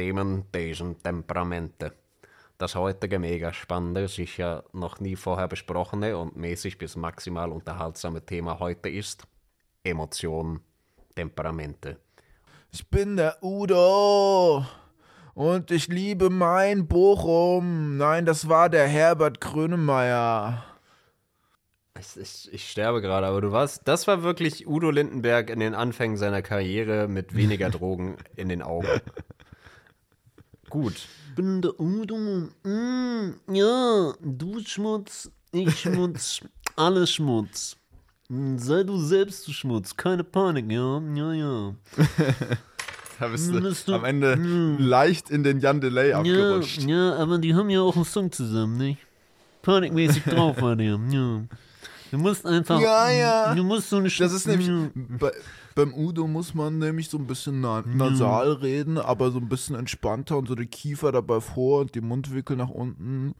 Themen, diesen Temperamente. Das heutige Megaspannende, sich ja noch nie vorher besprochene und mäßig bis maximal unterhaltsame Thema heute ist Emotionen, Temperamente. Ich bin der Udo und ich liebe mein Bochum. Nein, das war der Herbert Grönemeyer. Ich, ich, ich, sterbe gerade, aber du warst, das war wirklich Udo Lindenberg in den Anfängen seiner Karriere mit weniger Drogen in den Augen. Gut. Bin der Udo. Mm, ja, du Schmutz, ich Schmutz, alles Schmutz. Sei du selbst du Schmutz, keine Panik, ja, ja, ja. da bist du, du am Ende ja. leicht in den Jan Delay abgerutscht. Ja, ja, aber die haben ja auch einen Song zusammen, nicht? Panikmäßig drauf war der, ja. Du musst einfach. Ja, ja. Du musst so eine Das ist nämlich. Bei, beim Udo muss man nämlich so ein bisschen na nasal ja. reden, aber so ein bisschen entspannter und so die Kiefer dabei vor und die Mundwinkel nach unten.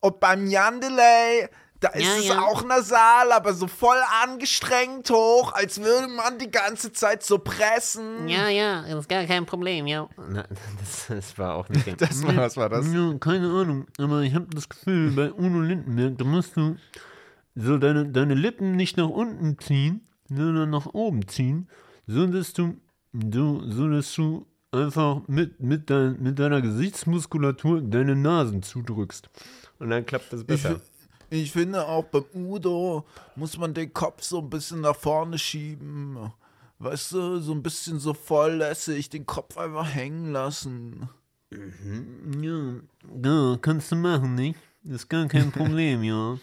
Und beim Yandelay, da ist ja, es ja. auch nasal, aber so voll angestrengt hoch, als würde man die ganze Zeit so pressen. Ja, ja, das ist gar kein Problem, ja. Na, das, das, war auch nicht. das war, was war das? Ja, keine Ahnung, aber ich habe das Gefühl, bei Udo Lindenberg, da musst du so deine, deine Lippen nicht nach unten ziehen, sondern nach oben ziehen, so dass du, du, so dass du einfach mit, mit, dein, mit deiner Gesichtsmuskulatur deine Nasen zudrückst. Und dann klappt das besser. Ich, ich finde auch beim Udo muss man den Kopf so ein bisschen nach vorne schieben. Weißt du, so ein bisschen so volllässig den Kopf einfach hängen lassen. Mhm. Ja, ja, kannst du machen, nicht? Das ist gar kein Problem, ja.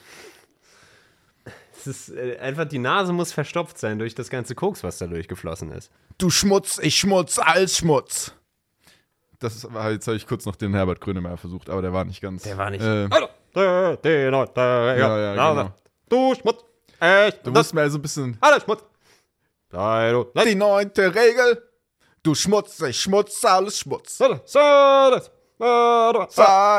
Ist äh, einfach, die Nase muss verstopft sein durch das ganze Koks, was da durchgeflossen ist. Du Schmutz, ich Schmutz, alles Schmutz. Das war, jetzt habe ich kurz noch den Herbert Grönemeyer versucht, aber der war nicht ganz. Der war nicht. Äh, ja, ja, genau. Du Schmutz, echt. Du musst mir also ein bisschen. Alles Schmutz. Die neunte Regel. Du Schmutz, ich Schmutz, alles Schmutz. Sei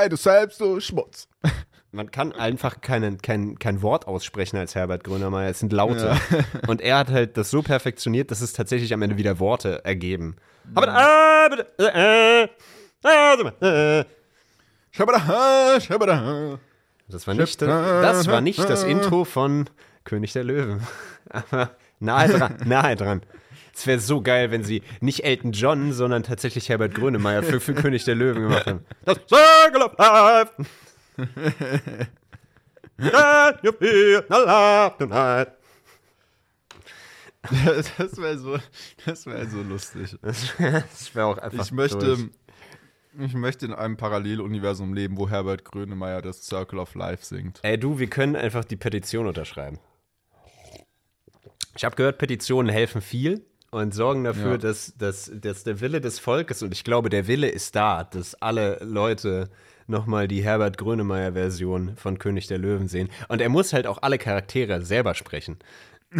du selbst, du Schmutz. Man kann einfach kein, kein, kein Wort aussprechen als Herbert Grönemeyer. Es sind Laute. Ja. Und er hat halt das so perfektioniert, dass es tatsächlich am Ende wieder Worte ergeben. Das war nicht, das war nicht das Intro von König der Löwen. Aber nahe dran, nahe dran. Es wäre so geil, wenn sie nicht Elton John, sondern tatsächlich Herbert Grönemeyer für, für König der Löwen gemacht haben. Das Circle of Life. You feel alive tonight? Das wäre so, das wäre so lustig. Das wäre auch einfach. Ich möchte, ich möchte in einem Paralleluniversum leben, wo Herbert Grönemeyer das Circle of Life singt. Ey, du, wir können einfach die Petition unterschreiben. Ich habe gehört, Petitionen helfen viel und sorgen dafür, ja. dass, dass, dass der Wille des Volkes, und ich glaube, der Wille ist da, dass alle Leute nochmal die Herbert Grönemeyer-Version von König der Löwen sehen. Und er muss halt auch alle Charaktere selber sprechen.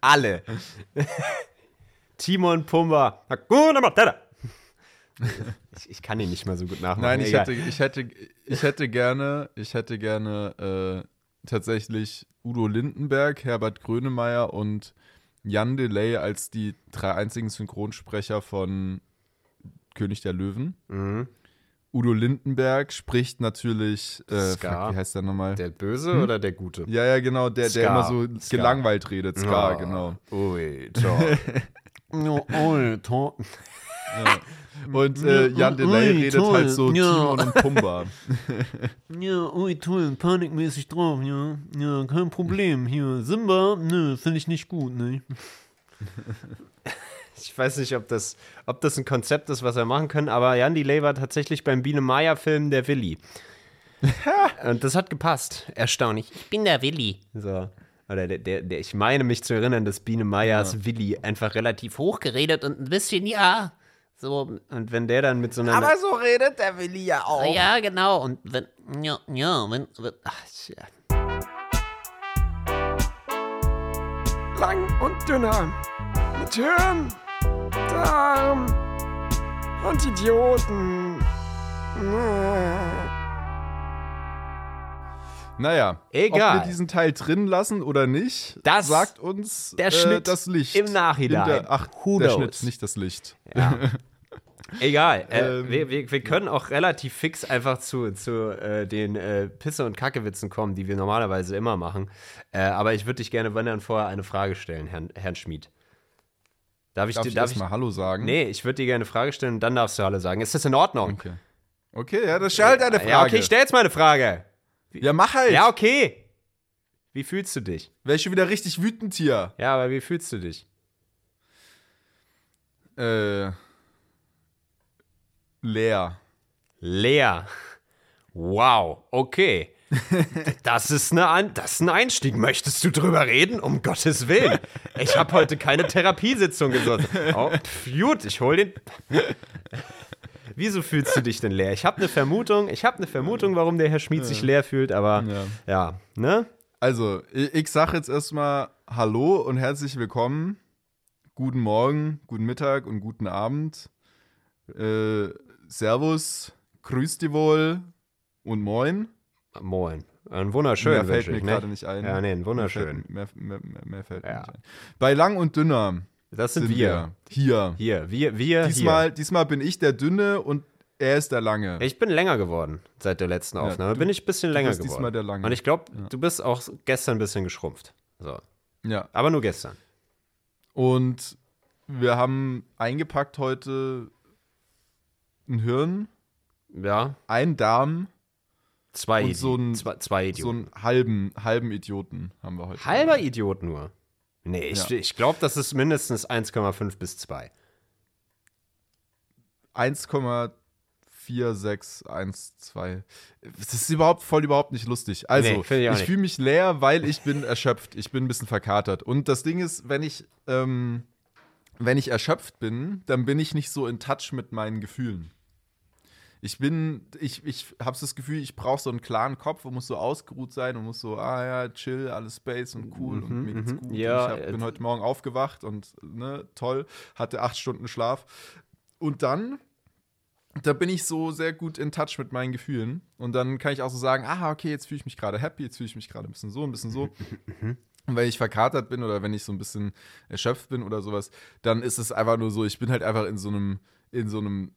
alle. Timon, Pumba, Hakuna Matata. Ich, ich, kann ihn nicht mal so gut nachmachen. Nein, ich hätte, ich hätte, ich hätte gerne, ich hätte gerne äh, tatsächlich Udo Lindenberg, Herbert Grönemeyer und Jan Delay als die drei einzigen Synchronsprecher von König der Löwen. Mhm. Udo Lindenberg spricht natürlich, äh, Ska. Fuck, wie heißt der nochmal? Der Böse hm? oder der Gute? Ja, ja, genau, der, der immer so Ska. gelangweilt redet, Ska, oh. genau. Ui, toll. Ui, toll. Ja. Und äh, Jan Delay ui, redet toll. halt so ja. Timon und Pumba. ja, ui, toll, panikmäßig drauf, ja. Ja, kein Problem. Hier, Simba, nö, finde ich nicht gut, ne? Ich weiß nicht, ob das, ob das ein Konzept ist, was wir machen können, aber Jan Delay war tatsächlich beim Biene Meier-Film der Willi. Und das hat gepasst. Erstaunlich. Ich bin der Willi. So. Oder der, der, der, ich meine mich zu erinnern, dass Biene Meyers ja. Willi einfach relativ hoch geredet und ein bisschen, ja. So, und wenn der dann mit so einer. Aber so redet der Willi ja auch. Ja, genau. Und wenn, ja, ja, wenn, wenn ach, ja. Lang und dünner. Mit Hirn Darm und Idioten. Naja, egal. Ob wir diesen Teil drin lassen oder nicht, das sagt uns der Schnitt äh, das Licht. Im Nachhinein. Der, ach, Who der knows? Schnitt, nicht das Licht. Ja. Egal. Äh, Ähm, wir, wir, wir können auch relativ fix einfach zu, zu äh, den äh, Pisse- und Kackewitzen kommen, die wir normalerweise immer machen. Äh, aber ich würde dich gerne, wenn dann vorher eine Frage stellen, Herrn, Herrn Schmid. Darf ich Darf dir, darf ich, erstmal Hallo sagen? Nee, ich würde dir gerne eine Frage stellen und dann darfst du Hallo sagen. Ist das in Ordnung? Okay. Okay, ja, das stell halt eine Frage. Ja, okay, ich stell jetzt mal eine Frage. Ja, mach halt. Ja, okay. Wie fühlst du dich? Wär ich schon wieder richtig wütend hier. Ja, aber wie fühlst du dich? Äh. Leer. Leer. Wow, okay. Das ist, eine An das ist ein Einstieg. Möchtest du drüber reden? Um Gottes Willen. Ich habe heute keine Therapiesitzung gesucht. Oh, pf, gut, ich hol den. Wieso fühlst du dich denn leer? Ich habe eine Vermutung. Ich habe eine Vermutung, warum der Herr Schmid sich leer fühlt, aber Ja. ja, ne? Also, ich, ich sag jetzt erstmal Hallo und herzlich willkommen. Guten Morgen, guten Mittag und guten Abend. Äh, servus, grüß dich wohl und moin. Moin. Ein wunderschön. mehr fällt mir ich, ne? gerade nicht ein. Ja, nee, wunderschön. mehr, mehr, mehr, mehr fällt mir Ja. nicht ein. Bei Lang und Dünner Das sind, sind wir. wir hier. Hier, wir, wir. Diesmal, diesmal bin ich der Dünne und er ist der Lange. hier. Ich bin länger geworden seit der letzten Aufnahme. du- bin ich ein bisschen länger geworden. diesmal der Lange. Und ich glaube, du bist auch gestern ein bisschen geschrumpft. So. Ja. Aber nur gestern. Und wir haben eingepackt heute ein Hirn, Ja. ein Darm, Zwei, Und so ein- zwei, zwei so Idioten. einen halben, halben Idioten haben wir heute. Halber Idiot nur. Nee, ich, Ja. ich glaube, das ist mindestens 1,5 bis 2. 1,4612. Das ist überhaupt voll überhaupt nicht lustig. Also, Nee, ich ich fühle mich leer, weil ich bin erschöpft. Ich bin ein bisschen verkatert. Und das Ding ist, wenn ich, ähm, wenn ich erschöpft bin, dann bin ich nicht so in Touch mit meinen Gefühlen. Ich bin, ich, ich habe das Gefühl, ich brauche so einen klaren Kopf und muss so ausgeruht sein und muss so, ah ja, chill, alles Space und cool und mir geht's gut. Mhm, Ja, und ich hab, bin heute Morgen aufgewacht und ne, toll, hatte acht Stunden Schlaf. Und dann, da bin ich so sehr gut in Touch mit meinen Gefühlen. Und dann kann ich auch so sagen, ah, okay, jetzt fühle ich mich gerade happy, jetzt fühle ich mich gerade ein bisschen so, ein bisschen so. Und wenn ich verkatert bin oder wenn ich so ein bisschen erschöpft bin oder sowas, dann ist es einfach nur so, ich bin halt einfach in so einem, in so einem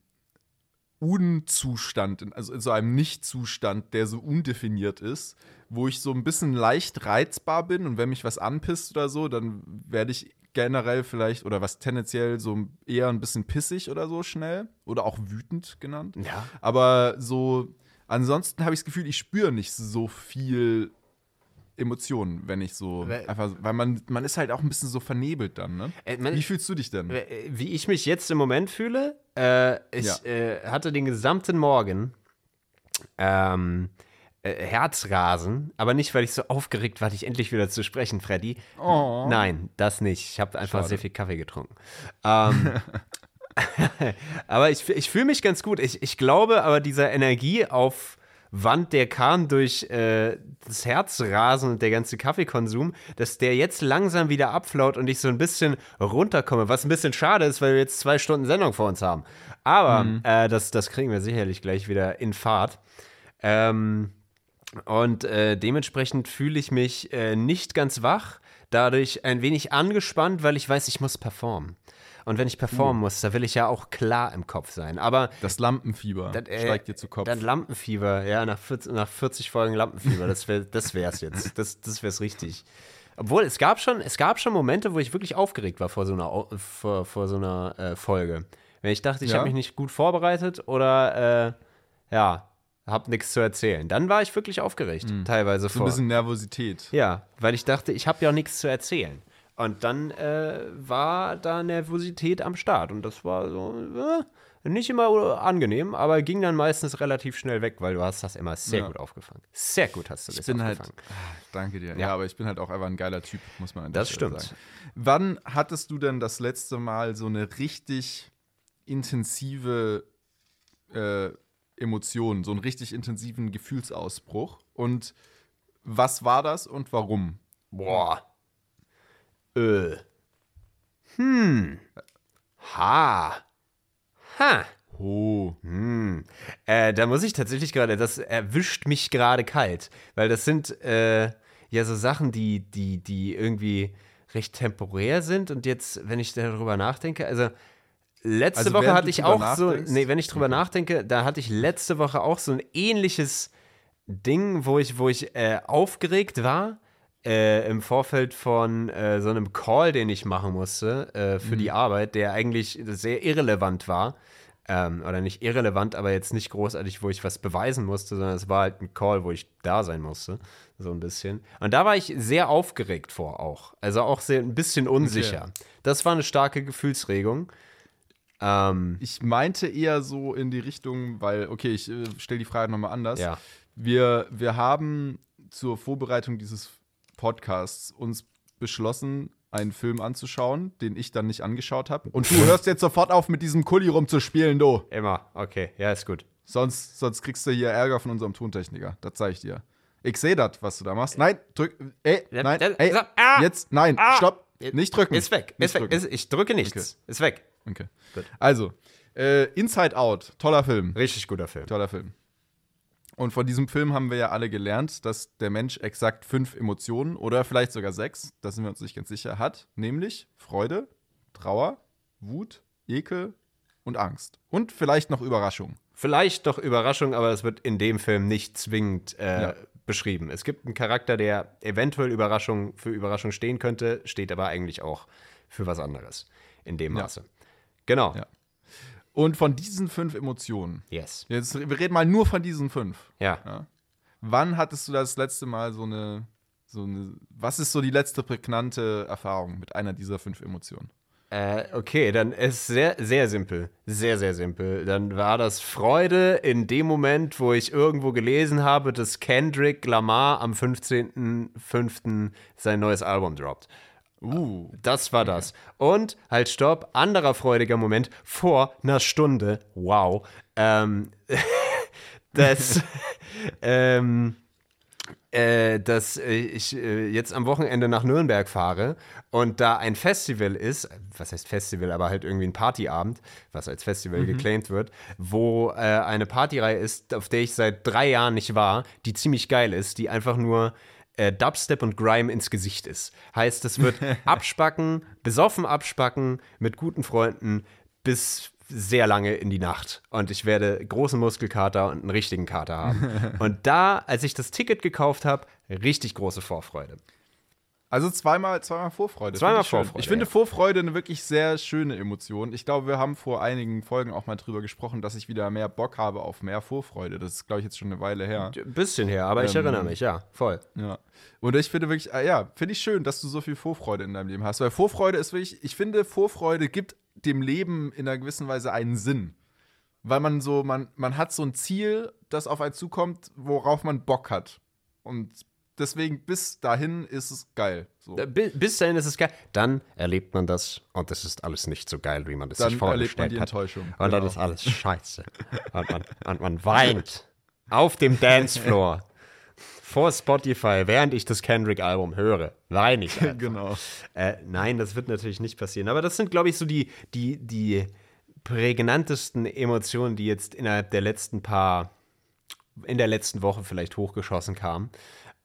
Unzustand, also in so einem Nicht-Zustand, der so undefiniert ist, wo ich so ein bisschen leicht reizbar bin und wenn mich was anpisst oder so, dann werde ich generell vielleicht oder was tendenziell so eher ein bisschen pissig oder so schnell oder auch wütend genannt. Ja. Aber so, ansonsten habe ich das Gefühl, ich spüre nicht so viel Emotionen, wenn ich so Weil- einfach, weil man, man ist halt auch ein bisschen so vernebelt dann, ne? Äh, man- Wie fühlst du dich denn? Äh, Wie ich mich jetzt im Moment fühle, äh, ich Ja. äh, hatte den gesamten Morgen ähm, äh, Herzrasen, aber nicht, weil ich so aufgeregt war, dich endlich wieder zu sprechen, Freddy. Oh. Nein, das nicht. Ich habe einfach Schade. sehr viel Kaffee getrunken. Ähm, aber ich, ich fühle mich ganz gut. Ich, ich glaube aber, dieser Energieaufwand, der kam durch äh, das Herzrasen und der ganze Kaffeekonsum, dass der jetzt langsam wieder abflaut und ich so ein bisschen runterkomme. Was ein bisschen schade ist, weil wir jetzt zwei Stunden Sendung vor uns haben. Aber äh, das, das kriegen wir sicherlich gleich wieder in Fahrt. Ähm, und äh, dementsprechend fühle ich mich äh, nicht ganz wach, dadurch ein wenig angespannt, weil ich weiß, ich muss performen. Und wenn ich performen muss, da will ich ja auch klar im Kopf sein. Aber Das Lampenfieber das, äh, steigt dir zu Kopf. Dann Lampenfieber, ja, nach 40, nach 40 Folgen Lampenfieber, das wäre das wär's jetzt. Das, das wär's richtig. Obwohl, es gab, schon, es gab schon Momente, wo ich wirklich aufgeregt war vor so einer, vor, vor so einer äh, Folge. Wenn ich dachte, ich Ja? habe mich nicht gut vorbereitet oder äh, ja, habe nichts zu erzählen. Dann war ich wirklich aufgeregt, teilweise so ein vor. bisschen Nervosität. Ja, weil ich dachte, ich habe ja nichts zu erzählen. Und dann äh, war da Nervosität am Start. Und das war so äh, nicht immer angenehm, aber ging dann meistens relativ schnell weg, weil du hast das immer sehr Ja. gut aufgefangen. Sehr gut hast du das Ich bin halt, aufgefangen. ah, danke dir. Ja. Ja. aber ich bin halt auch einfach ein geiler Typ, muss man an Das stimmt. sagen. Wann hattest du denn das letzte Mal so eine richtig intensive äh, Emotion, so einen richtig intensiven Gefühlsausbruch? Und was war das und warum? Boah. Äh. Hm. Ha. Ha. Oh. Hm. Äh, da muss ich tatsächlich gerade, das erwischt mich gerade kalt, weil das sind äh, ja so Sachen, die, die, die irgendwie recht temporär sind und jetzt, wenn ich darüber nachdenke, also Letzte Also Woche hatte ich auch so, nee, wenn ich drüber nachdenke, da hatte ich letzte Woche auch so ein ähnliches Ding, wo ich, wo ich äh, aufgeregt war äh, im Vorfeld von äh, so einem Call, den ich machen musste äh, für Mhm. die Arbeit, der eigentlich sehr irrelevant war. Ähm, oder nicht irrelevant, aber jetzt nicht großartig, wo ich was beweisen musste, sondern es war halt ein Call, wo ich da sein musste. So ein bisschen. Und da war ich sehr aufgeregt vor auch. Also auch sehr ein bisschen unsicher. Das war eine starke Gefühlsregung. Ähm, Ich meinte eher so in die Richtung, weil, okay, ich äh, stelle die Frage nochmal anders. Ja. Wir, wir haben zur Vorbereitung dieses Podcasts uns beschlossen, einen Film anzuschauen, den ich dann nicht angeschaut habe. Und du hörst jetzt sofort auf, mit diesem Kuli rumzuspielen, du. immer. Okay, ja, ist gut. Sonst, sonst kriegst du hier Ärger von unserem Tontechniker. Das zeige ich dir. Ich sehe das, was du da machst. Nein, drück. Ey, nein, ey, Ah! jetzt, nein, Ah! stopp. Nicht drücken. Ist weg. Nicht Ist weg. drücken. Ich drücke nichts. Ist weg. Okay. Also, äh, Inside Out, toller Film. Richtig guter Film. Toller Film. Und von diesem Film haben wir ja alle gelernt, dass der Mensch exakt fünf Emotionen oder vielleicht sogar sechs, da sind wir uns nicht ganz sicher, hat. Nämlich Freude, Trauer, Wut, Ekel und Angst. Und vielleicht noch Überraschung. Vielleicht doch Überraschung, aber es wird in dem Film nicht zwingend äh, Ja. beschrieben. Es gibt einen Charakter, der eventuell Überraschung für Überraschung stehen könnte, steht aber eigentlich auch für was anderes. In dem Ja. Maße. Genau. Ja. Und von diesen fünf Emotionen, Yes. jetzt wir reden mal nur von diesen fünf. Ja. Ja. Wann hattest du das letzte Mal so eine, so eine, was ist so die letzte prägnante Erfahrung mit einer dieser fünf Emotionen? Äh, okay, dann ist sehr, sehr simpel. Sehr, sehr simpel. Dann war das Freude in dem Moment, wo ich irgendwo gelesen habe, dass Kendrick Lamar am 15.05. sein neues Album droppt. Uh. Das war das. Und halt, stopp, anderer freudiger Moment vor einer Stunde. Wow. Ähm, das, ähm, äh, dass ich äh, jetzt am Wochenende nach Nürnberg fahre und da ein Festival ist, was heißt Festival, aber halt irgendwie ein Partyabend, was als Festival geclaimed wird, wo äh, eine Partyreihe ist, auf der ich seit drei Jahren nicht war, die ziemlich geil ist, die einfach nur äh, Dubstep und Grime ins Gesicht ist. Heißt, es wird abspacken, besoffen abspacken mit guten Freunden bis sehr lange in die Nacht. Und ich werde großen Muskelkater und einen richtigen Kater haben. und da, als ich das Ticket gekauft habe, richtig große Vorfreude. Also zweimal, zweimal Vorfreude. Zweimal ich. Vorfreude, Ich finde ja. Vorfreude eine wirklich sehr schöne Emotion. Ich glaube, wir haben vor einigen Folgen auch mal drüber gesprochen, dass ich wieder mehr Bock habe auf mehr Vorfreude. Das ist, glaube ich, jetzt schon eine Weile her. Ein bisschen her, aber ich Ähm, erinnere mich, ja, voll. Ja. Und ich finde wirklich, ah, ja, finde ich schön, dass du so viel Vorfreude in deinem Leben hast. Weil Vorfreude ist wirklich, ich finde, Vorfreude gibt dem Leben in einer gewissen Weise einen Sinn. Weil man so, man, man hat so ein Ziel, das auf einen zukommt, worauf man Bock hat. Und deswegen bis dahin ist es geil. So. Äh, bi- Bis dahin ist es geil. Dann erlebt man das und das ist alles nicht so geil, wie man das Dann sich erlebt man vorgestellt hat. Enttäuschung. Und dann Genau. ist alles scheiße. und, man, und man weint auf dem Dancefloor vor Spotify, während ich das Kendrick-Album höre. Weine ich einfach. Genau. Äh, nein, das wird natürlich nicht passieren. Aber das sind, glaube ich, so die, die, die prägnantesten Emotionen, die jetzt innerhalb der letzten paar, in der letzten Woche vielleicht hochgeschossen kamen.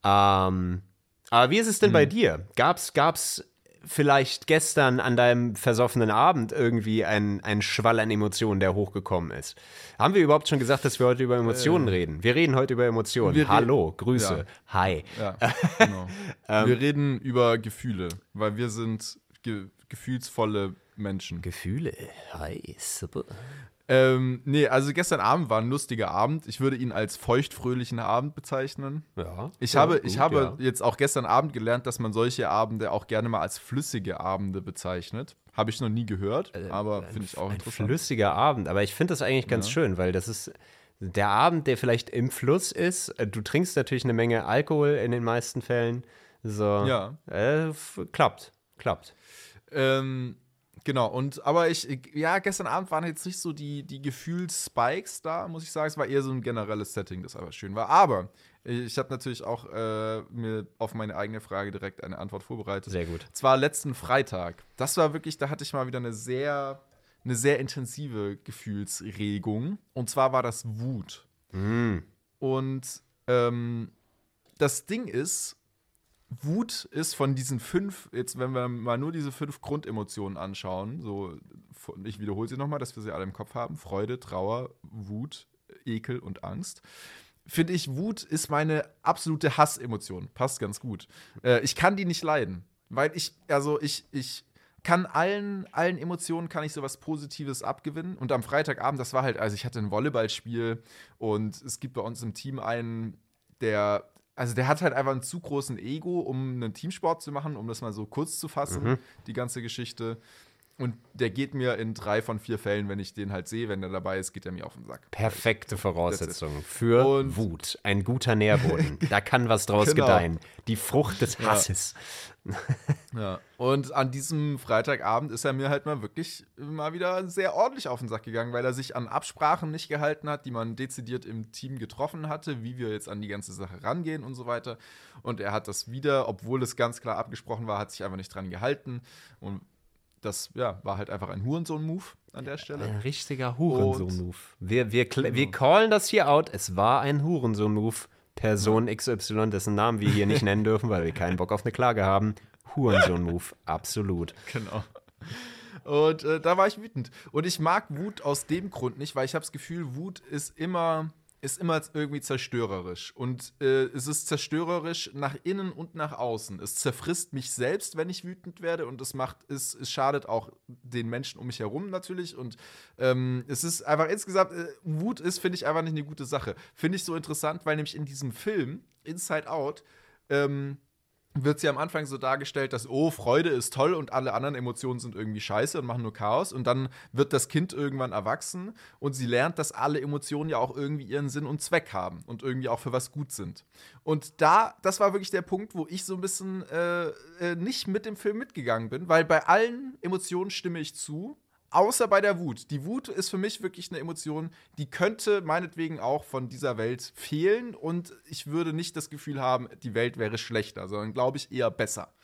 Ähm, aber wie ist es denn bei dir? Gab's, gab's vielleicht gestern an deinem versoffenen Abend irgendwie einen, einen Schwall an Emotionen, der hochgekommen ist? Haben wir überhaupt schon gesagt, dass wir heute über Emotionen reden? Wir reden heute über Emotionen. Wir Hallo, Grüße, Ja. hi. Ja, genau. Ähm, wir reden über Gefühle, weil wir sind ge gefühlsvolle Menschen. Gefühle, hi, super. Ähm, nee, also gestern Abend war ein lustiger Abend. Ich würde ihn als feuchtfröhlichen Abend bezeichnen. Ja. Ich ja, habe, gut, ich habe ja. jetzt auch gestern Abend gelernt, dass man solche Abende auch gerne mal als flüssige Abende bezeichnet. Habe ich noch nie gehört, aber finde ich auch Äh, ein interessant. flüssiger Abend, aber ich finde das eigentlich ganz schön, weil das ist der Abend, der vielleicht im Fluss ist. Äh, Du trinkst natürlich eine Menge Alkohol in den meisten Fällen. So, Ja. Äh, klappt, klappt. Ähm, genau, und aber ich, ja, gestern Abend waren jetzt nicht so die, die Gefühlsspikes da, muss ich sagen. Es war eher so ein generelles Setting, das aber schön war. Aber ich habe natürlich auch äh, mir auf meine eigene Frage direkt eine Antwort vorbereitet. Sehr gut. Zwar letzten Freitag. Das war wirklich, da hatte ich mal wieder eine sehr, eine sehr intensive Gefühlsregung. Und zwar war das Wut. Und ähm, das Ding ist, Wut ist von diesen fünf, jetzt wenn wir mal nur diese fünf Grundemotionen anschauen, so, ich wiederhole sie nochmal, dass wir sie alle im Kopf haben: Freude, Trauer, Wut, Ekel und Angst. Finde ich, Wut ist meine absolute Hassemotion. Passt ganz gut. Äh, ich kann die nicht leiden. Weil ich, also ich, ich kann allen, allen Emotionen kann ich sowas Positives abgewinnen. Und am Freitagabend, das war halt, also ich hatte ein Volleyballspiel und es gibt bei uns im Team einen, der, also der hat halt einfach einen zu großen Ego, um einen Teamsport zu machen, um das mal so kurz zu fassen, Mhm. die ganze Geschichte. Und der geht mir in drei von vier Fällen, wenn ich den halt sehe, wenn der dabei ist, geht er mir auf den Sack. Perfekte Voraussetzung für Und- Wut. Ein guter Nährboden. da kann was draus Genau. gedeihen. Die Frucht des Hasses. Ja. Und an diesem Freitagabend ist er mir halt mal wirklich mal wieder sehr ordentlich auf den Sack gegangen, weil er sich an Absprachen nicht gehalten hat, die man dezidiert im Team getroffen hatte, wie wir jetzt an die ganze Sache rangehen und so weiter. Und er hat das wieder, obwohl es ganz klar abgesprochen war, hat sich einfach nicht dran gehalten. Und das ja, war halt einfach ein Hurensohn-Move an der Stelle. Ein richtiger Hurensohn-Move. Wir, wir, wir callen das hier out. Es war ein Hurensohn-Move. Person XY, dessen Namen wir hier nicht nennen dürfen, weil wir keinen Bock auf eine Klage haben. Hurensohn-Move. Absolut. Genau. Und äh, da war ich wütend. Und ich mag Wut aus dem Grund nicht, weil ich habe das Gefühl, Wut ist immer, ist immer irgendwie zerstörerisch. Und äh, es ist zerstörerisch nach innen und nach außen. Es zerfrisst mich selbst, wenn ich wütend werde. Und es macht, es, es schadet auch den Menschen um mich herum natürlich. Und ähm, es ist einfach insgesamt, äh, Wut ist, finde ich, einfach nicht eine gute Sache. Finde ich so interessant, weil nämlich in diesem Film, Inside Out, ähm, wird sie am Anfang so dargestellt, dass, oh, Freude ist toll und alle anderen Emotionen sind irgendwie scheiße und machen nur Chaos. Und dann wird das Kind irgendwann erwachsen und sie lernt, dass alle Emotionen ja auch irgendwie ihren Sinn und Zweck haben und irgendwie auch für was gut sind. Und da, das war wirklich der Punkt, wo ich so ein bisschen äh, äh, nicht mit dem Film mitgegangen bin, weil bei allen Emotionen stimme ich zu. Außer bei der Wut. Die Wut ist für mich wirklich eine Emotion, die könnte meinetwegen auch von dieser Welt fehlen und ich würde nicht das Gefühl haben, die Welt wäre schlechter, sondern glaube ich eher besser.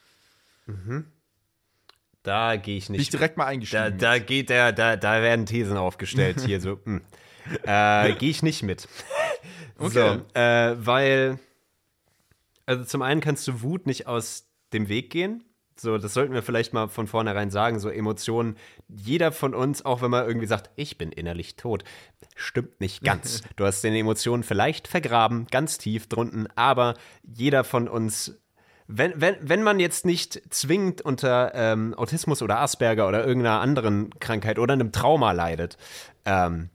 Da gehe ich Bin ich nicht. direkt mal Da, eingestiegen. da geht der, da, da werden Thesen aufgestellt hier so. hm. Äh, Gehe ich nicht mit. Okay. So, äh, weil, also zum einen kannst du Wut nicht aus dem Weg gehen. So, das sollten wir vielleicht mal von vornherein sagen. So Emotionen, jeder von uns, auch wenn man irgendwie sagt, ich bin innerlich tot, stimmt nicht ganz. Du hast deine Emotionen vielleicht vergraben, ganz tief drunten, aber jeder von uns wenn, wenn, wenn man jetzt nicht zwingend unter ähm, Autismus oder Asperger oder irgendeiner anderen Krankheit oder einem Trauma leidet, ähm,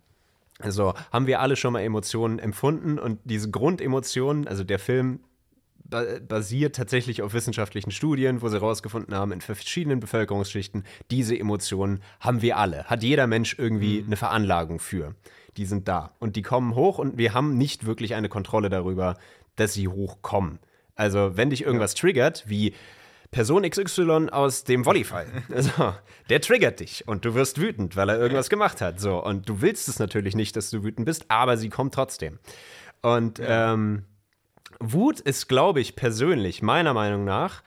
also haben wir alle schon mal Emotionen empfunden und diese Grundemotionen, also der Film basiert tatsächlich auf wissenschaftlichen Studien, wo sie herausgefunden haben, in verschiedenen Bevölkerungsschichten, diese Emotionen haben wir alle. Hat jeder Mensch irgendwie eine Veranlagung für. Die sind da und die kommen hoch und wir haben nicht wirklich eine Kontrolle darüber, dass sie hochkommen. Also, wenn dich irgendwas triggert, wie Person XY aus dem Volleyball, also, der triggert dich und du wirst wütend, weil er irgendwas gemacht hat. So, und du willst es natürlich nicht, dass du wütend bist, aber sie kommt trotzdem. Und ähm, Wut ist, glaube ich, persönlich, meiner Meinung nach,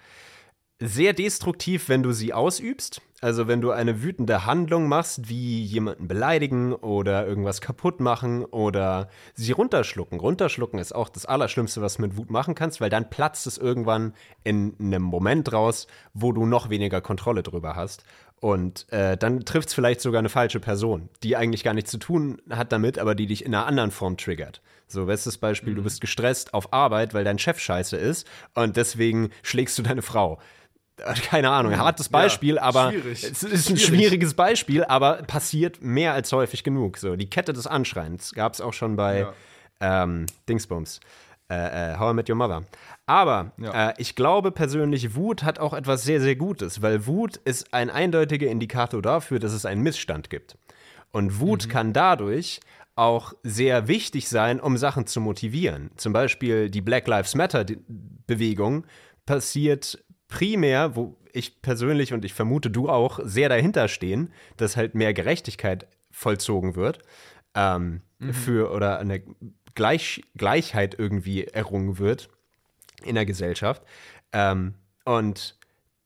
sehr destruktiv, wenn du sie ausübst. Also wenn du eine wütende Handlung machst, wie jemanden beleidigen oder irgendwas kaputt machen oder sie runterschlucken. Runterschlucken ist auch das Allerschlimmste, was du mit Wut machen kannst, weil dann platzt es irgendwann in einem Moment raus, wo du noch weniger Kontrolle drüber hast. Und äh, dann trifft es vielleicht sogar eine falsche Person, die eigentlich gar nichts zu tun hat damit, aber die dich in einer anderen Form triggert. So, bestes Beispiel, du bist gestresst auf Arbeit, weil dein Chef scheiße ist und deswegen schlägst du deine Frau. Äh, Keine Ahnung, hartes Beispiel, aber schwierig. es ist ein Schwierig. schwieriges Beispiel, aber passiert mehr als häufig genug. So, die Kette des Anschreins gab es auch schon bei ähm, Dingsbums. Äh, äh, How I Met Your Mother. Aber Ja. äh, ich glaube persönlich, Wut hat auch etwas sehr, sehr Gutes, weil Wut ist ein eindeutiger Indikator dafür, dass es einen Missstand gibt. Und Wut kann dadurch auch sehr wichtig sein, um Sachen zu motivieren. Zum Beispiel die Black Lives Matter-Bewegung passiert primär, wo ich persönlich und ich vermute du auch sehr dahinter stehen, dass halt mehr Gerechtigkeit vollzogen wird ähm, für oder eine Gleich, Gleichheit irgendwie errungen wird in der Gesellschaft. Ähm, und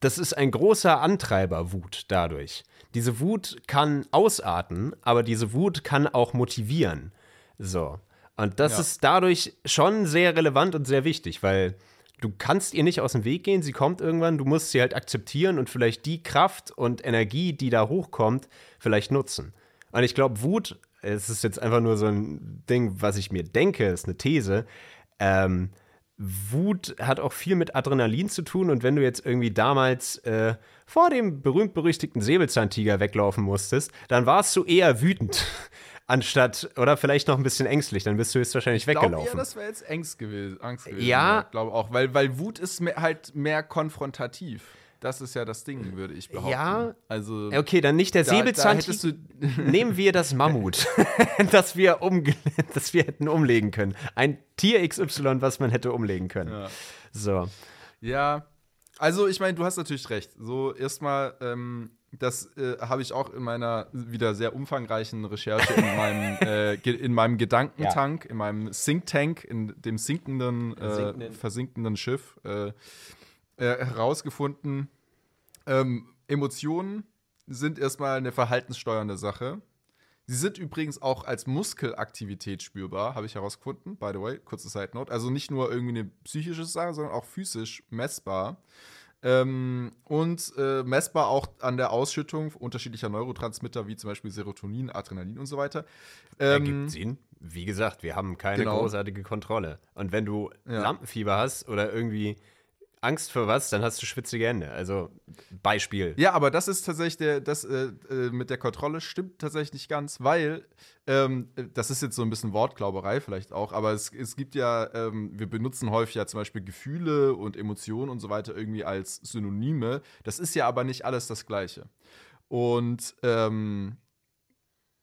das ist ein großer Antreiber, Wut dadurch. Diese Wut kann ausarten, aber diese Wut kann auch motivieren. So. Und das Ja. ist dadurch schon sehr relevant und sehr wichtig, weil du kannst ihr nicht aus dem Weg gehen, sie kommt irgendwann, du musst sie halt akzeptieren und vielleicht die Kraft und Energie, die da hochkommt, vielleicht nutzen. Und ich glaube, Wut, es ist jetzt einfach nur so ein Ding, was ich mir denke, ist eine These. Ähm, Wut hat auch viel mit Adrenalin zu tun und wenn du jetzt irgendwie damals äh, vor dem berühmt-berüchtigten Säbelzahntiger weglaufen musstest, dann warst du eher wütend anstatt oder vielleicht noch ein bisschen ängstlich, dann bist du jetzt wahrscheinlich Ich glaube weggelaufen. das wäre jetzt Angst gewesen. Angst gewesen Ja. Ich glaube auch, weil, weil Wut ist mehr, halt mehr konfrontativ. Das ist ja das Ding, würde ich behaupten. Ja. Also, okay, dann nicht der da, du. Nehmen wir das Mammut, das wir, umge das wir hätten umlegen können. Ein Tier XY, was man hätte umlegen können. Ja. So. Ja, also ich meine, du hast natürlich recht. So erstmal, ähm, das äh, habe ich auch in meiner wieder sehr umfangreichen Recherche in meinem, äh, in meinem Gedankentank, in meinem Think Tank, in dem sinkenden, äh, Versinkenden. versinkenden Schiff äh, herausgefunden. Ähm, Emotionen sind erstmal eine verhaltenssteuernde Sache. Sie sind übrigens auch als Muskelaktivität spürbar, habe ich herausgefunden, by the way, kurze Side Note. Also nicht nur irgendwie eine psychische Sache, sondern auch physisch messbar. Ähm, und äh, messbar auch an der Ausschüttung unterschiedlicher Neurotransmitter, wie zum Beispiel Serotonin, Adrenalin und so weiter. Ähm, Ergibt Sinn. Wie gesagt, wir haben keine Genau. großartige Kontrolle. Und wenn du Ja. Lampenfieber hast oder irgendwie Angst vor was, dann hast du schwitzige Hände. Also Beispiel. Ja, aber das ist tatsächlich der, das äh, äh, mit der Kontrolle stimmt tatsächlich nicht ganz, weil ähm, äh, das ist jetzt so ein bisschen Wortglauberei vielleicht auch, aber es, es gibt ja, ähm, wir benutzen häufig ja zum Beispiel Gefühle und Emotionen und so weiter irgendwie als Synonyme. Das ist ja aber nicht alles das Gleiche. Und ähm,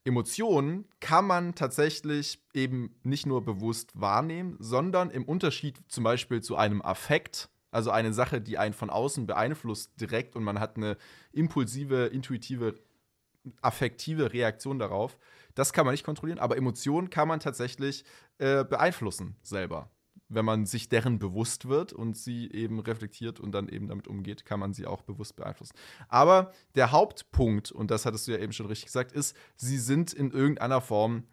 Emotionen kann man tatsächlich eben nicht nur bewusst wahrnehmen, sondern im Unterschied zum Beispiel zu einem Affekt, also eine Sache, die einen von außen beeinflusst direkt und man hat eine impulsive, intuitive, affektive Reaktion darauf, das kann man nicht kontrollieren, aber Emotionen kann man tatsächlich äh, beeinflussen selber. Wenn man sich deren bewusst wird und sie eben reflektiert und dann eben damit umgeht, kann man sie auch bewusst beeinflussen. Aber der Hauptpunkt, und das hattest du ja eben schon richtig gesagt, ist, sie sind in irgendeiner Form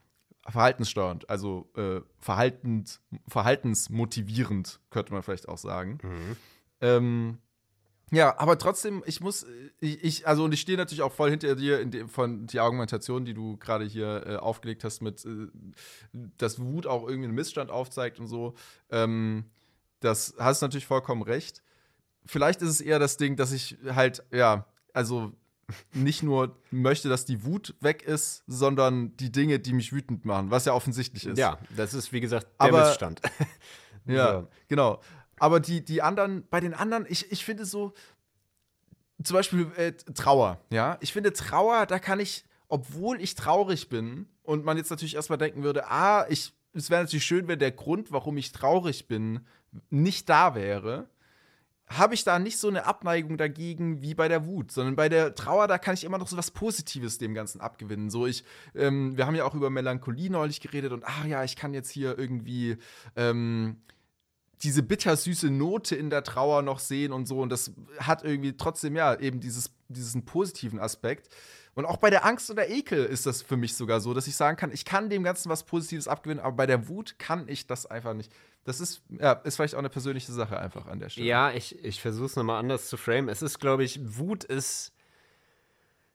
verhaltenssteuernd, also äh, verhaltend, verhaltensmotivierend, könnte man vielleicht auch sagen. Ähm, ja, aber trotzdem, ich muss, äh, ich, ich also und ich stehe natürlich auch voll hinter dir in dem, von die Argumentation, die du gerade hier äh, aufgelegt hast, mit, äh, dass Wut auch irgendwie einen Missstand aufzeigt und so. Ähm, das hast du natürlich vollkommen recht. Vielleicht ist es eher das Ding, dass ich halt, ja, also nicht nur möchte, dass die Wut weg ist, sondern die Dinge, die mich wütend machen, was ja offensichtlich ist. Ja, das ist wie gesagt der Aber- Missstand. Ja, So. genau. Aber die, die anderen, bei den anderen, ich, ich finde so, zum Beispiel äh, Trauer, ja. Ich finde Trauer, da kann ich, obwohl ich traurig bin und man jetzt natürlich erstmal denken würde, ah, ich, es wäre natürlich schön, wenn der Grund, warum ich traurig bin, nicht da wäre, habe ich da nicht so eine Abneigung dagegen wie bei der Wut, sondern bei der Trauer, da kann ich immer noch so was Positives dem Ganzen abgewinnen. So, ich, ähm, wir haben ja auch über Melancholie neulich geredet und ach ja, ich kann jetzt hier irgendwie ähm, diese bittersüße Note in der Trauer noch sehen und so. Und das hat irgendwie trotzdem ja eben dieses, diesen positiven Aspekt. Und auch bei der Angst oder Ekel ist das für mich sogar so, dass ich sagen kann, ich kann dem Ganzen was Positives abgewinnen, aber bei der Wut kann ich das einfach nicht. Das ist, ja, ist vielleicht auch eine persönliche Sache einfach an der Stelle. Ja, ich, ich versuche es nochmal anders zu framen. Es ist, glaube ich, Wut ist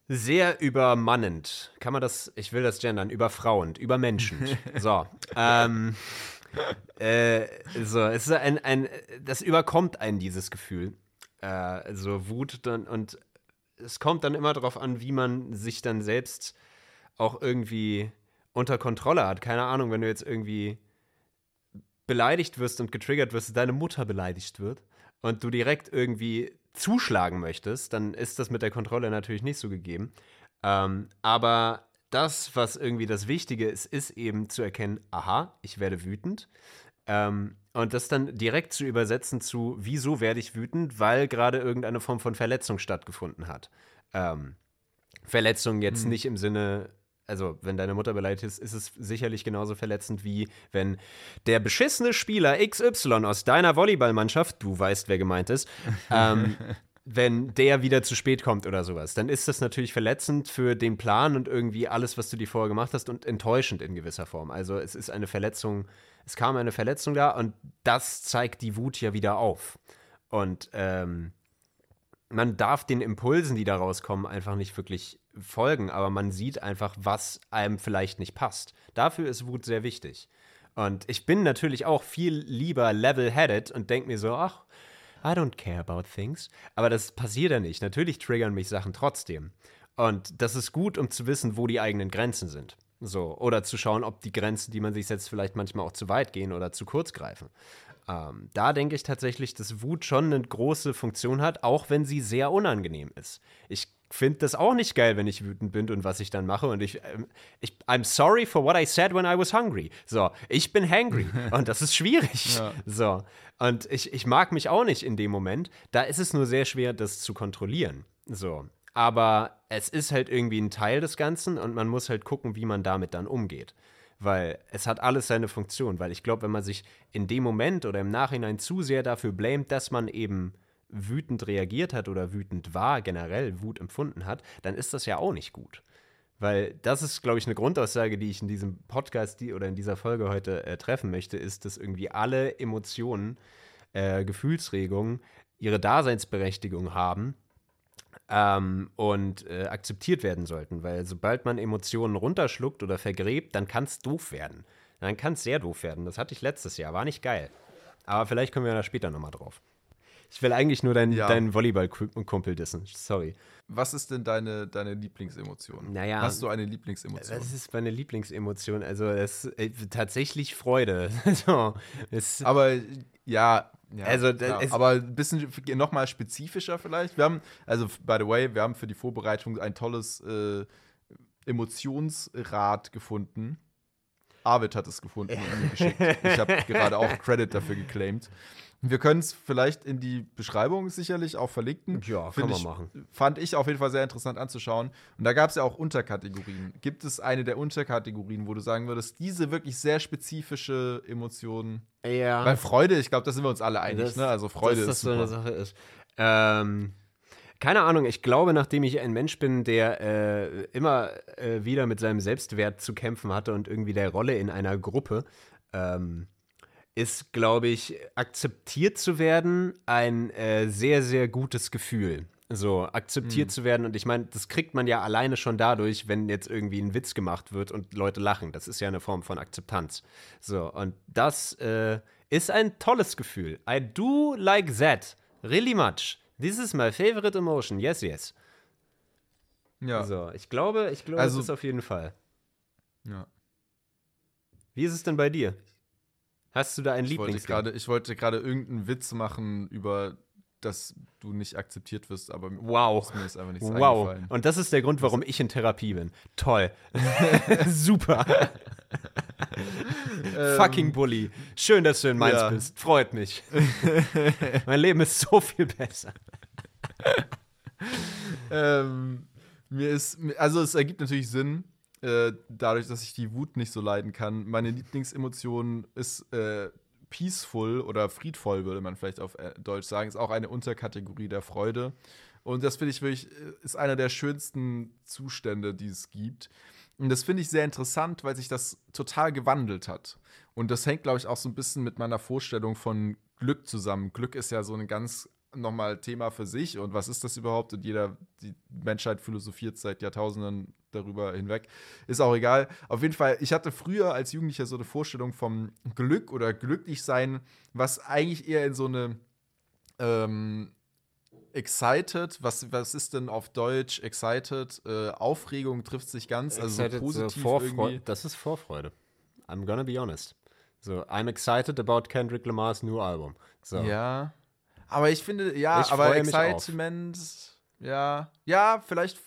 sehr übermannend. Kann man das, ich will das gendern, überfrauend, übermenschend. so. Ähm, äh, so, es ist ein, ein, das überkommt einen, dieses Gefühl. Äh, also Wut dann, und es kommt dann immer darauf an, wie man sich dann selbst auch irgendwie unter Kontrolle hat. Keine Ahnung, wenn du jetzt irgendwie beleidigt wirst und getriggert wirst, deine Mutter beleidigt wird und du direkt irgendwie zuschlagen möchtest, dann ist das mit der Kontrolle natürlich nicht so gegeben. Ähm, aber das, was irgendwie das Wichtige ist, ist eben zu erkennen, aha, ich werde wütend. Ähm, und das dann direkt zu übersetzen zu, wieso werde ich wütend, weil gerade irgendeine Form von Verletzung stattgefunden hat. Ähm, Verletzung jetzt nicht im Sinne, also wenn deine Mutter beleidigt ist, ist es sicherlich genauso verletzend wie wenn der beschissene Spieler XY aus deiner Volleyballmannschaft, du weißt, wer gemeint ist, ähm, wenn der wieder zu spät kommt oder sowas, dann ist das natürlich verletzend für den Plan und irgendwie alles, was du dir vorher gemacht hast und enttäuschend in gewisser Form. Also es ist eine Verletzung, es kam eine Verletzung da und das zeigt die Wut ja wieder auf. Und ähm, man darf den Impulsen, die da rauskommen, einfach nicht wirklich folgen, aber man sieht einfach, was einem vielleicht nicht passt. Dafür ist Wut sehr wichtig. Und ich bin natürlich auch viel lieber level-headed und denke mir so, ach, I don't care about things. Aber das passiert ja nicht. Natürlich triggern mich Sachen trotzdem. Und das ist gut, um zu wissen, wo die eigenen Grenzen sind. So, oder zu schauen, ob die Grenzen, die man sich setzt, vielleicht manchmal auch zu weit gehen oder zu kurz greifen. Ähm, da denke ich tatsächlich, dass Wut schon eine große Funktion hat, auch wenn sie sehr unangenehm ist. Ich finde das auch nicht geil, wenn ich wütend bin und was ich dann mache. Und ich, ähm, ich, I'm sorry for what I said when I was hungry. So, ich bin hangry. und das ist schwierig. Ja. So. Und ich, ich mag mich auch nicht in dem Moment. Da ist es nur sehr schwer, das zu kontrollieren. So. Aber es ist halt irgendwie ein Teil des Ganzen und man muss halt gucken, wie man damit dann umgeht. Weil es hat alles seine Funktion. Weil ich glaube, wenn man sich in dem Moment oder im Nachhinein zu sehr dafür blamet, dass man eben wütend reagiert hat oder wütend war, generell Wut empfunden hat, dann ist das ja auch nicht gut. Weil das ist, glaube ich, eine Grundaussage, die ich in diesem Podcast die, oder in dieser Folge heute äh, treffen möchte, ist, dass irgendwie alle Emotionen, äh, Gefühlsregungen ihre Daseinsberechtigung haben ähm, und äh, akzeptiert werden sollten. Weil sobald man Emotionen runterschluckt oder vergräbt, dann kann es doof werden. Dann kann es sehr doof werden. Das hatte ich letztes Jahr, war nicht geil. Aber vielleicht kommen wir da später nochmal drauf. Ich will eigentlich nur deinen, ja. deinen Volleyball-Kumpel dissen. Sorry. Was ist denn deine, deine Lieblingsemotion? Naja. Hast du eine Lieblingsemotion? Was ist meine Lieblingsemotion? Also, es ist äh, tatsächlich Freude. so, es, Aber ja, ja, also, ja, aber ein bisschen nochmal spezifischer vielleicht. Wir haben, also by the way, wir haben für die Vorbereitung ein tolles äh, Emotionsrad gefunden. Arvid hat es gefunden und mir geschickt. Ich habe gerade auch Credit dafür geclaimed. Wir können es vielleicht in die Beschreibung sicherlich auch verlinken. Ja, kann man ich, machen. Fand ich auf jeden Fall sehr interessant anzuschauen. Und da gab es ja auch Unterkategorien. Gibt es eine der Unterkategorien, wo du sagen würdest, diese wirklich sehr spezifische Emotionen? Ja. Weil Freude, ich glaube, da sind wir uns alle einig. Das, ne? Also Freude dass ist das so eine Sache ist. Ähm, keine Ahnung, ich glaube, nachdem ich ein Mensch bin, der äh, immer äh, wieder mit seinem Selbstwert zu kämpfen hatte und irgendwie der Rolle in einer Gruppe, ähm, ist, glaube ich, akzeptiert zu werden ein äh, sehr, sehr gutes Gefühl. So, akzeptiert mhm. zu werden. Und ich meine, das kriegt man ja alleine schon dadurch, wenn jetzt irgendwie ein Witz gemacht wird und Leute lachen. Das ist ja eine Form von Akzeptanz. So, und das äh, ist ein tolles Gefühl. I do like that. Really much. This is my favorite emotion. Yes, yes. Ja. So, ich glaube, ich glaube, also, das ist auf jeden Fall. Ja. Wie ist es denn bei dir? Hast du da einen Lieblings? Ich wollte gerade irgendeinen Witz machen über dass du nicht akzeptiert wirst, aber wow. mir ist einfach nichts wow. Und das ist der Grund, warum ich in Therapie bin. Toll. Super. ähm, Fucking Bully. Schön, dass du in Mainz ja. bist. Freut mich. mein Leben ist so viel besser. ähm, mir ist, also es ergibt natürlich Sinn, äh, dadurch, dass ich die Wut nicht so leiden kann. Meine Lieblingsemotion ist äh, peaceful oder friedvoll, würde man vielleicht auf äh, Deutsch sagen. Ist auch eine Unterkategorie der Freude. Und das finde ich wirklich, äh, ist einer der schönsten Zustände, die es gibt. Und das finde ich sehr interessant, weil sich das total gewandelt hat. Und das hängt, glaube ich, auch so ein bisschen mit meiner Vorstellung von Glück zusammen. Glück ist ja so ein ganz nochmal Thema für sich und was ist das überhaupt? Und jeder, die Menschheit philosophiert seit Jahrtausenden darüber hinweg. Ist auch egal. Auf jeden Fall, ich hatte früher als Jugendlicher so eine Vorstellung vom Glück oder glücklich sein, was eigentlich eher in so eine ähm, excited, was, was ist denn auf Deutsch excited? Äh, Aufregung trifft sich ganz, also so positiv so irgendwie. Das ist Vorfreude. I'm gonna be honest. So, I'm excited about Kendrick Lamar's new album. So. Ja. Aber ich finde, ja, ich aber Excitement, ja, ja, vielleicht.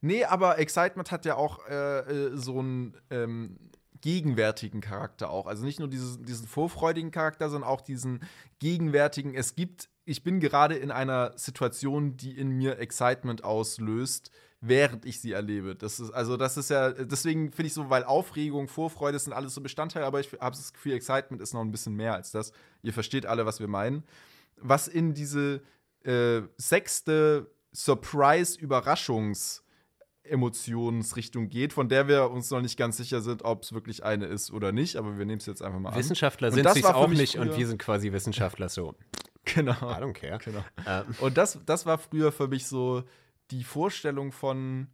Nee, aber Excitement hat ja auch äh, äh, so einen ähm, gegenwärtigen Charakter auch. Also nicht nur dieses, diesen vorfreudigen Charakter, sondern auch diesen gegenwärtigen. Es gibt, ich bin gerade in einer Situation, die in mir Excitement auslöst, während ich sie erlebe. Das ist, also, das ist ja, deswegen finde ich so, weil Aufregung, Vorfreude sind alles so Bestandteile, aber ich habe das Gefühl, Excitement ist noch ein bisschen mehr als das. Ihr versteht alle, was wir meinen was in diese äh, sechste Surprise-Überraschungs- Emotionsrichtung geht, von der wir uns noch nicht ganz sicher sind, ob es wirklich eine ist oder nicht, aber wir nehmen es jetzt einfach mal an. Wissenschaftler Und sind für auch nicht und früher- wir sind quasi Wissenschaftler so. Genau. I don't care. Genau. Ähm, Und das, das war früher für mich so die Vorstellung von,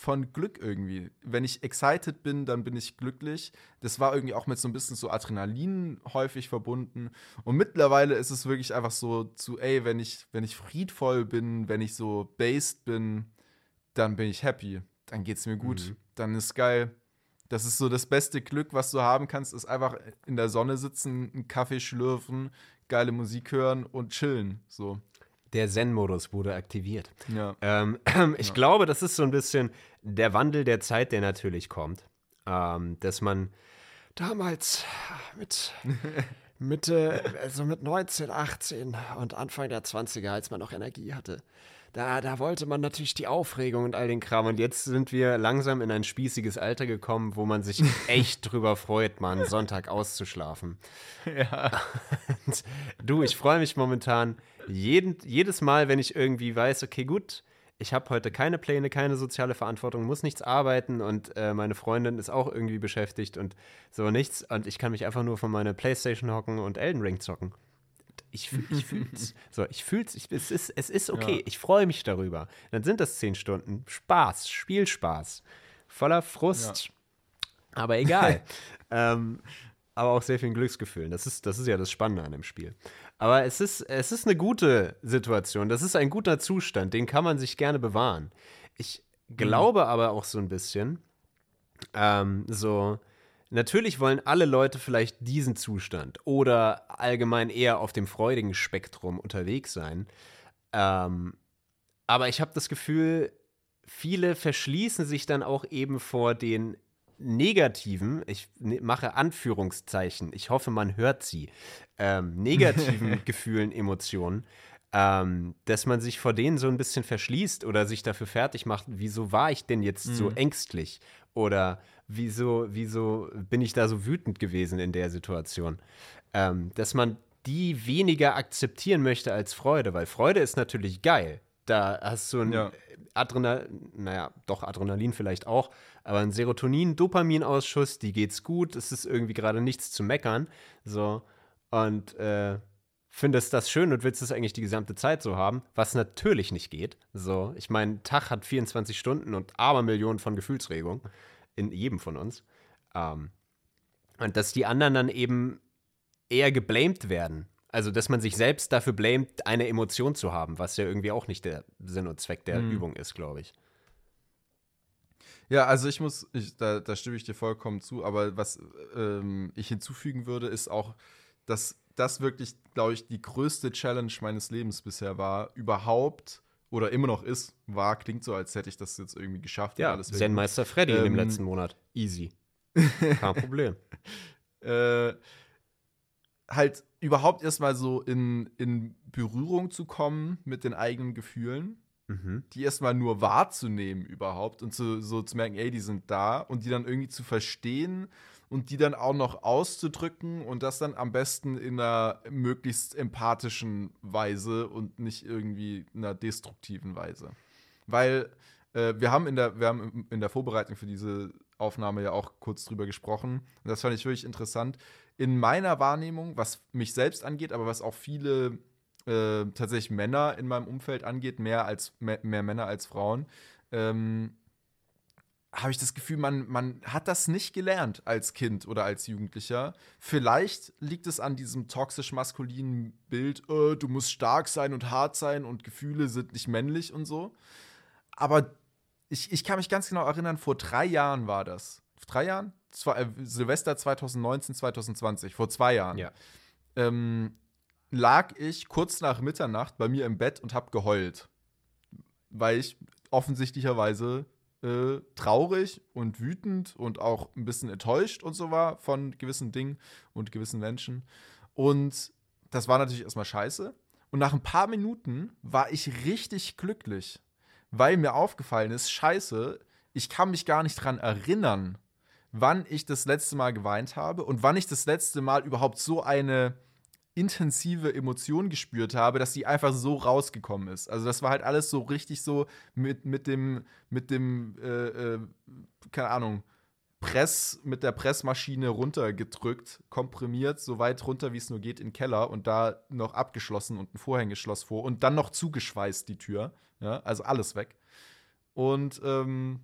von Glück irgendwie. Wenn ich excited bin, dann bin ich glücklich. Das war irgendwie auch mit so ein bisschen so Adrenalin häufig verbunden. Und mittlerweile ist es wirklich einfach so zu, ey, wenn ich, wenn ich friedvoll bin, wenn ich so based bin, dann bin ich happy. Dann geht's mir gut. Dann ist geil. Das ist so das beste Glück, was du haben kannst, ist einfach in der Sonne sitzen, einen Kaffee schlürfen, geile Musik hören und chillen. So. der Zen-Modus wurde aktiviert. Ja. Ähm, ich glaube, das ist so ein bisschen der Wandel der Zeit, der natürlich kommt. Ähm, dass man damals mit Mitte, also mit 19, 18 und Anfang der 20er, als man noch Energie hatte, da, da wollte man natürlich die Aufregung und all den Kram. Und jetzt sind wir langsam in ein spießiges Alter gekommen, wo man sich echt drüber freut, mal einen Sonntag auszuschlafen. Und du, ich freue mich momentan jeden, jedes Mal, wenn ich irgendwie weiß, okay, gut, ich habe heute keine Pläne, keine soziale Verantwortung, muss nichts arbeiten und äh, meine Freundin ist auch irgendwie beschäftigt und so nichts. Und ich kann mich einfach nur von meiner Playstation hocken und Elden Ring zocken. Ich, ich fühl's. So, ich fühl's. Ich, es, ist, es ist okay. Ja. Ich freue mich darüber. Dann sind das zehn Stunden Spaß, Spielspaß. Voller Frust. Aber egal. ähm, aber auch sehr viel Glücksgefühl. Das ist, das ist ja das Spannende an dem Spiel. Aber es ist, es ist eine gute Situation. Das ist ein guter Zustand. Den kann man sich gerne bewahren. Ich glaube aber auch so ein bisschen, ähm, so, natürlich wollen alle Leute vielleicht diesen Zustand oder allgemein eher auf dem freudigen Spektrum unterwegs sein. Ähm, aber ich habe das Gefühl, viele verschließen sich dann auch eben vor den negativen, ich ne- mache Anführungszeichen, ich hoffe, man hört sie, ähm, negativen Gefühlen, Emotionen, ähm, dass man sich vor denen so ein bisschen verschließt oder sich dafür fertig macht, wieso war ich denn jetzt so ängstlich oder wieso, wieso bin ich da so wütend gewesen in der Situation. Ähm, dass man die weniger akzeptieren möchte als Freude, weil Freude ist natürlich geil. Da hast du ein Ja. Adrenalin, naja, doch Adrenalin vielleicht auch, aber ein Serotonin-Dopaminausschuss, die geht's gut, es ist irgendwie gerade nichts zu meckern. So. Und äh, findest das schön und willst es eigentlich die gesamte Zeit so haben, was natürlich nicht geht. So, ich meine, ein Tag hat 24 Stunden und Abermillionen von Gefühlsregungen in jedem von uns. Ähm, und dass die anderen dann eben eher geblamed werden. Also, dass man sich selbst dafür blamet, eine Emotion zu haben, was ja irgendwie auch nicht der Sinn und Zweck der Übung ist, glaube ich. Ja, also ich muss, ich, da, da stimme ich dir vollkommen zu, aber was ähm, ich hinzufügen würde, ist auch, dass das wirklich, glaube ich, die größte Challenge meines Lebens bisher war, überhaupt oder immer noch ist, war, klingt so, als hätte ich das jetzt irgendwie geschafft. Ja, Zen-Meister Freddy in dem Ähm, letzten Monat. Easy. Kein Problem. äh, halt überhaupt erstmal so in, in Berührung zu kommen mit den eigenen Gefühlen, Mhm. die erstmal nur wahrzunehmen überhaupt und zu, so zu merken, ey, die sind da und die dann irgendwie zu verstehen und die dann auch noch auszudrücken und das dann am besten in einer möglichst empathischen Weise und nicht irgendwie in einer destruktiven Weise. Weil äh, wir haben in der, wir haben in der Vorbereitung für diese Aufnahme ja auch kurz drüber gesprochen. Und das fand ich wirklich interessant. In meiner Wahrnehmung, was mich selbst angeht, aber was auch viele äh, tatsächlich Männer in meinem Umfeld angeht, mehr als mehr, mehr Männer als Frauen, ähm, habe ich das Gefühl, man, man hat das nicht gelernt als Kind oder als Jugendlicher. Vielleicht liegt es an diesem toxisch-maskulinen Bild, äh, du musst stark sein und hart sein und Gefühle sind nicht männlich und so. Aber ich, ich kann mich ganz genau erinnern, vor drei Jahren war das. Vor drei Jahren? Zwei, äh, Silvester 2019, 2020, vor zwei Jahren. Ja. Ähm, lag ich kurz nach Mitternacht bei mir im Bett und habe geheult. Weil ich offensichtlicherweise äh, traurig und wütend und auch ein bisschen enttäuscht und so war von gewissen Dingen und gewissen Menschen. Und das war natürlich erstmal scheiße. Und nach ein paar Minuten war ich richtig glücklich, weil mir aufgefallen ist, scheiße, ich kann mich gar nicht dran erinnern, wann ich das letzte Mal geweint habe und wann ich das letzte Mal überhaupt so eine intensive Emotion gespürt habe, dass die einfach so rausgekommen ist. Also das war halt alles so richtig so mit, mit dem, mit dem, äh, äh, keine Ahnung, Press, mit der Pressmaschine runtergedrückt, komprimiert, so weit runter, wie es nur geht, in den Keller und da noch abgeschlossen und ein Vorhängeschloss vor und dann noch zugeschweißt die Tür. Ja, also alles weg. Und ähm,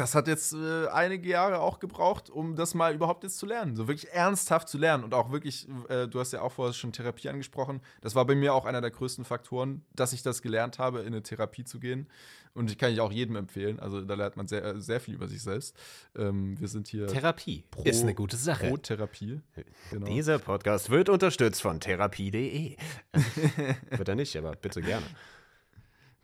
das hat jetzt äh, einige Jahre auch gebraucht, um das mal überhaupt jetzt zu lernen. So wirklich ernsthaft zu lernen und auch wirklich, äh, du hast ja auch vorher schon Therapie angesprochen. Das war bei mir auch einer der größten Faktoren, dass ich das gelernt habe, in eine Therapie zu gehen. Und ich kann ich auch jedem empfehlen. Also da lernt man sehr, sehr viel über sich selbst. Ähm, wir sind hier. Therapie pro, ist eine gute Sache. Pro Therapie. Genau. Dieser Podcast wird unterstützt von therapie.de. wird er nicht, aber bitte gerne.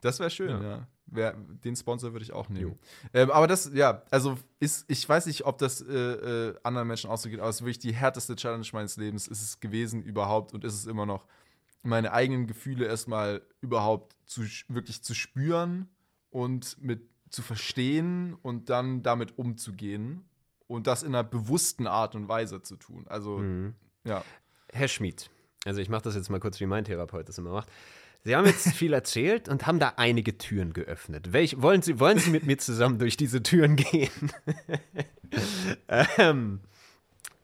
Das wäre schön, ja. ja. Wer, den Sponsor würde ich auch nehmen. Ähm, aber das, ja, also ist, ich weiß nicht, ob das äh, äh, anderen Menschen auch so geht, aber es ist wirklich die härteste Challenge meines Lebens ist es gewesen überhaupt und ist es immer noch, meine eigenen Gefühle erstmal überhaupt zu, wirklich zu spüren und mit zu verstehen und dann damit umzugehen und das in einer bewussten Art und Weise zu tun. Also, mhm. ja. Herr Schmid, also ich mache das jetzt mal kurz, wie mein Therapeut das immer macht. Sie haben jetzt viel erzählt und haben da einige Türen geöffnet. Welch, wollen, Sie, wollen Sie mit mir zusammen durch diese Türen gehen? ähm,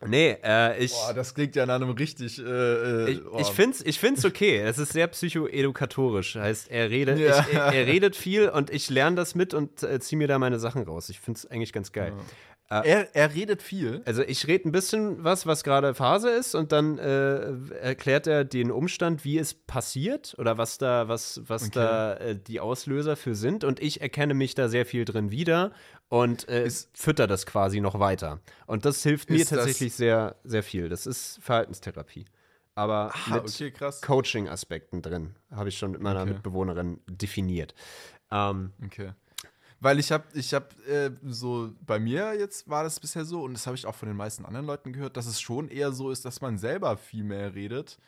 nee, äh, ich. Boah, das klingt ja nach einem richtig. Äh, äh ich, ich finde es ich find's okay. Es ist sehr psychoedukatorisch. Heißt, er redet, ja. ich, er, er, redet viel und ich lerne das mit und äh, ziehe mir da meine Sachen raus. Ich finde es eigentlich ganz geil. Ja. Äh, er, er redet viel. Also ich rede ein bisschen was, was gerade Phase ist, und dann äh, erklärt er den Umstand, wie es passiert oder was da, was, was okay. da äh, die Auslöser für sind. Und ich erkenne mich da sehr viel drin wieder und äh, fütter das quasi noch weiter. Und das hilft mir tatsächlich sehr, sehr viel. Das ist Verhaltenstherapie. Aber ah, mit okay, Coaching-Aspekten drin, habe ich schon mit meiner okay. Mitbewohnerin definiert. Ähm, okay. Weil ich habe, ich habe äh, so, bei mir jetzt war das bisher so, und das habe ich auch von den meisten anderen Leuten gehört, dass es schon eher so ist, dass man selber viel mehr redet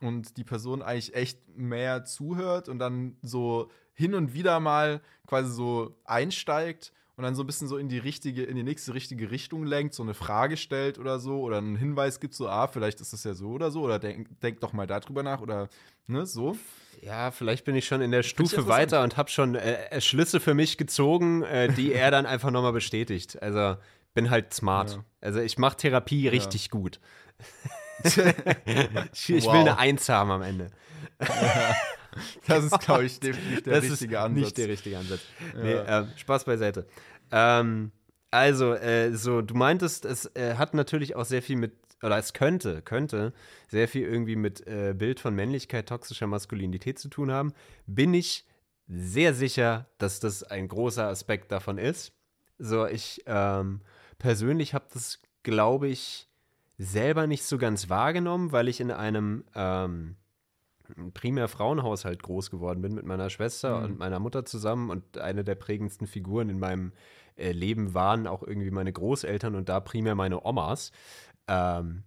und die Person eigentlich echt mehr zuhört und dann so hin und wieder mal quasi so einsteigt und dann so ein bisschen so in die richtige, in die nächste richtige Richtung lenkt, so eine Frage stellt oder so oder einen Hinweis gibt, so, ah, vielleicht ist das ja so oder so, oder denk, denk doch mal darüber nach oder ne, so. Ja, vielleicht bin ich schon in der Stufe weiter und habe schon äh, Schlüsse für mich gezogen, äh, die er dann einfach nochmal bestätigt. Also bin halt smart. Ja. Also ich mache Therapie ja. richtig gut. ich, ich wow. will eine Eins haben am Ende. Ja. Das ist, glaube ich, definitiv der das richtige ist Ansatz. Nicht der richtige Ansatz. Nee, äh, Spaß beiseite. Ähm, also, äh, so, du meintest, es äh, hat natürlich auch sehr viel mit, oder es könnte, könnte sehr viel irgendwie mit äh, Bild von Männlichkeit, toxischer Maskulinität zu tun haben. Bin ich sehr sicher, dass das ein großer Aspekt davon ist. So, ich ähm, persönlich habe das, glaube ich, selber nicht so ganz wahrgenommen, weil ich in einem ähm, primär Frauenhaushalt groß geworden bin mit meiner Schwester mhm. und meiner Mutter zusammen und eine der prägendsten Figuren in meinem äh, Leben waren auch irgendwie meine Großeltern und da primär meine Omas. Ähm,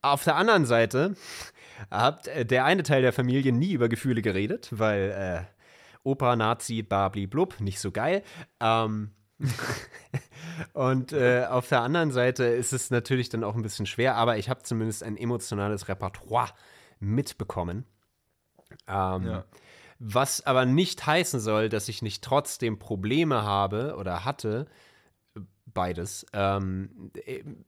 auf der anderen Seite hat äh, der eine Teil der Familie nie über Gefühle geredet, weil äh, Opa, Nazi, Babli, Blub, nicht so geil. Ähm, und äh, auf der anderen Seite ist es natürlich dann auch ein bisschen schwer, aber ich habe zumindest ein emotionales Repertoire mitbekommen. Ähm, ja. Was aber nicht heißen soll, dass ich nicht trotzdem Probleme habe oder hatte, beides, ähm,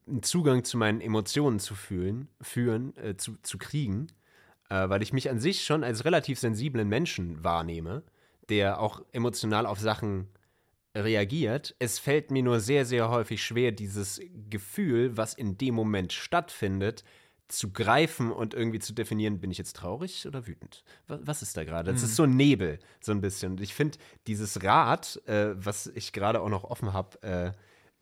einen Zugang zu meinen Emotionen zu fühlen, führen, äh, zu, zu kriegen, äh, weil ich mich an sich schon als relativ sensiblen Menschen wahrnehme, der auch emotional auf Sachen reagiert. Es fällt mir nur sehr, sehr häufig schwer, dieses Gefühl, was in dem Moment stattfindet, zu greifen und irgendwie zu definieren, bin ich jetzt traurig oder wütend? Was, ist da gerade? Das mhm. ist so ein Nebel, so ein bisschen. Und ich finde, dieses Rad, äh, was ich gerade auch noch offen habe, äh,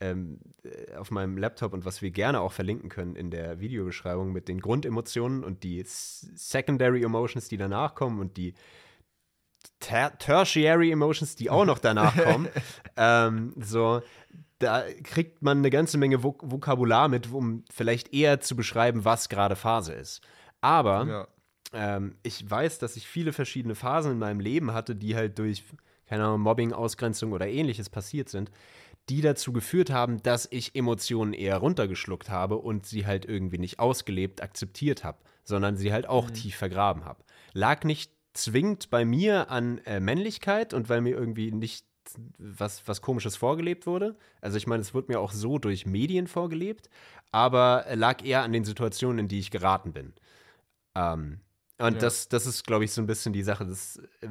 ähm, äh, auf meinem Laptop und was wir gerne auch verlinken können in der Videobeschreibung mit den Grundemotionen und die Secondary Emotions, die danach kommen und die Ter Tertiary Emotions, die auch noch danach kommen. ähm, so, da kriegt man eine ganze Menge Vok Vokabular mit, um vielleicht eher zu beschreiben, was gerade Phase ist. Aber ja. ähm, ich weiß, dass ich viele verschiedene Phasen in meinem Leben hatte, die halt durch, keine Ahnung, Mobbing, Ausgrenzung oder ähnliches passiert sind, die dazu geführt haben, dass ich Emotionen eher runtergeschluckt habe und sie halt irgendwie nicht ausgelebt akzeptiert habe, sondern sie halt auch tief vergraben habe. Lag nicht zwingend bei mir an äh, Männlichkeit und weil mir irgendwie nicht was, was Komisches vorgelebt wurde. Also ich meine, es wurde mir auch so durch Medien vorgelebt, aber lag eher an den Situationen, in die ich geraten bin. Ähm, und Ja. das, das ist, glaube ich, so ein bisschen die Sache. Das äh,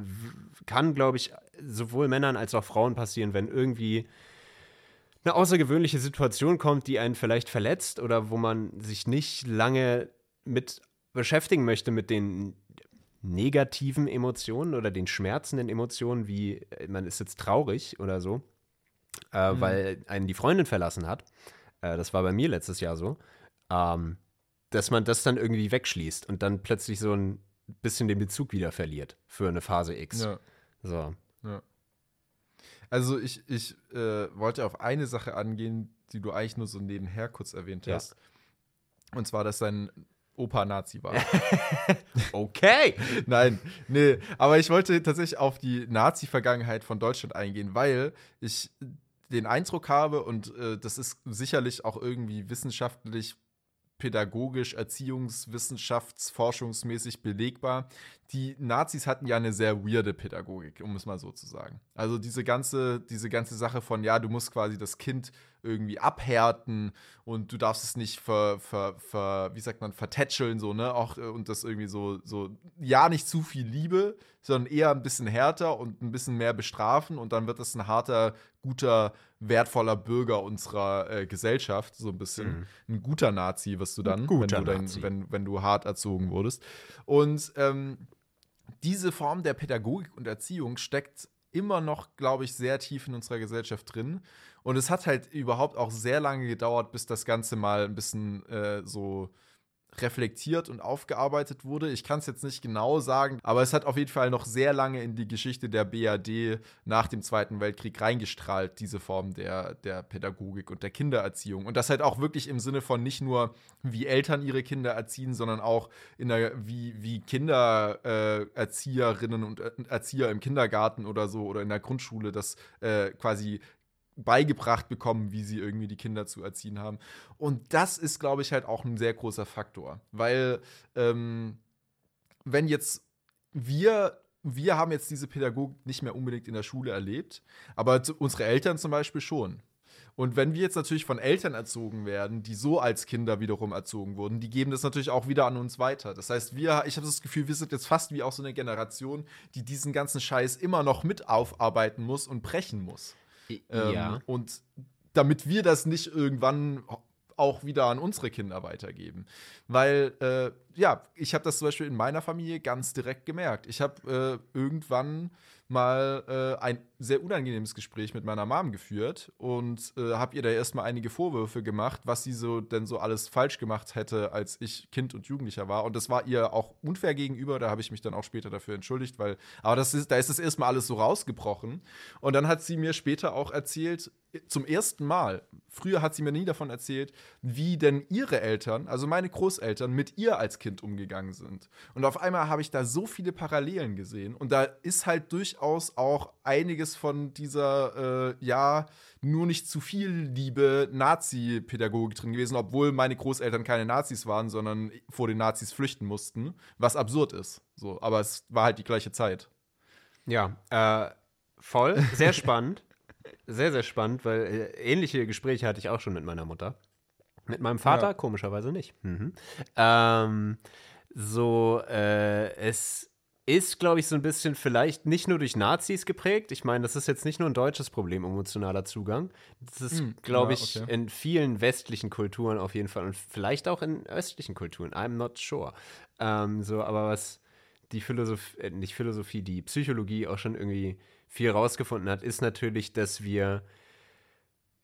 kann, glaube ich, sowohl Männern als auch Frauen passieren, wenn irgendwie eine außergewöhnliche Situation kommt, die einen vielleicht verletzt oder wo man sich nicht lange mit beschäftigen möchte mit den negativen Emotionen oder den schmerzenden Emotionen, wie äh, man ist jetzt traurig oder so, äh, weil einen die Freundin verlassen hat. Äh, das war bei mir letztes Jahr so. Ähm, dass man das dann irgendwie wegschließt und dann plötzlich so ein bisschen den Bezug wieder verliert für eine Phase X. Ja. So. Also ich, ich äh, wollte auf eine Sache angehen, die du eigentlich nur so nebenher kurz erwähnt Ja. hast. Und zwar, dass dein Opa Nazi war. Okay. Nein, nee, aber ich wollte tatsächlich auf die Nazi-Vergangenheit von Deutschland eingehen, weil ich den Eindruck habe, und äh, das ist sicherlich auch irgendwie wissenschaftlich, pädagogisch, erziehungswissenschafts-, forschungsmäßig belegbar. Die Nazis hatten ja eine sehr weirde Pädagogik, um es mal so zu sagen. Also diese ganze, diese ganze Sache von, ja, du musst quasi das Kind irgendwie abhärten und du darfst es nicht ver, ver, ver wie sagt man, vertätscheln, so, ne? Auch, äh, und das irgendwie so, so, ja, nicht zu viel Liebe, sondern eher ein bisschen härter und ein bisschen mehr bestrafen und dann wird das ein harter, guter, wertvoller Bürger unserer äh, Gesellschaft, so ein bisschen. Ein guter Nazi wirst du dann, guter wenn, du dein, wenn, wenn du hart erzogen wurdest. Und ähm, diese Form der Pädagogik und Erziehung steckt immer noch, glaube ich, sehr tief in unserer Gesellschaft drin. Und es hat halt überhaupt auch sehr lange gedauert, bis das Ganze mal ein bisschen äh, so reflektiert und aufgearbeitet wurde. Ich kann es jetzt nicht genau sagen, aber es hat auf jeden Fall noch sehr lange in die Geschichte der BAD nach dem Zweiten Weltkrieg reingestrahlt, diese Form der, der Pädagogik und der Kindererziehung. Und das halt auch wirklich im Sinne von nicht nur, wie Eltern ihre Kinder erziehen, sondern auch in der, wie, wie Kindererzieherinnen äh, und äh, Erzieher im Kindergarten oder so oder in der Grundschule das äh, quasi beigebracht bekommen, wie sie irgendwie die Kinder zu erziehen haben. Und das ist, glaube ich, halt auch ein sehr großer Faktor. Weil, ähm, wenn jetzt wir, wir haben jetzt diese Pädagogik nicht mehr unbedingt in der Schule erlebt, aber unsere Eltern zum Beispiel schon. Und wenn wir jetzt natürlich von Eltern erzogen werden, die so als Kinder wiederum erzogen wurden, die geben das natürlich auch wieder an uns weiter. Das heißt, wir, ich habe das Gefühl, wir sind jetzt fast wie auch so eine Generation, die diesen ganzen Scheiß immer noch mit aufarbeiten muss und brechen muss. Ähm, ja. Und damit wir das nicht irgendwann auch wieder an unsere Kinder weitergeben. Weil, äh, ja, ich habe das zum Beispiel in meiner Familie ganz direkt gemerkt. Ich habe äh, irgendwann mal äh, ein sehr unangenehmes Gespräch mit meiner Mom geführt und äh, habe ihr da erstmal einige Vorwürfe gemacht, was sie so denn so alles falsch gemacht hätte, als ich Kind und Jugendlicher war. Und das war ihr auch unfair gegenüber. Da habe ich mich dann auch später dafür entschuldigt, weil, aber das ist, da ist es erstmal alles so rausgebrochen. Und dann hat sie mir später auch erzählt, zum ersten Mal, früher hat sie mir nie davon erzählt, wie denn ihre Eltern, also meine Großeltern, mit ihr als Kind umgegangen sind. Und auf einmal habe ich da so viele Parallelen gesehen. Und da ist halt durchaus auch einiges von dieser, äh, ja, nur nicht zu viel Liebe Nazi-Pädagogik drin gewesen, obwohl meine Großeltern keine Nazis waren, sondern vor den Nazis flüchten mussten, was absurd ist. So, aber es war halt die gleiche Zeit. Ja, äh, voll. Sehr spannend. Sehr, sehr spannend, weil äh, ähnliche Gespräche hatte ich auch schon mit meiner Mutter. Mit meinem Vater, Ja. komischerweise nicht. Mhm. Ähm, so, äh, es ist, glaube ich, so ein bisschen vielleicht nicht nur durch Nazis geprägt. Ich meine, das ist jetzt nicht nur ein deutsches Problem, emotionaler Zugang. Das ist, glaube ja, ich, okay. in vielen westlichen Kulturen auf jeden Fall und vielleicht auch in östlichen Kulturen. I'm not sure. Ähm, so, aber was die Philosophie, äh, nicht Philosophie, die Psychologie auch schon irgendwie viel rausgefunden hat, ist natürlich, dass wir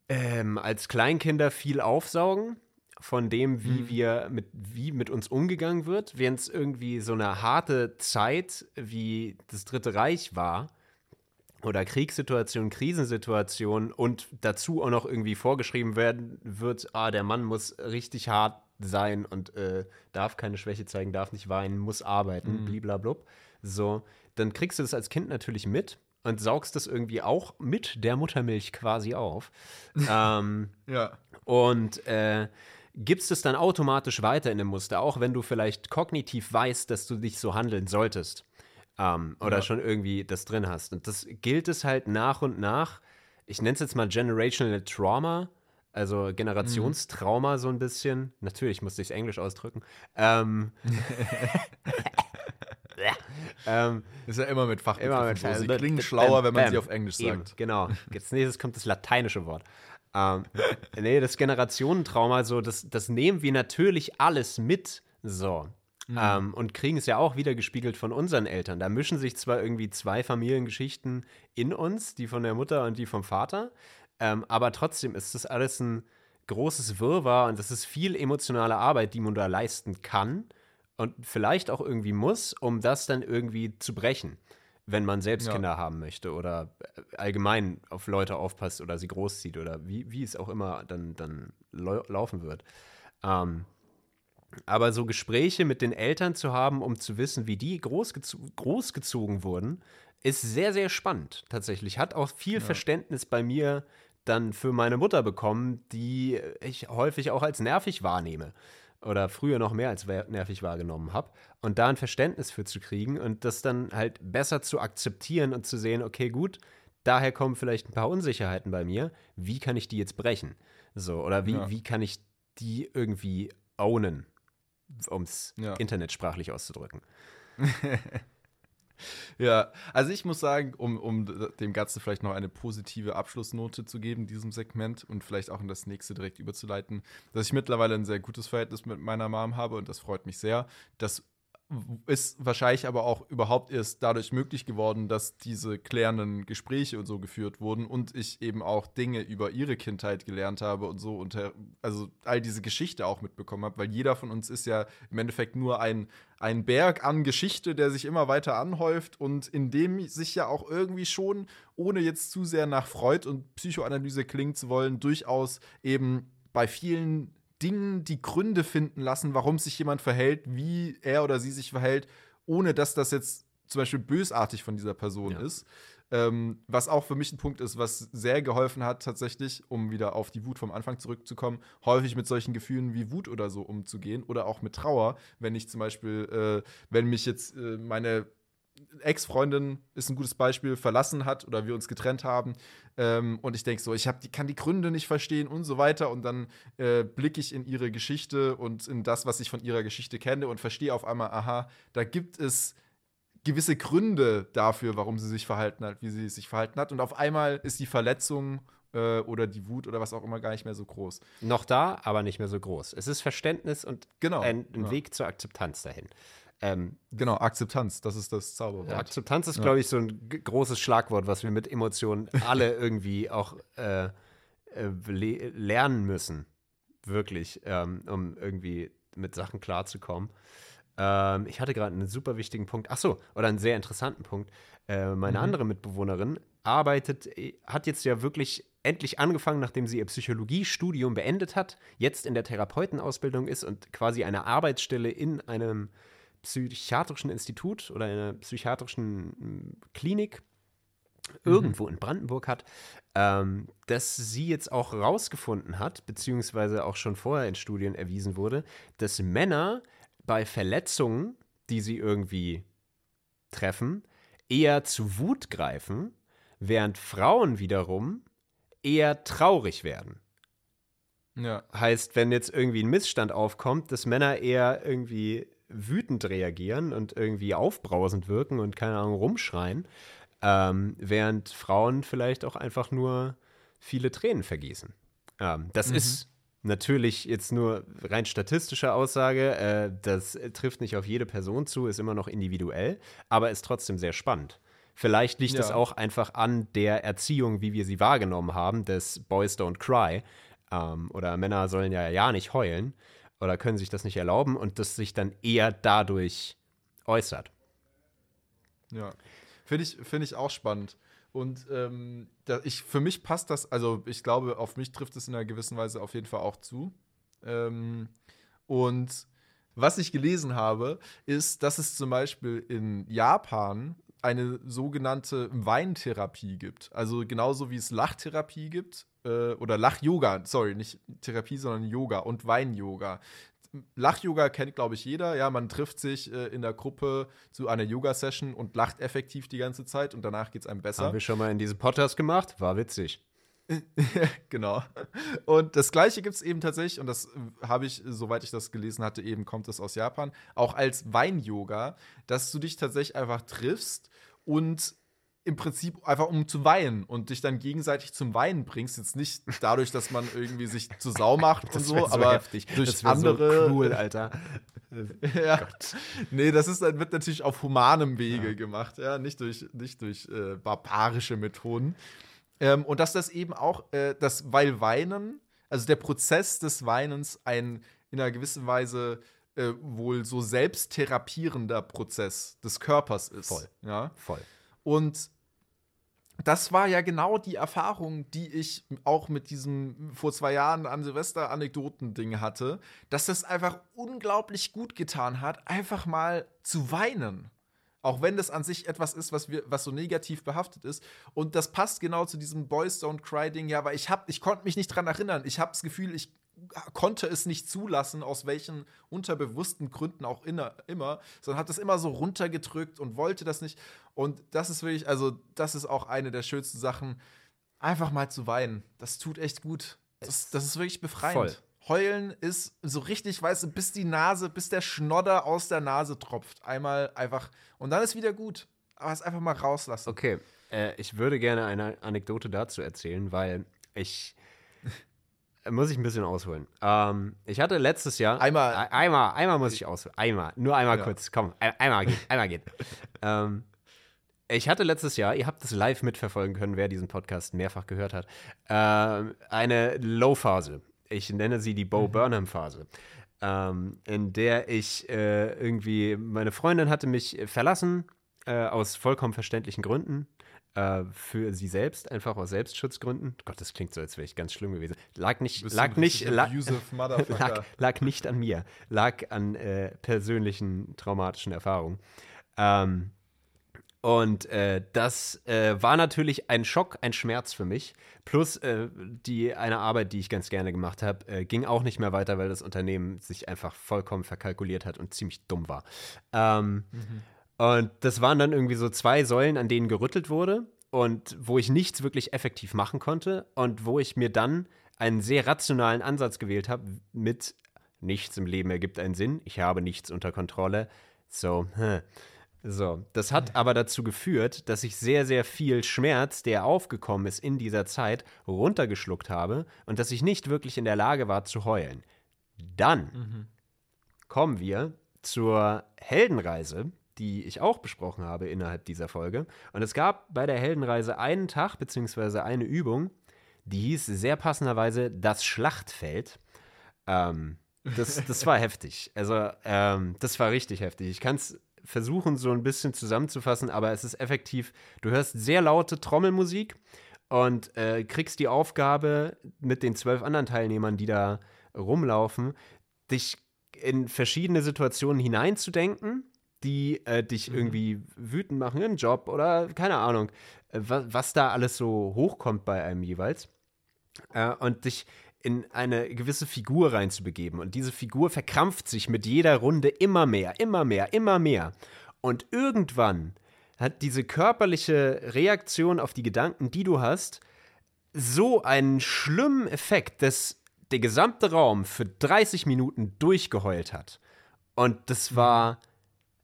ähm, als Kleinkinder viel aufsaugen von dem, wie wir mit, wie mit uns umgegangen wird, während es irgendwie so eine harte Zeit wie das Dritte Reich war oder Kriegssituation, Krisensituation und dazu auch noch irgendwie vorgeschrieben werden wird, ah, der Mann muss richtig hart sein und äh, darf keine Schwäche zeigen, darf nicht weinen, muss arbeiten, bliblablub. So, dann kriegst du das als Kind natürlich mit und saugst das irgendwie auch mit der Muttermilch quasi auf. ähm, Ja. und äh, gibst es dann automatisch weiter in dem Muster, auch wenn du vielleicht kognitiv weißt, dass du dich so handeln solltest. Ähm, oder Ja. schon irgendwie das drin hast. Und das gilt es halt nach und nach, ich nenne es jetzt mal Generational Trauma, also Generationstrauma so ein bisschen. Natürlich musste ich es Englisch ausdrücken. Ähm, ähm, Ist ja immer mit Fachbegriffen Immer mit so. Sie klingen bam, schlauer, wenn man bam. sie auf Englisch Eben, sagt. Genau. Jetzt nächstes kommt das lateinische Wort. Ähm, nee, das Generationentrauma, so, das, das nehmen wir natürlich alles mit. So. Mhm. Ähm, und kriegen es ja auch wieder gespiegelt von unseren Eltern. Da mischen sich zwar irgendwie zwei Familiengeschichten in uns, die von der Mutter und die vom Vater, ähm, aber trotzdem ist das alles ein großes Wirrwarr und das ist viel emotionale Arbeit, die man da leisten kann und vielleicht auch irgendwie muss, um das dann irgendwie zu brechen, wenn man selbst Ja. Kinder haben möchte oder äh, allgemein auf Leute aufpasst oder sie großzieht oder wie, wie es auch immer dann, dann lau laufen wird. Ähm, aber so Gespräche mit den Eltern zu haben, um zu wissen, wie die großgezo großgezogen wurden, ist sehr, sehr spannend tatsächlich. Hat auch viel Verständnis bei mir dann für meine Mutter bekommen, die ich häufig auch als nervig wahrnehme. Oder früher noch mehr als nervig wahrgenommen habe. Und da ein Verständnis für zu kriegen und das dann halt besser zu akzeptieren und zu sehen, okay, gut, daher kommen vielleicht ein paar Unsicherheiten bei mir. Wie kann ich die jetzt brechen? So, oder wie, Ja. wie kann ich die irgendwie ownen? um es Ja. internetsprachlich auszudrücken. Ja, also ich muss sagen, um, um dem Ganzen vielleicht noch eine positive Abschlussnote zu geben, diesem Segment und vielleicht auch in das nächste direkt überzuleiten, dass ich mittlerweile ein sehr gutes Verhältnis mit meiner Mom habe und das freut mich sehr. Das ist wahrscheinlich aber auch überhaupt erst dadurch möglich geworden, dass diese klärenden Gespräche und so geführt wurden und ich eben auch Dinge über ihre Kindheit gelernt habe und so und also all diese Geschichte auch mitbekommen habe, weil jeder von uns ist ja im Endeffekt nur ein, ein Berg an Geschichte, der sich immer weiter anhäuft und in dem sich ja auch irgendwie schon, ohne jetzt zu sehr nach Freud und Psychoanalyse klingen zu wollen, durchaus eben bei vielen Dingen die Gründe finden lassen, warum sich jemand verhält, wie er oder sie sich verhält, ohne dass das jetzt zum Beispiel bösartig von dieser Person Ja. ist. Ähm, was auch für mich ein Punkt ist, was sehr geholfen hat, tatsächlich, um wieder auf die Wut vom Anfang zurückzukommen, häufig mit solchen Gefühlen wie Wut oder so umzugehen oder auch mit Trauer, wenn ich zum Beispiel, äh, wenn mich jetzt äh, meine Ex-Freundin ist ein gutes Beispiel, verlassen hat oder wir uns getrennt haben ähm, und ich denke so, ich hab die, kann die Gründe nicht verstehen und so weiter und dann äh, blicke ich in ihre Geschichte und in das, was ich von ihrer Geschichte kenne und verstehe auf einmal, aha, da gibt es gewisse Gründe dafür, warum sie sich verhalten hat, wie sie sich verhalten hat und auf einmal ist die Verletzung äh, oder die Wut oder was auch immer gar nicht mehr so groß. Noch da, aber nicht mehr so groß. Es ist Verständnis und Genau, ein, ein ja. Weg zur Akzeptanz dahin. Ähm, Genau, Akzeptanz, das ist das Zauberwort. Akzeptanz ist, glaube ich, so ein großes Schlagwort, was wir mit Emotionen alle irgendwie auch äh, äh, le lernen müssen. Wirklich, ähm, um irgendwie mit Sachen klarzukommen. Ähm, ich hatte gerade einen super wichtigen Punkt. Ach so, oder einen sehr interessanten Punkt. Äh, meine andere Mitbewohnerin arbeitet, äh, hat jetzt ja wirklich endlich angefangen, nachdem sie ihr Psychologiestudium beendet hat, jetzt in der Therapeutenausbildung ist und quasi eine Arbeitsstelle in einem psychiatrischen Institut oder einer psychiatrischen mm, Klinik irgendwo in Brandenburg hat, ähm, dass sie jetzt auch rausgefunden hat, beziehungsweise auch schon vorher in Studien erwiesen wurde, dass Männer bei Verletzungen, die sie irgendwie treffen, eher zu Wut greifen, während Frauen wiederum eher traurig werden. Ja. Heißt, wenn jetzt irgendwie ein Missstand aufkommt, dass Männer eher irgendwie wütend reagieren und irgendwie aufbrausend wirken und keine Ahnung rumschreien, ähm, während Frauen vielleicht auch einfach nur viele Tränen vergießen. Ähm, das ist natürlich jetzt nur rein statistische Aussage. Äh, das trifft nicht auf jede Person zu, ist immer noch individuell, aber ist trotzdem sehr spannend. Vielleicht liegt es Ja. auch einfach an der Erziehung, wie wir sie wahrgenommen haben, des Boys Don't Cry. Ähm, oder Männer sollen ja ja nicht heulen oder können sich das nicht erlauben und das sich dann eher dadurch äußert. Ja. Finde ich, find ich auch spannend. Und ähm, ich, für mich passt das, also ich glaube, auf mich trifft es in einer gewissen Weise auf jeden Fall auch zu. Ähm, und was ich gelesen habe, ist, dass es zum Beispiel in Japan eine sogenannte Weintherapie gibt. Also genauso wie es Lachtherapie gibt äh, oder Lach-Yoga, sorry, nicht Therapie, sondern Yoga und Wein-Yoga. Lach-Yoga kennt, glaube ich, jeder. Ja, man trifft sich äh, in der Gruppe zu einer Yoga-Session und lacht effektiv die ganze Zeit und danach geht es einem besser. Haben wir schon mal in diesem Podcast gemacht? War witzig. genau. Und das gleiche gibt es eben tatsächlich, und das äh, habe ich, soweit ich das gelesen hatte, eben kommt es aus Japan, auch als Wein-Yoga, dass du dich tatsächlich einfach triffst und im Prinzip einfach um zu weinen und dich dann gegenseitig zum Weinen bringst. Jetzt nicht dadurch, dass man irgendwie sich zu Sau macht und so, so aber heftig. durch Das andere. So cool, Alter. ja. Nee, das ist, wird natürlich auf humanem Wege gemacht, ja, nicht durch, nicht durch äh, barbarische Methoden. Ähm, und dass das eben auch, äh, das, weil Weinen, also der Prozess des Weinens ein in einer gewissen Weise äh, wohl so selbsttherapierender Prozess des Körpers ist. Voll. Ja. Voll. Und das war ja genau die Erfahrung, die ich auch mit diesem vor zwei Jahren an Silvester-Anekdoten-Ding hatte, dass das einfach unglaublich gut getan hat, einfach mal zu weinen. Auch wenn das an sich etwas ist, was, wir, was so negativ behaftet ist. Und das passt genau zu diesem Boys Don't Cry-Ding, ja, weil ich, ich konnte mich nicht dran erinnern. Ich habe das Gefühl, ich konnte es nicht zulassen, aus welchen unterbewussten Gründen auch inner, immer, sondern hat es immer so runtergedrückt und wollte das nicht. Und das ist wirklich, also das ist auch eine der schönsten Sachen, einfach mal zu weinen. Das tut echt gut. Das, das ist wirklich befreiend. Voll. Heulen ist so richtig, weißt du, bis die Nase, bis der Schnodder aus der Nase tropft. Einmal einfach und dann ist wieder gut. Aber es einfach mal rauslassen. Okay, äh, ich würde gerne eine Anekdote dazu erzählen, weil ich muss ich ein bisschen ausholen. Ähm, ich hatte letztes Jahr Einmal- Ei- einmal, einmal muss ich ausholen, einmal, nur einmal Ja. kurz, komm, ein, einmal geht, einmal geht. ähm, ich hatte letztes Jahr, ihr habt es live mitverfolgen können, wer diesen Podcast mehrfach gehört hat, ähm, eine Low-Phase. Ich nenne sie die Bo Burnham-Phase. Ähm, in der ich äh, irgendwie, meine Freundin hatte mich verlassen, äh, aus vollkommen verständlichen Gründen. Äh, für sie selbst, einfach aus Selbstschutzgründen. Gott, das klingt so, als wäre ich ganz schlimm gewesen. Lag nicht, lag nicht, lag, lag, lag nicht an mir, lag an äh, persönlichen traumatischen Erfahrungen. Ähm, und äh, das äh, war natürlich ein Schock, ein Schmerz für mich. Plus äh, die eine Arbeit, die ich ganz gerne gemacht habe, äh, ging auch nicht mehr weiter, weil das Unternehmen sich einfach vollkommen verkalkuliert hat und ziemlich dumm war. Ähm, Und das waren dann irgendwie so zwei Säulen, an denen gerüttelt wurde und wo ich nichts wirklich effektiv machen konnte und wo ich mir dann einen sehr rationalen Ansatz gewählt habe mit nichts im Leben ergibt einen Sinn, ich habe nichts unter Kontrolle. So, hm. So, das hat aber dazu geführt, dass ich sehr, sehr viel Schmerz, der aufgekommen ist in dieser Zeit, runtergeschluckt habe und dass ich nicht wirklich in der Lage war zu heulen. Dann kommen wir zur Heldenreise, die ich auch besprochen habe innerhalb dieser Folge. Und es gab bei der Heldenreise einen Tag beziehungsweise eine Übung, die hieß sehr passenderweise das Schlachtfeld. Ähm, das, das war heftig. Also, ähm, das war richtig heftig. Ich kann es versuchen, so ein bisschen zusammenzufassen, aber es ist effektiv. Du hörst sehr laute Trommelmusik und äh, kriegst die Aufgabe, mit den zwölf anderen Teilnehmern, die da rumlaufen, dich in verschiedene Situationen hineinzudenken, die äh, dich irgendwie wütend machen im Job oder keine Ahnung, äh, was, was da alles so hochkommt bei einem jeweils. Äh, und dich in eine gewisse Figur reinzubegeben. Und diese Figur verkrampft sich mit jeder Runde immer mehr, immer mehr, immer mehr. Und irgendwann hat diese körperliche Reaktion auf die Gedanken, die du hast, so einen schlimmen Effekt, dass der gesamte Raum für 30 Minuten durchgeheult hat. Und das war,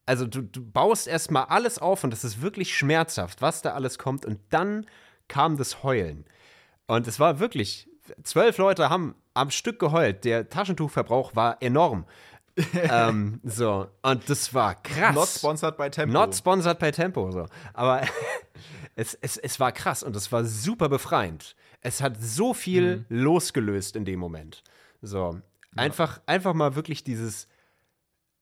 also du, du baust erstmal alles auf und das ist wirklich schmerzhaft, was da alles kommt. Und dann kam das Heulen. Und es war wirklich, zwölf Leute haben am Stück geheult. Der Taschentuchverbrauch war enorm. ähm, so, und das war krass. Not sponsored by Tempo. Not sponsored by Tempo, so. Aber es, es, es war krass und es war super befreiend. Es hat so viel losgelöst in dem Moment. So. Einfach, einfach mal wirklich dieses.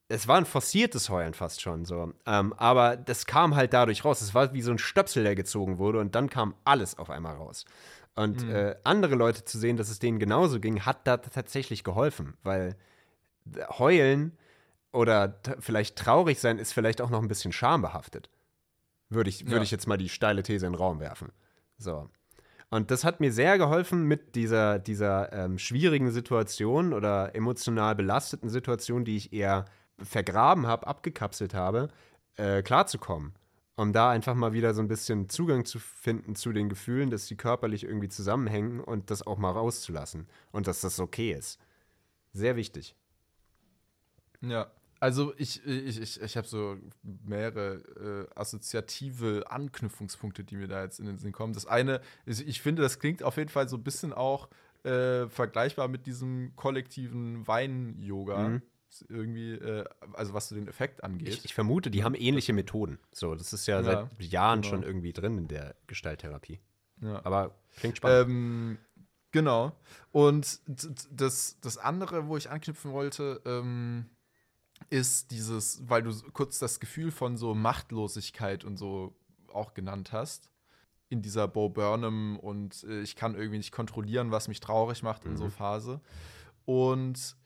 Es war ein forciertes Heulen fast schon so. Ähm, aber das kam halt dadurch raus. Es war wie so ein Stöpsel, der gezogen wurde und dann kam alles auf einmal raus. Und äh, andere Leute zu sehen, dass es denen genauso ging, hat da tatsächlich geholfen, weil heulen oder vielleicht traurig sein ist vielleicht auch noch ein bisschen schambehaftet. Würde ich, würde Ja. ich jetzt mal die steile These in den Raum werfen. So. Und das hat mir sehr geholfen, mit dieser, dieser ähm, schwierigen Situation oder emotional belasteten Situation, die ich eher vergraben habe, abgekapselt habe, äh, klarzukommen. Um da einfach mal wieder so ein bisschen Zugang zu finden zu den Gefühlen, dass die körperlich irgendwie zusammenhängen und das auch mal rauszulassen. Und dass das okay ist. Sehr wichtig. Ja, also ich, ich, ich, ich habe so mehrere äh, assoziative Anknüpfungspunkte, die mir da jetzt in den Sinn kommen. Das eine, ist, ich finde, das klingt auf jeden Fall so ein bisschen auch äh, vergleichbar mit diesem kollektiven Wein-Yoga. Mhm. Irgendwie, äh, also was so den Effekt angeht. Ich, ich vermute, die haben ähnliche Methoden. So, das ist ja, Ja, seit Jahren genau. schon irgendwie drin in der Gestalttherapie. ja. Aber klingt spannend. Ähm, genau. Und das, das andere, wo ich anknüpfen wollte, ähm, ist dieses, weil du kurz das Gefühl von so Machtlosigkeit und so auch genannt hast. In dieser Bo Burnham und äh, ich kann irgendwie nicht kontrollieren, was mich traurig macht in so Phase. Und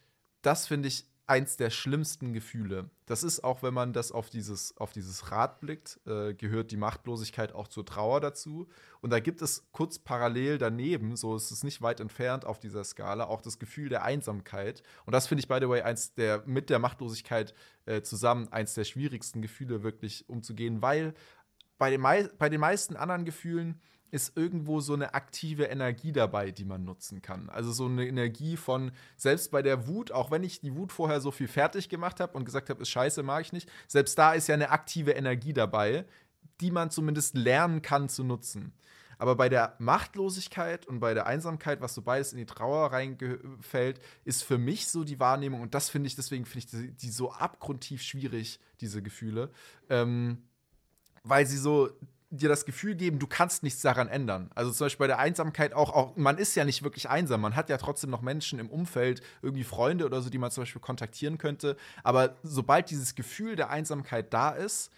das finde ich eins der schlimmsten Gefühle. Das ist auch, wenn man das auf dieses, auf dieses Rad blickt, äh, gehört die Machtlosigkeit auch zur Trauer dazu. Und da gibt es kurz parallel daneben, so ist es nicht weit entfernt auf dieser Skala, auch das Gefühl der Einsamkeit. Und das finde ich, by the way, eins der mit der Machtlosigkeit äh, zusammen eins der schwierigsten Gefühle wirklich umzugehen, weil bei den, bei den meisten anderen Gefühlen ist irgendwo so eine aktive Energie dabei, die man nutzen kann. Also so eine Energie von, selbst bei der Wut, auch wenn ich die Wut vorher so viel fertig gemacht habe und gesagt habe, ist scheiße, mag ich nicht, selbst da ist ja eine aktive Energie dabei, die man zumindest lernen kann zu nutzen. Aber bei der Machtlosigkeit und bei der Einsamkeit, was so beides in die Trauer reingefällt, ist für mich so die Wahrnehmung, und das finde ich, deswegen finde ich die, die so abgrundtief schwierig, diese Gefühle, ähm, weil sie so dir das Gefühl geben, du kannst nichts daran ändern. Also zum Beispiel bei der Einsamkeit auch, auch, man ist ja nicht wirklich einsam, man hat ja trotzdem noch Menschen im Umfeld, irgendwie Freunde oder so, die man zum Beispiel kontaktieren könnte. Aber sobald dieses Gefühl der Einsamkeit da ist,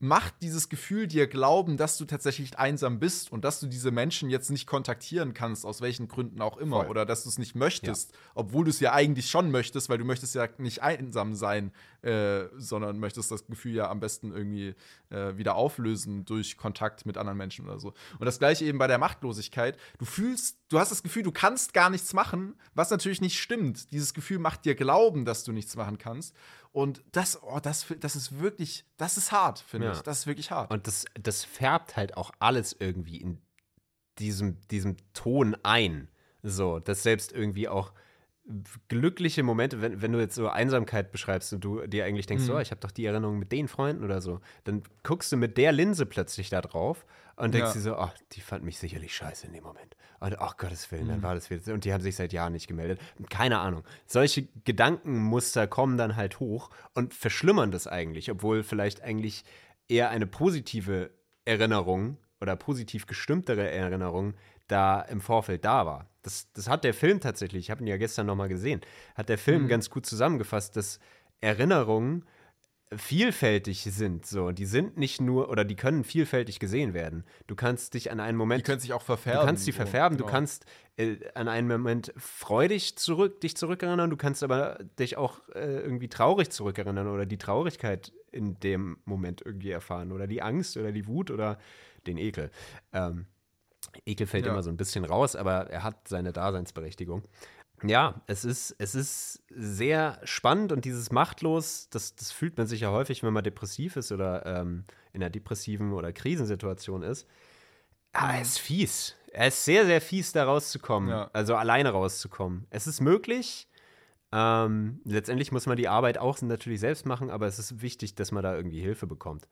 macht dieses Gefühl dir glauben, dass du tatsächlich einsam bist und dass du diese Menschen jetzt nicht kontaktieren kannst, aus welchen Gründen auch immer, Voll. oder dass du es nicht möchtest, obwohl du es ja eigentlich schon möchtest, weil du möchtest ja nicht einsam sein, äh, sondern möchtest das Gefühl ja am besten irgendwie äh, wieder auflösen durch Kontakt mit anderen Menschen oder so. Und das gleiche eben bei der Machtlosigkeit. Du fühlst, du hast das Gefühl, du kannst gar nichts machen, was natürlich nicht stimmt. Dieses Gefühl macht dir glauben, dass du nichts machen kannst. Und das, oh, das, das ist wirklich, das ist hart, finde Ja. ich. Das ist wirklich hart. Und das, das färbt halt auch alles irgendwie in diesem, diesem Ton ein. So, dass selbst irgendwie auch glückliche Momente, wenn, wenn du jetzt so Einsamkeit beschreibst und du dir eigentlich denkst, oh, ich habe doch die Erinnerung mit den Freunden oder so, dann guckst du mit der Linse plötzlich da drauf und denkst Ja. dir so, ach, die fand mich sicherlich scheiße in dem Moment. Und ach Gottes Willen, dann war das wieder. Und die haben sich seit Jahren nicht gemeldet. Keine Ahnung. Solche Gedankenmuster kommen dann halt hoch und verschlimmern das eigentlich, obwohl vielleicht eigentlich eher eine positive Erinnerung oder positiv gestimmtere Erinnerung da im Vorfeld da war. Das, das hat der Film tatsächlich, ich habe ihn ja gestern nochmal gesehen, hat der Film ganz gut zusammengefasst, dass Erinnerungen vielfältig sind. So, die sind nicht nur oder die können vielfältig gesehen werden. Du kannst dich an einen Die Moment können sich auch verfärben. Du kannst die so, verfärben, du genau. kannst äh, an einen Moment freudig zurück, dich zurückerinnern, du kannst aber dich auch äh, irgendwie traurig zurückerinnern oder die Traurigkeit in dem Moment irgendwie erfahren oder die Angst oder die Wut oder den Ekel. Ähm, Ekel fällt Ja. immer so ein bisschen raus, aber er hat seine Daseinsberechtigung. Ja, es ist, es ist sehr spannend und dieses Machtlos, das, das fühlt man sich ja häufig, wenn man depressiv ist oder ähm, in einer depressiven oder Krisensituation ist. Aber er ist fies. Er ist sehr, sehr fies, da rauszukommen. Ja. Also alleine rauszukommen. Es ist möglich. Ähm, letztendlich muss man die Arbeit auch natürlich selbst machen, aber es ist wichtig, dass man da irgendwie Hilfe bekommt.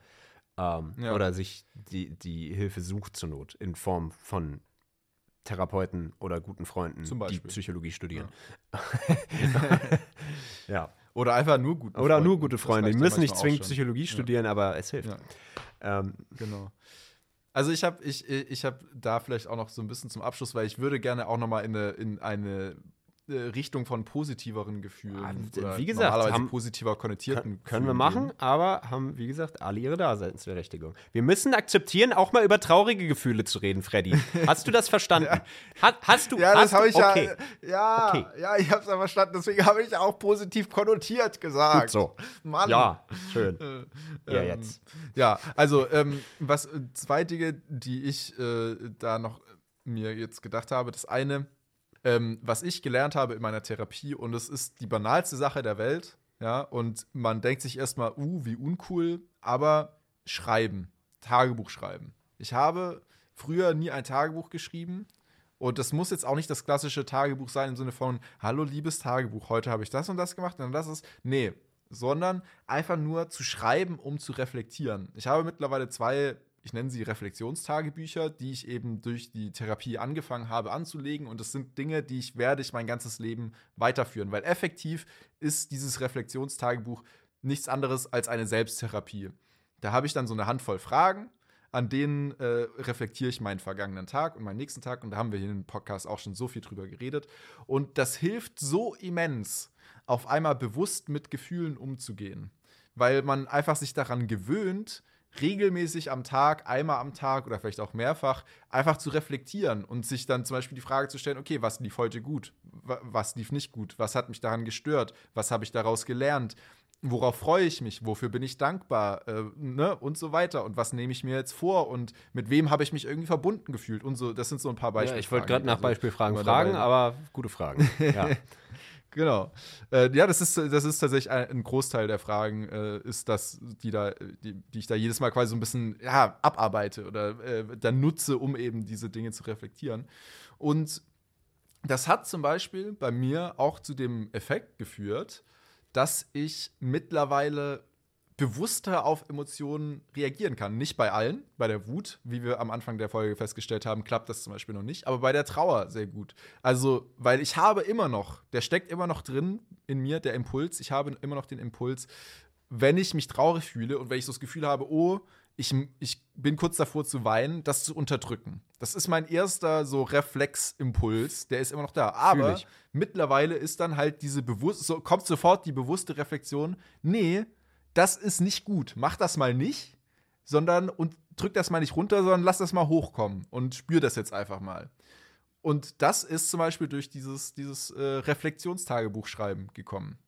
Ähm, Ja. Oder sich die, die Hilfe sucht zur Not in Form von Therapeuten oder guten Freunden, Zum die. Psychologie studieren. Ja. Oder einfach nur gute Oder Freunde. nur gute Freunde. Die ja müssen nicht zwingend. Psychologie studieren, aber es hilft. Ja. Ähm, Genau. Also ich habe ich, ich hab da vielleicht auch noch so ein bisschen zum Abschluss, weil ich würde gerne auch noch mal in eine, in eine Richtung von positiveren Gefühlen. Ah, oder wie gesagt, normalerweise haben- positiver konnotierten Können, können wir machen, gehen. aber haben, wie gesagt, alle ihre Daseinsberechtigung. Wir müssen akzeptieren, auch mal über traurige Gefühle zu reden, Freddy. Hast du das verstanden? Ha, hast du? Ja, das habe ich okay. ja. Ja, Okay. ja, ich habe es ja verstanden. Deswegen habe ich auch positiv konnotiert gesagt. Gut so. Mann. Ja, schön. ja, Ähm, jetzt. Ja, also ähm, was äh, zwei Dinge, die ich äh, da noch mir jetzt gedacht habe. Das eine, ähm, was ich gelernt habe in meiner Therapie, und es ist die banalste Sache der Welt, ja, und man denkt sich erstmal, uh, wie uncool, aber schreiben, Tagebuch schreiben. Ich habe früher nie ein Tagebuch geschrieben. Und das muss jetzt auch nicht das klassische Tagebuch sein im Sinne von, hallo liebes Tagebuch, heute habe ich das und das gemacht und das ist, nee, sondern einfach nur zu schreiben, um zu reflektieren. Ich habe mittlerweile zwei, ich nenne sie Reflexionstagebücher, die ich eben durch die Therapie angefangen habe anzulegen und das sind Dinge, die ich werde ich mein ganzes Leben weiterführen, weil effektiv ist dieses Reflexionstagebuch nichts anderes als eine Selbsttherapie. Da habe ich dann so eine Handvoll Fragen, an denen äh, reflektiere ich meinen vergangenen Tag und meinen nächsten Tag. Und da haben wir hier im Podcast auch schon so viel drüber geredet. Und das hilft so immens, auf einmal bewusst mit Gefühlen umzugehen. Weil man einfach sich daran gewöhnt, regelmäßig am Tag, einmal am Tag oder vielleicht auch mehrfach, einfach zu reflektieren und sich dann zum Beispiel die Frage zu stellen, okay, was lief heute gut? Wa- Was lief nicht gut? Was hat mich daran gestört? Was habe ich daraus gelernt? Worauf freue ich mich? Wofür bin ich dankbar? Äh, ne? Und so weiter. Und was nehme ich mir jetzt vor? Und mit wem habe ich mich irgendwie verbunden gefühlt? Und so, das sind so ein paar Ja, Beispiele. ich wollte gerade nach Beispielfragen immer fragen, aber gute Fragen. Ja. Genau. Äh, ja, das ist, das ist tatsächlich ein, Großteil der Fragen, äh, ist das, die, da, die, die ich da jedes Mal quasi so ein bisschen ja, abarbeite oder äh, dann nutze, um eben diese Dinge zu reflektieren. Und das hat zum Beispiel bei mir auch zu dem Effekt geführt, dass ich mittlerweile bewusster auf Emotionen reagieren kann. Nicht bei allen, bei der Wut, wie wir am Anfang der Folge festgestellt haben, klappt das zum Beispiel noch nicht, aber bei der Trauer sehr gut. Also, weil ich habe immer noch, der steckt immer noch drin in mir, der Impuls, ich habe immer noch den Impuls, wenn ich mich traurig fühle und wenn ich so das Gefühl habe, oh, ich, ich bin kurz davor zu weinen, das zu unterdrücken. Das ist mein erster so Refleximpuls, der ist immer noch da. Aber mittlerweile ist dann halt diese bewusst, so, kommt sofort die bewusste Reflexion, nee, das ist nicht gut. Mach das mal nicht, sondern und drück das mal nicht runter, sondern lass das mal hochkommen und spür das jetzt einfach mal. Und das ist zum Beispiel durch dieses, dieses äh, Reflexionstagebuchschreiben gekommen.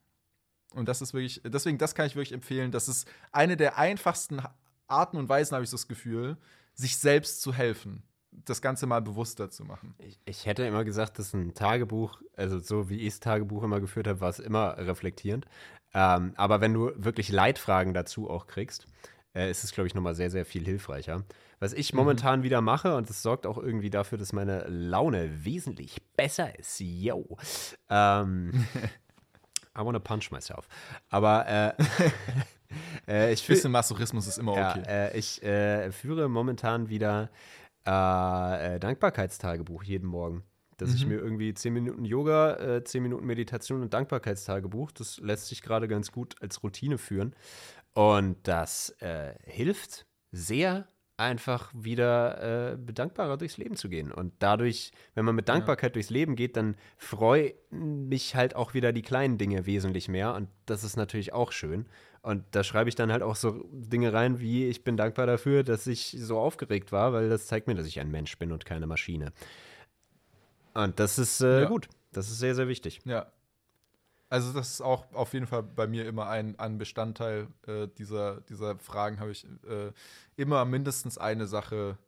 Und das ist wirklich, deswegen, das kann ich wirklich empfehlen. Das ist eine der einfachsten Arten und Weisen, habe ich so das Gefühl, sich selbst zu helfen. Das Ganze mal bewusster zu machen. Ich, ich hätte immer gesagt, dass ein Tagebuch, also so wie ich das Tagebuch immer geführt habe, war es immer reflektierend. Ähm, aber wenn du wirklich Leitfragen dazu auch kriegst, äh, ist es, glaube ich, nochmal sehr, sehr viel hilfreicher. Was ich momentan wieder mache, und das sorgt auch irgendwie dafür, dass meine Laune wesentlich besser ist. Yo. Ähm, I wanna punch myself. Aber äh, äh, ich fühl- bisschen Masochismus ist immer ja, okay. äh, ich äh, führe momentan wieder äh, äh, Dankbarkeitstagebuch jeden Morgen. Dass Mhm. ich mir irgendwie 10 Minuten Yoga, äh, 10 Minuten Meditation und Dankbarkeitstagebuch, das lässt sich gerade ganz gut als Routine führen. Und das äh, hilft sehr, einfach wieder äh, dankbarer durchs Leben zu gehen. Und dadurch, wenn man mit Dankbarkeit durchs Leben geht, dann freuen mich halt auch wieder die kleinen Dinge wesentlich mehr. Und das ist natürlich auch schön. Und da schreibe ich dann halt auch so Dinge rein, wie ich bin dankbar dafür, dass ich so aufgeregt war, weil das zeigt mir, dass ich ein Mensch bin und keine Maschine. Und das ist äh, Ja. gut. Das ist sehr, sehr wichtig. Ja. Also das ist auch auf jeden Fall bei mir immer ein, ein Bestandteil äh, dieser, dieser Fragen, habe ich äh, immer mindestens eine Sache,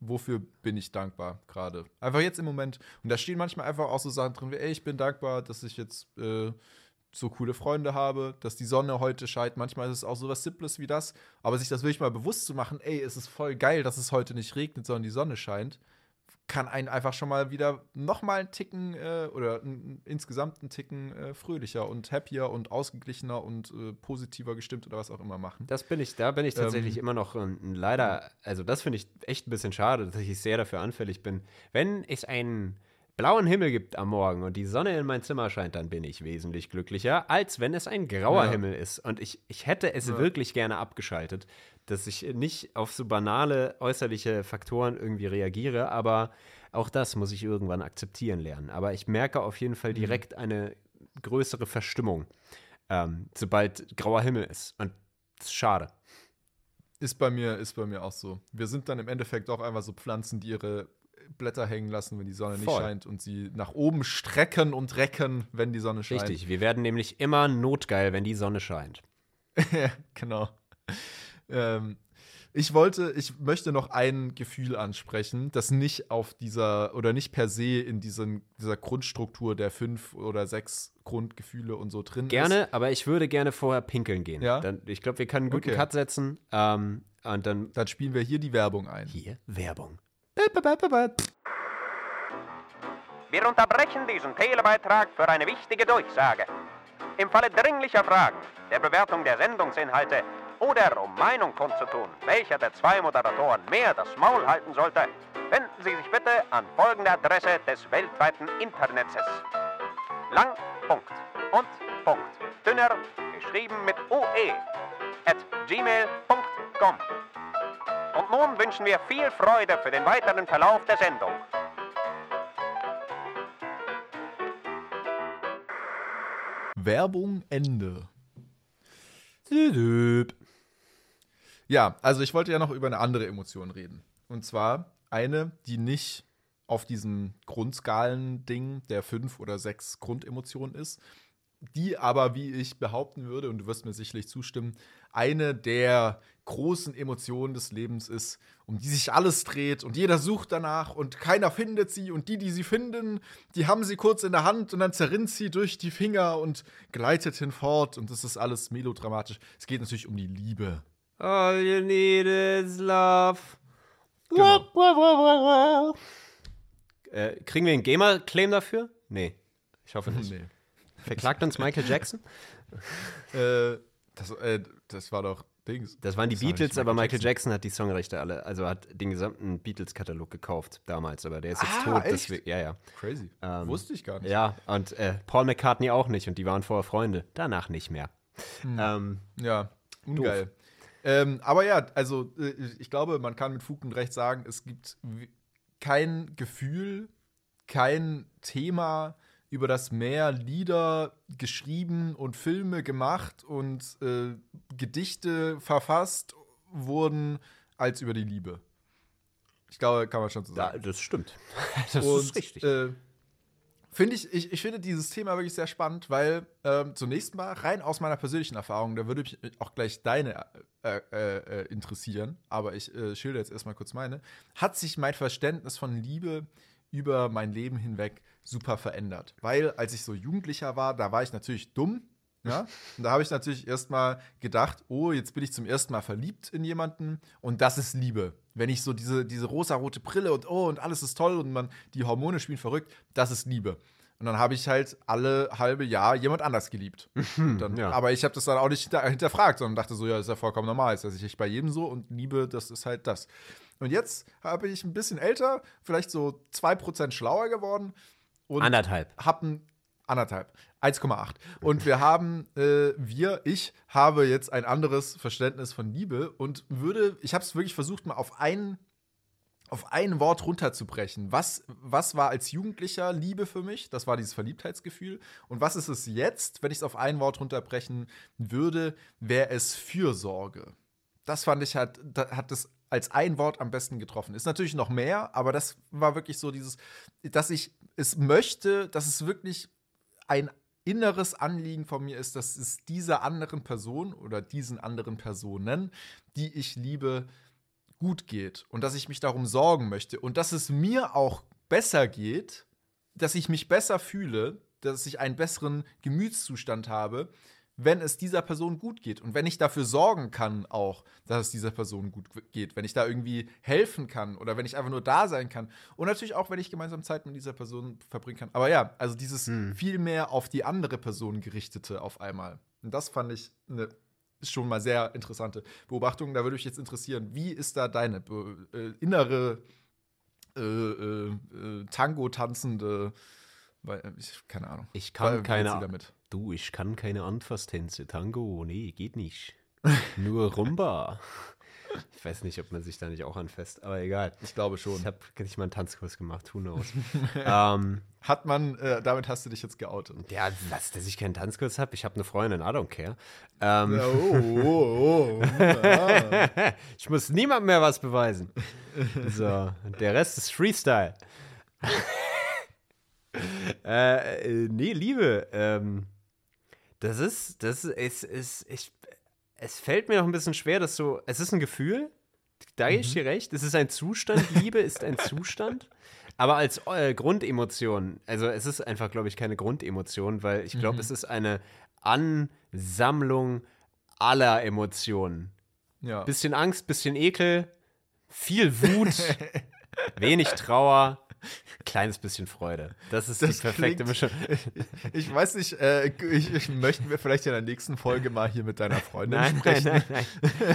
wofür bin ich dankbar gerade. Einfach jetzt im Moment. Und da stehen manchmal einfach auch so Sachen drin wie, ey, ich bin dankbar, dass ich jetzt äh, so coole Freunde habe, dass die Sonne heute scheint. Manchmal ist es auch so was Simples wie das. Aber sich das wirklich mal bewusst zu machen, ey, es ist voll geil, dass es heute nicht regnet, sondern die Sonne scheint, kann einen einfach schon mal wieder noch mal einen Ticken äh, oder insgesamt einen Ticken äh, fröhlicher und happier und ausgeglichener und äh, positiver gestimmt oder was auch immer machen. Das bin ich, da bin ich tatsächlich Ähm, immer noch ein leider, also das finde ich echt ein bisschen schade, dass ich sehr dafür anfällig bin. Wenn es einen blauen Himmel gibt am Morgen und die Sonne in mein Zimmer scheint, dann bin ich wesentlich glücklicher, als wenn es ein grauer Ja. Himmel ist. Und ich, ich hätte es Ja. wirklich gerne abgeschaltet, dass ich nicht auf so banale äußerliche Faktoren irgendwie reagiere, aber Auch das muss ich irgendwann akzeptieren lernen. Aber ich merke auf jeden Mhm. Fall direkt eine größere Verstimmung, ähm, sobald grauer Himmel ist. Und das ist schade. Ist bei mir, ist bei mir auch so. Wir sind dann im Endeffekt auch einfach so Pflanzen, die ihre Blätter hängen lassen, wenn die Sonne nicht Voll. scheint und sie nach oben strecken und recken, wenn die Sonne scheint. Richtig. Wir werden nämlich immer notgeil, wenn die Sonne scheint. Ja, genau. Ähm, ich wollte, ich möchte noch ein Gefühl ansprechen, das nicht auf dieser oder nicht per se in diesen, dieser Grundstruktur der fünf oder sechs Grundgefühle und so drin ist. Gerne, aber ich würde gerne vorher pinkeln gehen. Ja? Dann, ich glaube, wir können einen guten Okay. Cut setzen. Ähm, und dann Dann spielen wir hier die Werbung ein. hier Werbung. Wir unterbrechen diesen Telebeitrag für eine wichtige Durchsage. Im Falle dringlicher Fragen, der Bewertung der Sendungsinhalte oder um Meinung kundzutun, welcher der zwei Moderatoren mehr das Maul halten sollte, wenden Sie sich bitte an folgende Adresse des weltweiten Internets. Lang, Punkt und Punkt. Dünner, geschrieben mit UE, at gmail.com. Und nun wünschen wir viel Freude für den weiteren Verlauf der Sendung. Werbung Ende. Ja, also ich wollte ja noch über eine andere Emotion reden. Und zwar eine, die nicht auf diesem Grundskalen-Ding der fünf oder sechs Grundemotionen ist, die aber, wie ich behaupten würde, und du wirst mir sicherlich zustimmen, eine der großen Emotionen des Lebens ist, um die sich alles dreht und jeder sucht danach und keiner findet sie und die, die sie finden, die haben sie kurz in der Hand und dann zerrinnt sie durch die Finger und gleitet hinfort und das ist alles melodramatisch. Es geht natürlich um die Liebe. All you need is love. Genau. Äh, kriegen wir einen Gamer-Claim dafür? Nee. Ich hoffe nicht. Nee. Verklagt uns Michael Jackson? Äh, das, äh, das war doch Dings. Das waren die Das Beatles, aber Michael Michael Jackson. hat die Songrechte alle, also hat den gesamten Beatles-Katalog gekauft damals, aber der ist jetzt Ah, tot. echt? Deswegen, ja, ja. Crazy. Ähm, Wusste ich gar nicht. Ja, und äh, Paul McCartney auch nicht und die waren vorher Freunde. Danach nicht mehr. Hm. Ähm, Ja, ungeil. Ähm, aber ja, also äh, ich glaube, man kann mit Fug und Recht sagen, es gibt kein Gefühl, kein Thema, über das mehr Lieder geschrieben und Filme gemacht und äh, Gedichte verfasst wurden als über die Liebe. Ich glaube, kann man schon so sagen. das stimmt. das und, ist richtig. Äh, finde ich, ich, ich finde dieses Thema wirklich sehr spannend, weil ähm, zunächst mal rein aus meiner persönlichen Erfahrung, da würde mich auch gleich deine äh, äh, äh, interessieren, aber ich äh, schilder jetzt erstmal kurz meine, hat sich mein Verständnis von Liebe über mein Leben hinweg super verändert. Weil als ich so Jugendlicher war, da war ich natürlich dumm. Ja? Und da habe ich natürlich erstmal gedacht, oh, jetzt bin ich zum ersten Mal verliebt in jemanden und das ist Liebe. Wenn ich so diese, diese rosarote Brille und oh, und alles ist toll und man, die Hormone spielen verrückt, das ist Liebe. Und dann habe ich halt alle halbe Jahr jemand anders geliebt. Und dann, ja. Aber ich habe das dann auch nicht hinter, hinterfragt, sondern dachte so, ja, das ist ja vollkommen normal. Das ist ich bei jedem so und Liebe, das ist halt das. Und jetzt habe ich ein bisschen älter, vielleicht so 2% schlauer geworden und Anderthalb. haben anderthalb, 1,8. Und wir haben, äh, wir, ich habe jetzt ein anderes Verständnis von Liebe und würde, ich habe es wirklich versucht, mal auf ein, auf ein Wort runterzubrechen. Was, was war als Jugendlicher Liebe für mich? Das war dieses Verliebtheitsgefühl. Und was ist es jetzt, wenn ich es auf ein Wort runterbrechen würde, wäre es Fürsorge. Das fand ich hat, da hat es als ein Wort am besten getroffen. Ist natürlich noch mehr, aber das war wirklich so dieses, dass ich es möchte, dass es wirklich ein inneres Anliegen von mir ist, dass es dieser anderen Person oder diesen anderen Personen, die ich liebe, gut geht und dass ich mich darum sorgen möchte und dass es mir auch besser geht, dass ich mich besser fühle, dass ich einen besseren Gemütszustand habe, wenn es dieser Person gut geht und wenn ich dafür sorgen kann auch, dass es dieser Person gut geht, wenn ich da irgendwie helfen kann oder wenn ich einfach nur da sein kann und natürlich auch, wenn ich gemeinsam Zeit mit dieser Person verbringen kann. Aber ja, also dieses viel mehr auf die andere Person gerichtete auf einmal. Und das fand ich eine schon mal sehr interessante Beobachtung. Da würde mich jetzt interessieren, wie ist da deine äh, innere äh, äh, äh, Tango-tanzende, weil äh, ich keine Ahnung. Ich kann Weil- keine damit. Du, ich kann keine Anfasstänze. Tango, nee, geht nicht. Nur Rumba. Ich weiß nicht, ob man sich da nicht auch anfasst, aber egal. Ich glaube schon. Ich habe nicht mal einen Tanzkurs gemacht, who knows. ähm, Hat man, äh, damit hast du dich jetzt geoutet. ja, was, dass ich keinen Tanzkurs habe. Ich habe eine Freundin, I don't care. Ähm, Oh, oh, oh. Ich muss niemandem mehr was beweisen. So, der Rest ist Freestyle. äh, äh, nee, Liebe, ähm, das ist, das ist, es, es, ich, es fällt mir noch ein bisschen schwer, dass so, es ist ein Gefühl, da gebe ich dir recht, es ist ein Zustand, Liebe ist ein Zustand, aber als äh, Grundemotion, also es ist einfach, glaube ich, keine Grundemotion, weil ich glaube, es ist eine Ansammlung aller Emotionen. Ja. Bisschen Angst, bisschen Ekel, viel Wut, wenig Trauer, kleines bisschen Freude. Das ist Das die perfekte klingt- Mischung. Ich weiß nicht, äh, ich, ich möchten wir vielleicht in der nächsten Folge mal hier mit deiner Freundin Nein, nein, sprechen. nein,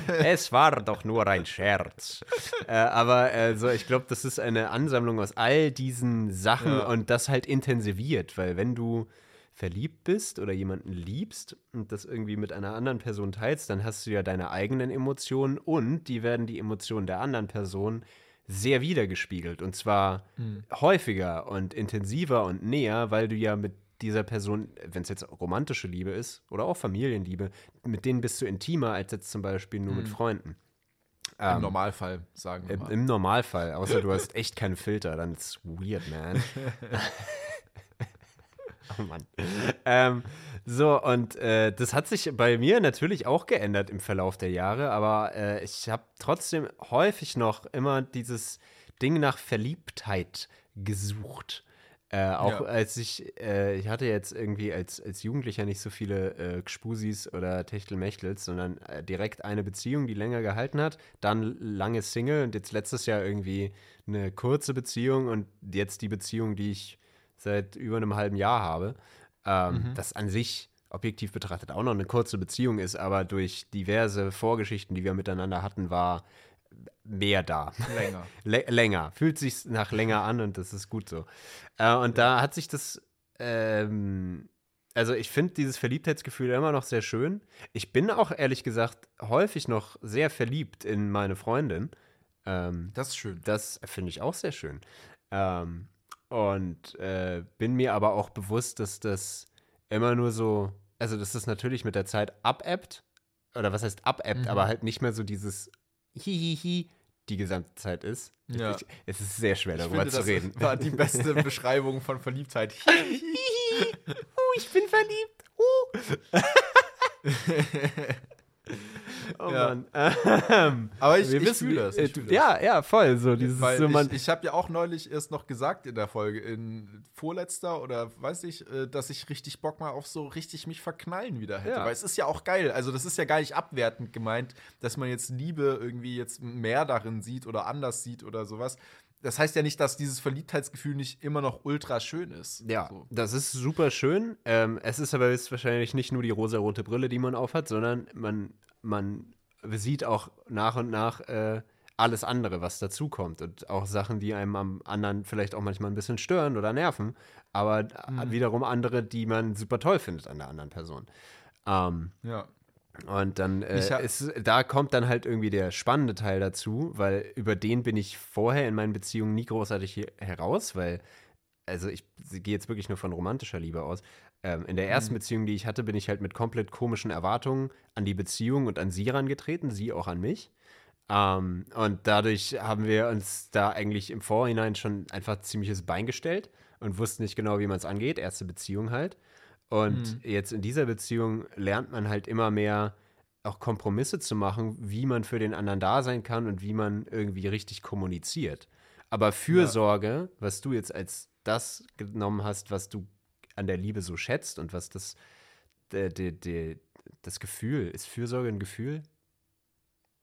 nein. Es war doch nur ein Scherz. äh, aber also, ich glaube, das ist eine Ansammlung aus all diesen Sachen Ja. und das halt intensiviert, weil wenn du verliebt bist oder jemanden liebst und das irgendwie mit einer anderen Person teilst, dann hast du ja deine eigenen Emotionen und die werden die Emotionen der anderen Person sehr wiedergespiegelt und zwar häufiger und intensiver und näher, weil du ja mit dieser Person, wenn es jetzt romantische Liebe ist oder auch Familienliebe, mit denen bist du intimer als jetzt zum Beispiel nur mit Freunden. Im Normalfall, sagen wir mal. Im Normalfall, außer du hast echt keinen Filter, dann ist weird, man. oh Mann. Ähm, so, und äh, das hat sich bei mir natürlich auch geändert im Verlauf der Jahre, aber äh, ich habe trotzdem häufig noch immer dieses Ding nach Verliebtheit gesucht. Äh, auch Ja. als ich, äh, ich hatte jetzt irgendwie als, als Jugendlicher nicht so viele äh, Gspusis oder Techtelmechtels, sondern äh, direkt eine Beziehung, die länger gehalten hat, dann lange Single und jetzt letztes Jahr irgendwie eine kurze Beziehung und jetzt die Beziehung, die ich seit über einem halben Jahr habe. Ähm, Das an sich objektiv betrachtet auch noch eine kurze Beziehung ist, aber durch diverse Vorgeschichten, die wir miteinander hatten, war mehr da. Länger. Lä- länger. Fühlt sich nach länger an und das ist gut so. Äh, und da hat sich das, ähm, also ich finde dieses Verliebtheitsgefühl immer noch sehr schön. Ich bin auch ehrlich gesagt häufig noch sehr verliebt in meine Freundin. Ähm, Das ist schön. das finde ich auch sehr schön. Ähm, und äh, bin mir aber auch bewusst, dass das immer nur so, also dass das natürlich mit der Zeit abebbt. Oder was heißt abebbt, aber halt nicht mehr so dieses Hihihi die gesamte Zeit ist. Ja. Ich, es ist sehr schwer darüber finde, zu das reden. war die beste Beschreibung von Verliebtheit. uh, ich bin verliebt. Uh. oh Ja. Mann. Ähm, Aber ich, wir ich wissen, fühle das. äh, Ich das. ja, ja, voll. So dieses Weil so ich, ich habe ja auch neulich erst noch gesagt in der Folge, in vorletzter oder weiß ich, äh, dass ich richtig Bock mal auf so richtig mich verknallen wieder hätte. Ja. Weil es ist ja auch geil. Also, das ist ja gar nicht abwertend gemeint, dass man jetzt Liebe irgendwie jetzt mehr darin sieht oder anders sieht oder sowas. Das heißt ja nicht, dass dieses Verliebtheitsgefühl nicht immer noch ultra schön ist. Ja, So. das ist super schön. Ähm, es ist aber jetzt wahrscheinlich nicht nur die rosarote Brille, die man aufhat, sondern man, man sieht auch nach und nach äh, alles andere, was dazukommt. Und auch Sachen, die einem am anderen vielleicht auch manchmal ein bisschen stören oder nerven, aber äh, wiederum andere, die man super toll findet an der anderen Person. Ähm, Ja. und dann äh, ist, da kommt dann halt irgendwie der spannende Teil dazu, weil über den bin ich vorher in meinen Beziehungen nie großartig heraus, weil, also ich gehe jetzt wirklich nur von romantischer Liebe aus. Ähm, in der ersten Beziehung, die ich hatte, bin ich halt mit komplett komischen Erwartungen an die Beziehung und an sie rangetreten, sie auch an mich. Ähm, und dadurch haben wir uns da eigentlich im Vorhinein schon einfach ziemliches Bein gestellt und wussten nicht genau, wie man es angeht. Erste Beziehung halt. Und jetzt in dieser Beziehung lernt man halt immer mehr auch Kompromisse zu machen, wie man für den anderen da sein kann und wie man irgendwie richtig kommuniziert. Aber Fürsorge, was du jetzt als das genommen hast, was du an der Liebe so schätzt und was das, de, de, de, das Gefühl, ist Fürsorge ein Gefühl?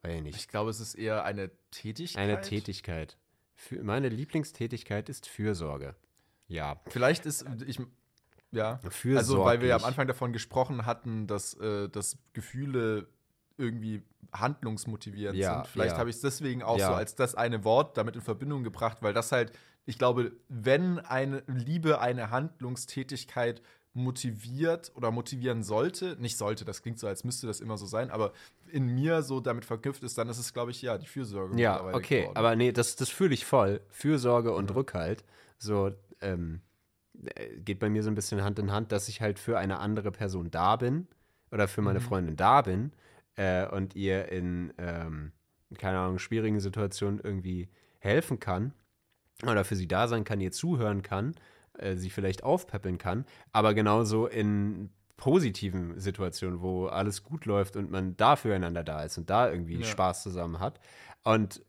Weiß ich nicht. Ich glaube, es ist eher eine Tätigkeit. Eine Tätigkeit. Für, meine Lieblingstätigkeit ist Fürsorge. Ja. Vielleicht ist, ich, ja. Fürsorglich. Also, weil wir ja am Anfang davon gesprochen hatten, dass, äh, dass Gefühle irgendwie handlungsmotivierend Ja, sind. Vielleicht ja. habe ich es deswegen auch Ja. so als das eine Wort damit in Verbindung gebracht, weil das halt, ich glaube, wenn eine Liebe eine Handlungstätigkeit motiviert oder motivieren sollte, nicht sollte, das klingt so, als müsste das immer so sein, aber in mir so damit verknüpft ist, dann ist es, glaube ich, ja, die Fürsorge. Ja, okay, geworden. aber nee, das, das fühle ich voll. Fürsorge und Rückhalt. So, ähm, äh, geht bei mir so ein bisschen Hand in Hand, dass ich halt für eine andere Person da bin oder für meine Freundin da bin äh, und ihr in, ähm, keine Ahnung, schwierigen Situationen irgendwie helfen kann oder für sie da sein kann, ihr zuhören kann, äh, sie vielleicht aufpäppeln kann, aber genauso in positiven Situationen, wo alles gut läuft und man da füreinander da ist und da irgendwie Ja. Spaß zusammen hat. Und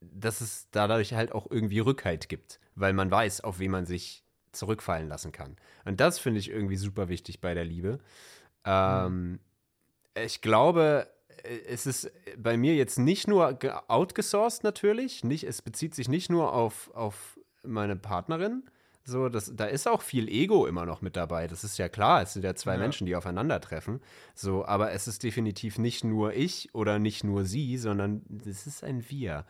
dass es dadurch halt auch irgendwie Rückhalt gibt, weil man weiß, auf wen man sich zurückfallen lassen kann. Und das finde ich irgendwie super wichtig bei der Liebe. Ähm, Ich glaube, es ist bei mir jetzt nicht nur ge- outgesourced natürlich, nicht, es bezieht sich nicht nur auf, auf meine Partnerin. So, das, da ist auch viel Ego immer noch mit dabei. Das ist ja klar. Es sind ja zwei Ja. Menschen, die aufeinandertreffen. So, aber es ist definitiv nicht nur ich oder nicht nur sie, sondern es ist ein Wir.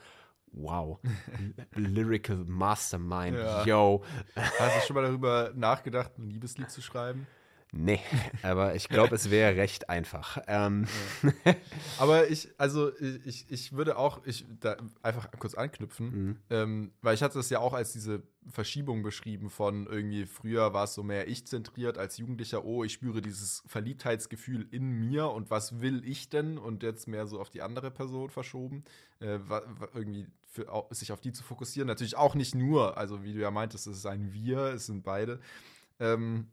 Wow. Lyrical Mastermind. Ja. Yo. Hast du schon mal darüber nachgedacht, ein Liebeslied zu schreiben? Nee, aber ich glaube, es wäre recht einfach. Ähm, Aber ich, also ich, ich würde auch ich, da einfach kurz anknüpfen, Mhm. ähm, weil ich hatte das ja auch als diese Verschiebung beschrieben von irgendwie früher war es so mehr ich zentriert als Jugendlicher, oh, ich spüre dieses Verliebtheitsgefühl in mir und was will ich denn und jetzt mehr so auf die andere Person verschoben, äh, irgendwie für, sich auf die zu fokussieren. Natürlich auch nicht nur, also wie du ja meintest, es ist ein Wir, es sind beide. Ähm,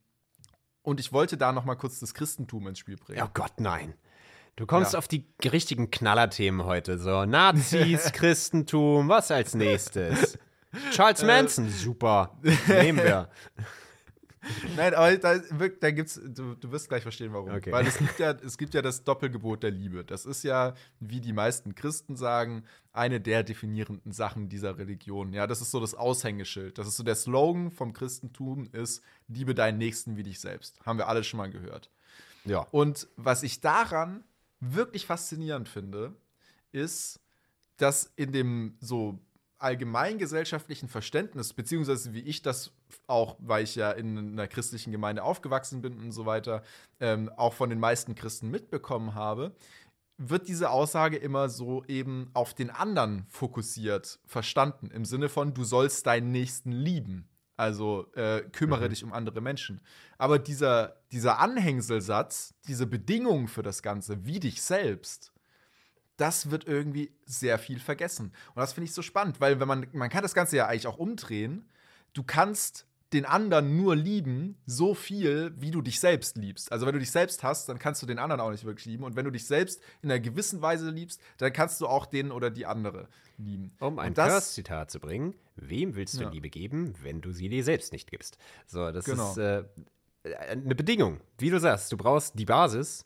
und ich wollte da noch mal kurz das Christentum ins Spiel bringen. oh Gott, nein. Du kommst Ja. auf die richtigen Knallerthemen heute. So, Nazis, Christentum, was als nächstes? Charles Manson, super. Nehmen wir. Nein, aber da, da gibt's, du, du wirst gleich verstehen, warum. Okay. Weil es gibt, ja, es gibt ja das Doppelgebot der Liebe. Das ist ja, wie die meisten Christen sagen, eine der definierenden Sachen dieser Religion. Ja, das ist so das Aushängeschild. Das ist so der Slogan vom Christentum ist, liebe deinen Nächsten wie dich selbst. Haben wir alle schon mal gehört. Ja. Und was ich daran wirklich faszinierend finde, ist, dass in dem so allgemeingesellschaftlichen Verständnis, beziehungsweise wie ich das auch, weil ich ja in einer christlichen Gemeinde aufgewachsen bin und so weiter, ähm, auch von den meisten Christen mitbekommen habe, wird diese Aussage immer so eben auf den anderen fokussiert verstanden. Im Sinne von, du sollst deinen Nächsten lieben. Also äh, kümmere dich um andere Menschen. Aber dieser, dieser Anhängselsatz, diese Bedingung für das Ganze, wie dich selbst, das wird irgendwie sehr viel vergessen. Und das finde ich so spannend, weil wenn man, man kann das Ganze ja eigentlich auch umdrehen. Du kannst den anderen nur lieben, so viel, wie du dich selbst liebst. Also wenn du dich selbst hast, dann kannst du den anderen auch nicht wirklich lieben. Und wenn du dich selbst in einer gewissen Weise liebst, dann kannst du auch den oder die andere lieben. Um ein Curse-Zitat zu bringen, wem willst du Ja. Liebe geben, wenn du sie dir selbst nicht gibst? So, das Genau. ist äh, eine Bedingung. Wie du sagst, du brauchst die Basis,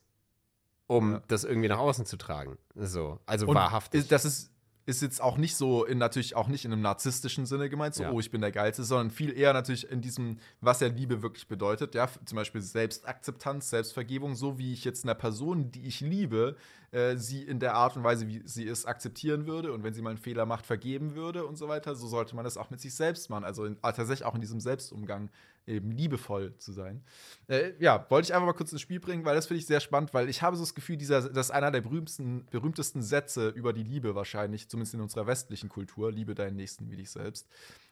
um Ja. das irgendwie nach außen zu tragen. So, also Und wahrhaftig. Das ist, ist jetzt auch nicht so, in, natürlich auch nicht in einem narzisstischen Sinne gemeint, so, Ja. oh, ich bin der Geilste, sondern viel eher natürlich in diesem, was ja Liebe wirklich bedeutet, ja, zum Beispiel Selbstakzeptanz, Selbstvergebung, so wie ich jetzt einer Person, die ich liebe, äh, sie in der Art und Weise, wie sie ist, akzeptieren würde und wenn sie mal einen Fehler macht, vergeben würde und so weiter, so sollte man das auch mit sich selbst machen, also in, tatsächlich auch in diesem Selbstumgang eben liebevoll zu sein. Äh, ja, wollte ich einfach mal kurz ins Spiel bringen, weil das finde ich sehr spannend, weil ich habe so das Gefühl, dieser, das ist einer der berühmtesten, berühmtesten Sätze über die Liebe wahrscheinlich, zumindest in unserer westlichen Kultur, liebe deinen Nächsten wie dich selbst.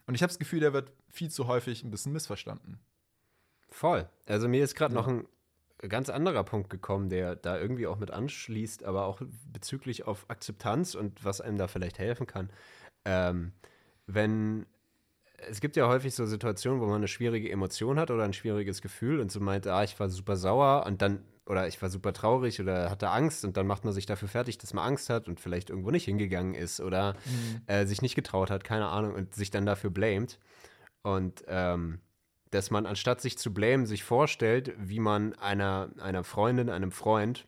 Und ich habe das Gefühl, der wird viel zu häufig ein bisschen missverstanden. Voll. Also mir ist gerade noch ein ganz anderer Punkt gekommen, der da irgendwie auch mit anschließt, aber auch bezüglich auf Akzeptanz und was einem da vielleicht helfen kann. Ähm, wenn es gibt ja häufig so Situationen, wo man eine schwierige Emotion hat oder ein schwieriges Gefühl und so meint, ah, ich war super sauer und dann oder ich war super traurig oder hatte Angst und dann macht man sich dafür fertig, dass man Angst hat und vielleicht irgendwo nicht hingegangen ist oder äh, sich nicht getraut hat, keine Ahnung, und sich dann dafür blamet. Und ähm, dass man anstatt sich zu blamen, sich vorstellt, wie man einer, einer Freundin, einem Freund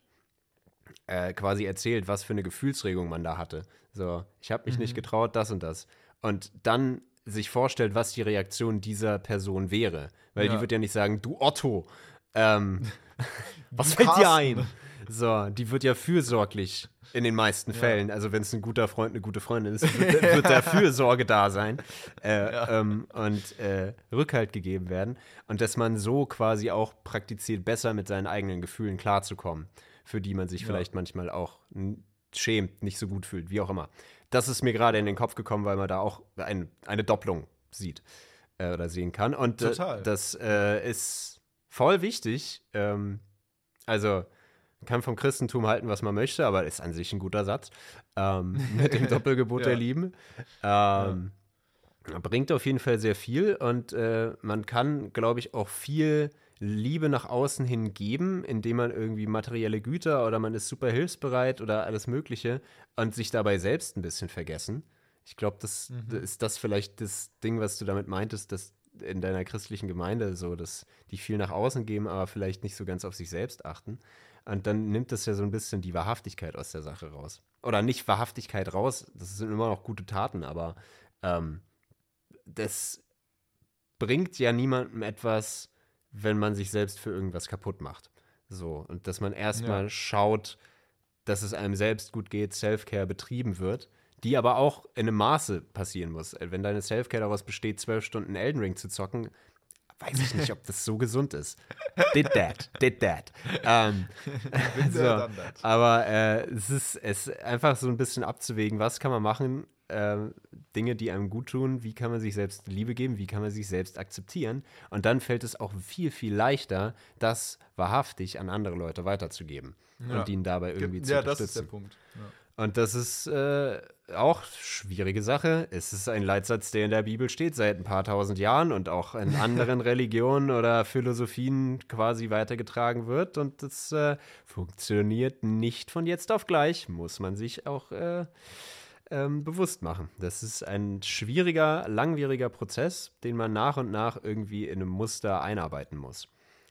äh, quasi erzählt, was für eine Gefühlsregung man da hatte. So, ich habe mich nicht getraut, das und das. Und dann sich vorstellt, was die Reaktion dieser Person wäre. Weil die Ja. wird ja nicht sagen, du Otto, ähm, was fällt dir ein? So, die wird ja fürsorglich in den meisten Fällen. Also wenn es ein guter Freund, eine gute Freundin ist, wird, wird da Fürsorge da sein äh, ähm, und äh, Rückhalt gegeben werden. Und dass man so quasi auch praktiziert, besser mit seinen eigenen Gefühlen klarzukommen, für die man sich vielleicht manchmal auch schämt, nicht so gut fühlt, wie auch immer. Das ist mir gerade in den Kopf gekommen, weil man da auch ein, eine Doppelung sieht äh, oder sehen kann. Und äh, das äh, ist voll wichtig. Ähm, also man kann vom Christentum halten, was man möchte, aber ist an sich ein guter Satz. Ähm, mit dem Doppelgebot der Ja. Liebe. Ähm, Bringt auf jeden Fall sehr viel und äh, man kann, glaube ich, auch viel Liebe nach außen hin geben, indem man irgendwie materielle Güter oder man ist super hilfsbereit oder alles Mögliche und sich dabei selbst ein bisschen vergessen. Ich glaube, das, das ist das vielleicht das Ding, was du damit meintest, dass in deiner christlichen Gemeinde so, dass die viel nach außen geben, aber vielleicht nicht so ganz auf sich selbst achten. Und dann nimmt das ja so ein bisschen die Wahrhaftigkeit aus der Sache raus. Oder nicht Wahrhaftigkeit raus, das sind immer noch gute Taten, aber ähm, das bringt ja niemandem etwas, wenn man sich selbst für irgendwas kaputt macht. So, und dass man erstmal Ja. schaut, dass es einem selbst gut geht, Self-Care betrieben wird, die aber auch in einem Maße passieren muss. Äh, Wenn deine Self-Care daraus besteht, zwölf Stunden Elden Ring zu zocken, weiß ich nicht, ob das so gesund ist. Did that, did that. Ähm, so, aber äh, es, ist, es ist einfach so ein bisschen abzuwägen, was kann man machen, äh, Dinge, die einem gut tun, wie kann man sich selbst Liebe geben, wie kann man sich selbst akzeptieren. Und dann fällt es auch viel, viel leichter, das wahrhaftig an andere Leute weiterzugeben Ja. und ihnen dabei irgendwie zu ja, das ist der unterstützen. Punkt. Ja. Und das ist äh, auch schwierige Sache. Es ist ein Leitsatz, der in der Bibel steht seit ein paar tausend Jahren und auch in anderen Religionen oder Philosophien quasi weitergetragen wird. Und das äh, funktioniert nicht von jetzt auf gleich, muss man sich auch äh, ähm, bewusst machen. Das ist ein schwieriger, langwieriger Prozess, den man nach und nach irgendwie in einem Muster einarbeiten muss.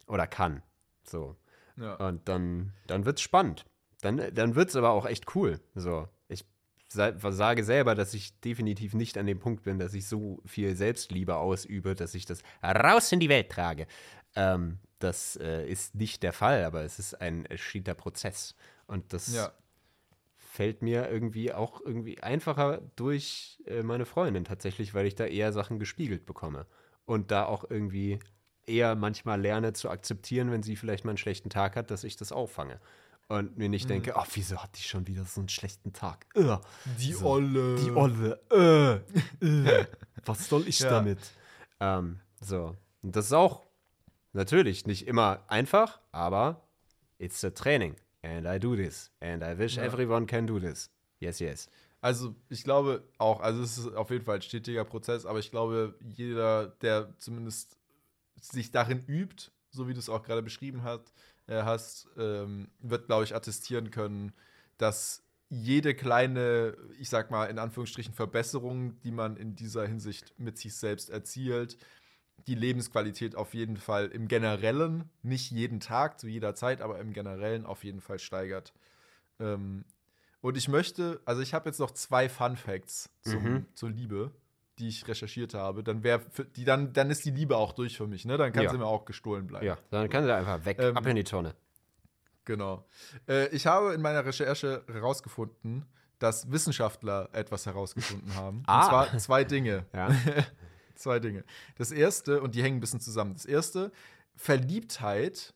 Oder kann. So. Ja. Und dann, dann wird es spannend. Dann, dann wird es aber auch echt cool. So, ich sa- sage selber, dass ich definitiv nicht an dem Punkt bin, dass ich so viel Selbstliebe ausübe, dass ich das raus in die Welt trage. Ähm, das äh, ist nicht der Fall, aber es ist ein steter Prozess. Und das ja. Fällt mir irgendwie auch irgendwie einfacher durch äh, meine Freundin tatsächlich, weil ich da eher Sachen gespiegelt bekomme. Und da auch irgendwie eher manchmal lerne zu akzeptieren, wenn sie vielleicht mal einen schlechten Tag hat, dass ich das auffange. Und mir nicht denke, ach, wieso hat die schon wieder so einen schlechten Tag? Äh, Die so, Olle. Die Olle. Äh, äh, was soll ich Ja. damit? Ähm, so. Und das ist auch natürlich nicht immer einfach, aber it's a training. And I do this. And I wish Ja. everyone can do this. Yes, yes. Also ich glaube auch, also es ist auf jeden Fall ein stetiger Prozess, aber ich glaube, jeder, der zumindest sich darin übt, so wie du es auch gerade beschrieben hat, äh, hast, ähm, wird, glaube ich, attestieren können, dass jede kleine, ich sag mal, in Anführungsstrichen Verbesserung, die man in dieser Hinsicht mit sich selbst erzielt, die Lebensqualität auf jeden Fall im Generellen, nicht jeden Tag, zu jeder Zeit, aber im Generellen auf jeden Fall steigert. Ähm, und ich möchte, also ich habe jetzt noch zwei Fun Facts zum, Mhm. zur Liebe, die ich recherchiert habe. Dann wäre die dann dann ist die Liebe auch durch für mich, ne? Dann kann Ja. sie mir auch gestohlen bleiben. Ja, dann kann sie einfach weg, Ähm, ab in die Tonne. Genau. Äh, ich habe in meiner Recherche herausgefunden, dass Wissenschaftler etwas herausgefunden haben. Ah. Und zwar zwei Dinge. Ja. zwei Dinge. Das erste, und die hängen ein bisschen zusammen. Das erste, Verliebtheit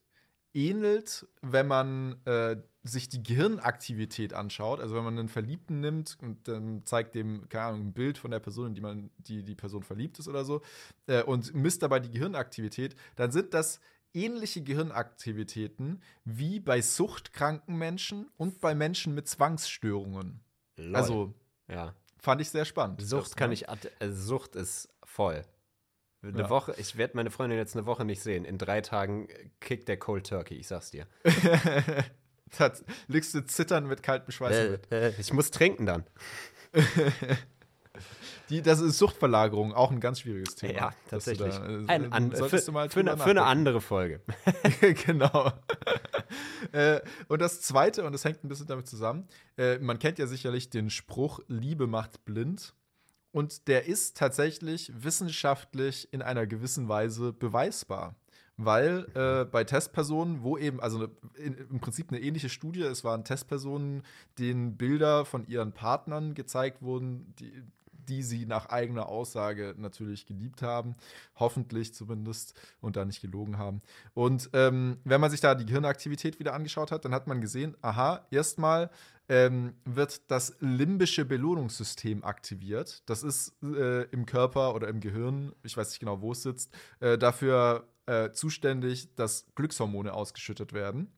ähnelt, wenn man äh, sich die Gehirnaktivität anschaut. Also wenn man einen Verliebten nimmt und dann zeigt dem, keine Ahnung, ein Bild von der Person, in die man, die, die Person verliebt ist oder so, äh, und misst dabei die Gehirnaktivität, dann sind das ähnliche Gehirnaktivitäten wie bei suchtkranken Menschen und bei Menschen mit Zwangsstörungen. Lol. Also ja. fand ich sehr spannend. Sucht kann ich, äh, Sucht ist voll. Eine Ja. Woche, ich werde meine Freundin jetzt eine Woche nicht sehen. In drei Tagen kickt der Cold Turkey, ich sag's dir. Das liegst du zittern mit kaltem Schweiß. Äh, Bett. äh, ich muss trinken dann. Die, das ist Suchtverlagerung, auch ein ganz schwieriges Thema. Ja, tatsächlich. da, äh, Ein, an, für, solltest du mal für, eine, für eine andere Folge. genau. äh, und das Zweite, und das hängt ein bisschen damit zusammen, äh, man kennt ja sicherlich den Spruch, Liebe macht blind. Und der ist tatsächlich wissenschaftlich in einer gewissen Weise beweisbar. weil äh, bei Testpersonen, wo eben, also in, im Prinzip eine ähnliche Studie, es waren Testpersonen, denen Bilder von ihren Partnern gezeigt wurden, die, die sie nach eigener Aussage natürlich geliebt haben, hoffentlich zumindest und da nicht gelogen haben. Und ähm, wenn man sich da die Gehirnaktivität wieder angeschaut hat, dann hat man gesehen, aha, erstmal ähm, wird das limbische Belohnungssystem aktiviert. Das ist äh, im Körper oder im Gehirn, ich weiß nicht genau, wo es sitzt, äh, dafür äh, zuständig, dass Glückshormone ausgeschüttet werden.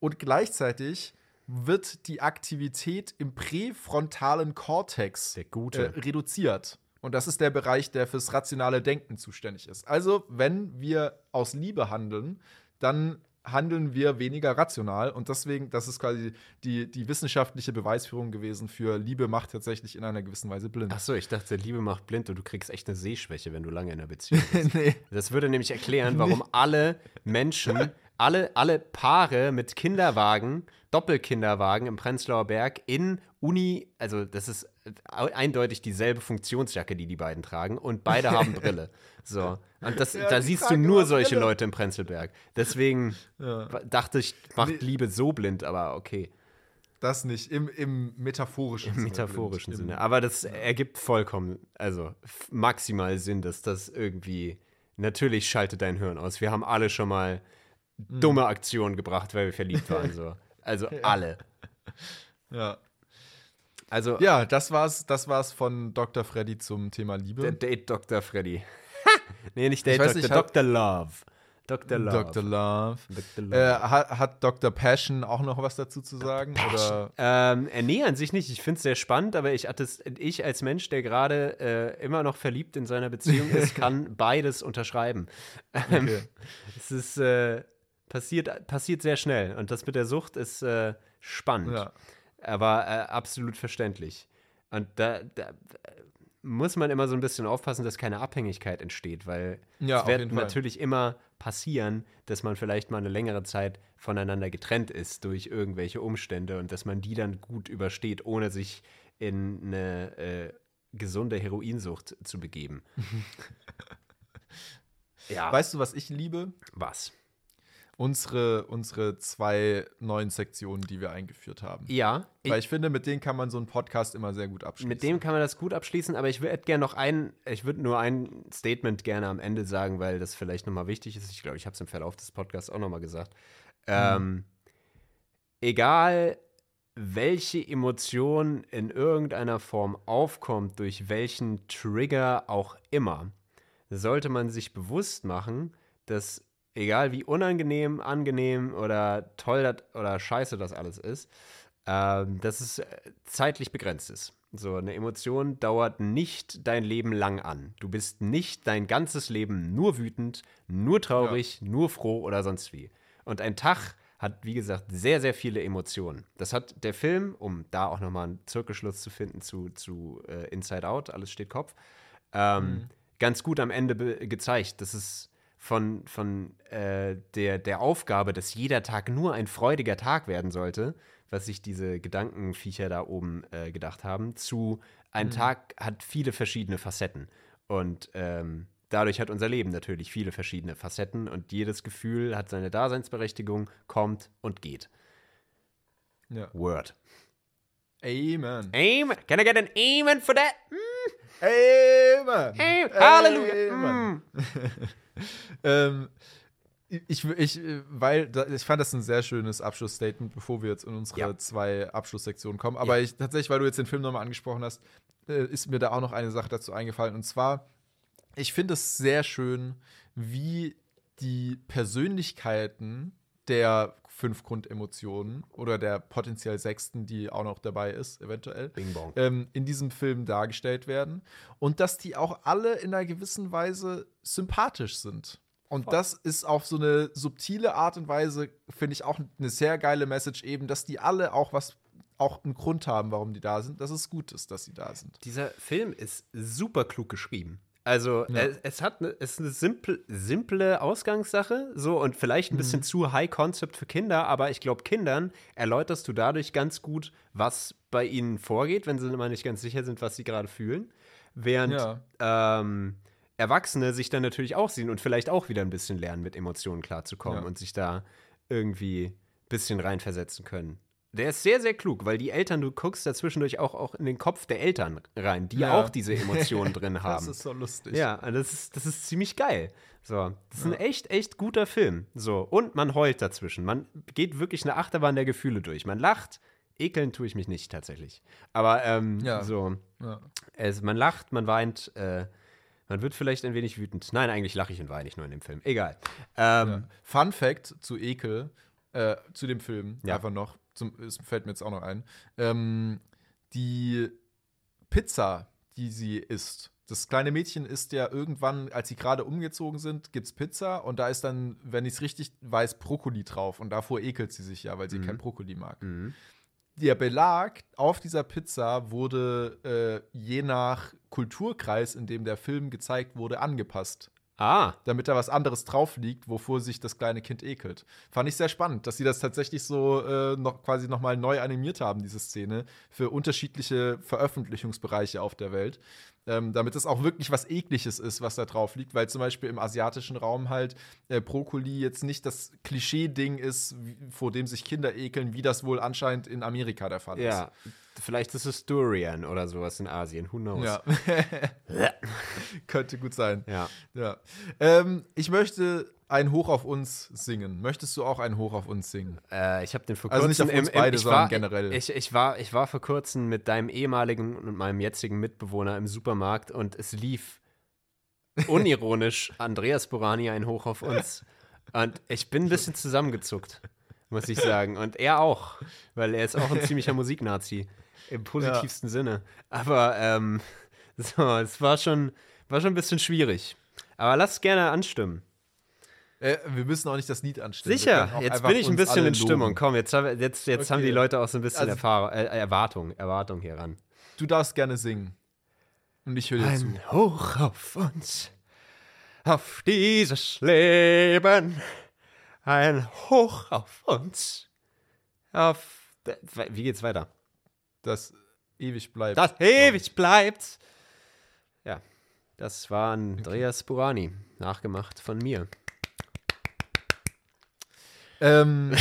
Und gleichzeitig wird die Aktivität im präfrontalen Kortex äh, reduziert. Und das ist der Bereich, der fürs rationale Denken zuständig ist. Also, wenn wir aus Liebe handeln, dann handeln wir weniger rational. Und deswegen, das ist quasi die, die wissenschaftliche Beweisführung gewesen für Liebe macht tatsächlich in einer gewissen Weise blind. Achso, ich dachte, Liebe macht blind und du kriegst echt eine Sehschwäche, wenn du lange in einer Beziehung bist. nee. Das würde nämlich erklären, warum alle Menschen, alle, alle Paare mit Kinderwagen, Doppelkinderwagen im Prenzlauer Berg in Uni, also das ist eindeutig dieselbe Funktionsjacke, die die beiden tragen und beide haben Brille. So. Und das, Ja, da siehst du nur solche Brille. Leute im Prenzlberg. Deswegen dachte ich, macht Nee. Liebe so blind, aber okay. Das nicht, im, im metaphorischen Im Sinne. metaphorischen blind. Sinne. Aber das ergibt vollkommen, also maximal Sinn, dass das irgendwie. Natürlich schaltet dein Hirn aus. Wir haben alle schon mal. Dumme Aktionen gebracht, weil wir verliebt waren. So. Also alle. Ja. Also ja, das war's, das war's von Dr. Freddy zum Thema der Liebe. Date Dr. Freddy. nee, nicht Date Dr. nicht, Dr. Love. Dr. Love. Dr. Love. Dr. Love. Äh, hat, hat Dr. Passion auch noch was dazu zu sagen? Oder? Ähm, äh, nee, an sich nicht. Ich finde es sehr spannend, aber ich, ich als Mensch, der gerade äh, immer noch verliebt in seiner Beziehung ist, kann beides unterschreiben. Ähm, Okay. Es ist äh, passiert, passiert sehr schnell und das mit der Sucht ist äh, spannend, Ja. aber äh, absolut verständlich. Und da, da äh, muss man immer so ein bisschen aufpassen, dass keine Abhängigkeit entsteht, weil Ja, es wird natürlich immer passieren, dass man vielleicht mal eine längere Zeit voneinander getrennt ist durch irgendwelche Umstände und dass man die dann gut übersteht, ohne sich in eine äh, gesunde Heroinsucht zu begeben. ja, Weißt du, was ich liebe? was? Unsere, unsere zwei neuen Sektionen, die wir eingeführt haben. Ja, Weil ich finde, mit denen kann man so einen Podcast immer sehr gut abschließen. Mit dem kann man das gut abschließen, aber ich würde gerne noch ein, ich würde nur ein Statement gerne am Ende sagen, weil das vielleicht nochmal wichtig ist. Ich glaube, ich habe es im Verlauf des Podcasts auch nochmal gesagt. Ähm, egal, welche Emotion in irgendeiner Form aufkommt, durch welchen Trigger auch immer, sollte man sich bewusst machen, dass egal wie unangenehm, angenehm oder toll das, oder scheiße das alles ist, ähm, dass es äh, zeitlich begrenzt ist. So, eine Emotion dauert nicht dein Leben lang an. Du bist nicht dein ganzes Leben nur wütend, nur traurig, nur froh oder sonst wie. Und ein Tag hat, wie gesagt, sehr, sehr viele Emotionen. Das hat der Film, um da auch nochmal einen Zirkelschluss zu finden zu, zu äh, Inside Out, alles steht Kopf, ähm, ganz gut am Ende gezeigt. Das ist von, von äh, der, der Aufgabe, dass jeder Tag nur ein freudiger Tag werden sollte, was sich diese Gedankenviecher da oben äh, gedacht haben, zu ein Tag hat viele verschiedene Facetten. Und ähm, dadurch hat unser Leben natürlich viele verschiedene Facetten und jedes Gefühl hat seine Daseinsberechtigung, kommt und geht. Ja. Word. Amen. Amen. Can I get an amen for that? Amen. Amen. Halleluja. Amen. ähm, ich, ich, weil ich fand das ein sehr schönes Abschlussstatement, bevor wir jetzt in unsere Ja. zwei Abschlusssektionen kommen. Aber ich, tatsächlich, weil du jetzt den Film nochmal angesprochen hast, äh, ist mir da auch noch eine Sache dazu eingefallen. Und zwar, ich finde es sehr schön, wie die Persönlichkeiten der fünf Grundemotionen oder der potenziell sechsten, die auch noch dabei ist, eventuell, Bing bong. ähm, in diesem Film dargestellt werden. Und dass die auch alle in einer gewissen Weise sympathisch sind. Und das ist auf so eine subtile Art und Weise, finde ich auch eine sehr geile Message eben, dass die alle auch was, auch einen Grund haben, warum die da sind, dass es gut ist, dass sie da sind. Dieser Film ist super klug geschrieben. Also es, es hat eine, es ist eine simple, simple Ausgangssache, so und vielleicht ein bisschen zu High Concept für Kinder, aber ich glaube, Kindern erläuterst du dadurch ganz gut, was bei ihnen vorgeht, wenn sie immer nicht ganz sicher sind, was sie gerade fühlen. Während Ja. ähm, Erwachsene sich dann natürlich auch sehen und vielleicht auch wieder ein bisschen lernen, mit Emotionen klarzukommen Ja. und sich da irgendwie ein bisschen reinversetzen können. Der ist sehr, sehr klug, weil die Eltern, du guckst da zwischendurch auch, auch in den Kopf der Eltern rein, die Ja. auch diese Emotionen drin haben. Das ist so lustig. Ja, und das ist, das ist ziemlich geil. So, das ist ein echt, echt guter Film. So, und man heult dazwischen. Man geht wirklich eine Achterbahn der Gefühle durch. Man lacht. Ekeln tue ich mich nicht tatsächlich. Aber ähm, Ja. so, Ja. es, man lacht, man weint, äh, man wird vielleicht ein wenig wütend. Nein, eigentlich lache ich und weine ich nur in dem Film. Egal. Ähm, Ja. Fun Fact zu Ekel, äh, zu dem Film, Ja. einfach noch, zum, es fällt mir jetzt auch noch ein. Ähm, die Pizza, die sie isst, das kleine Mädchen isst ja irgendwann, als sie gerade umgezogen sind, gibt's Pizza und da ist dann, wenn ich es richtig weiß, Brokkoli drauf und davor ekelt sie sich ja, weil sie kein Brokkoli mag. Der Belag auf dieser Pizza wurde äh, je nach Kulturkreis, in dem der Film gezeigt wurde, angepasst Ah, damit da was anderes drauf liegt, wovor sich das kleine Kind ekelt. Fand ich sehr spannend, dass sie das tatsächlich so äh, noch quasi nochmal neu animiert haben, diese Szene, für unterschiedliche Veröffentlichungsbereiche auf der Welt. Ähm, damit es auch wirklich was Ekliges ist, was da drauf liegt, weil zum Beispiel im asiatischen Raum halt äh, Brokkoli jetzt nicht das Klischee-Ding ist, wie, vor dem sich Kinder ekeln, wie das wohl anscheinend in Amerika der Fall ist. Vielleicht ist es Durian oder sowas in Asien. Who knows? Ja. Könnte gut sein. Ja. Ja. Ähm, ich möchte ein Hoch auf uns singen. Möchtest du auch ein Hoch auf uns singen? Äh, ich habe den vor Also kurzem nicht auf uns beide, ich sondern war, generell. Ich, ich, war, ich war vor kurzem mit deinem ehemaligen und meinem jetzigen Mitbewohner im Supermarkt und es lief unironisch Andreas Borani ein Hoch auf uns. Und ich bin ein bisschen zusammengezuckt, muss ich sagen. Und er auch, weil er ist auch ein ziemlicher Musiknazi. Im positivsten Sinne. Aber ähm, so, es war schon, war schon ein bisschen schwierig. Aber lass gerne anstimmen. Äh, wir müssen auch nicht das Lied anstimmen. Sicher, jetzt bin ich ein bisschen in Stimmung. Komm, jetzt, haben- jetzt, jetzt haben die Okay. Leute auch so ein bisschen Also- Erfahrung, äh, Erwartung, Erwartung hier ran. Du darfst gerne singen. Und ich höre dir zu. Ein Hoch auf uns, auf dieses Leben. Ein Hoch auf uns, auf. Wie geht's weiter? Das ewig bleibt. Das ewig bleibt. Ja, das war Andreas Burani, nachgemacht von mir. Ähm,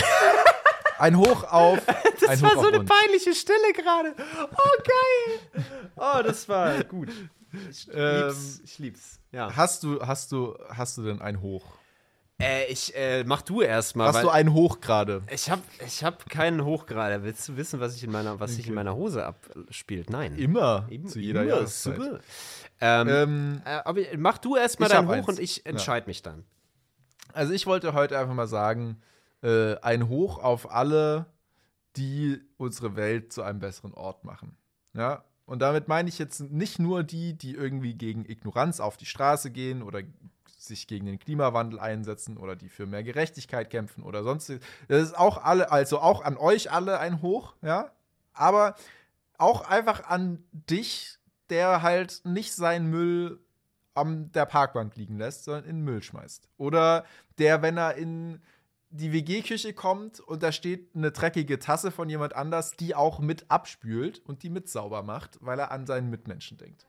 ein Hoch auf. Das war Hoch so auf eine uns. peinliche Stille gerade. Oh, geil. Oh, das war gut. Ich Ähm, lieb's. Ich lieb's. Ja. Hast du, hast du, hast du denn ein Hoch? Äh, ich, äh, mach du erst mal. Hast du ein Hoch gerade? ich hab, ich hab keinen Hoch gerade. Willst du wissen, was ich in meiner, was sich in meiner Hose abspielt? Nein. Immer. Eben- zu jeder immer, Jahreszeit. super. Ähm, Ähm, äh, aber mach du erst mal ich dein hab Hoch eins. und ich entscheide mich dann. Also ich wollte heute einfach mal sagen, äh, ein Hoch auf alle, die unsere Welt zu einem besseren Ort machen. Ja, und damit meine ich jetzt nicht nur die, die irgendwie gegen Ignoranz auf die Straße gehen oder sich gegen den Klimawandel einsetzen oder die für mehr Gerechtigkeit kämpfen oder sonst. Das ist auch alle, also auch an euch alle ein Hoch, ja. Aber auch einfach an dich, der halt nicht seinen Müll am der Parkbank liegen lässt, sondern in den Müll schmeißt. Oder der, wenn er in die WG-Küche kommt und da steht eine dreckige Tasse von jemand anders, die auch mit abspült und die mit sauber macht, weil er an seinen Mitmenschen denkt.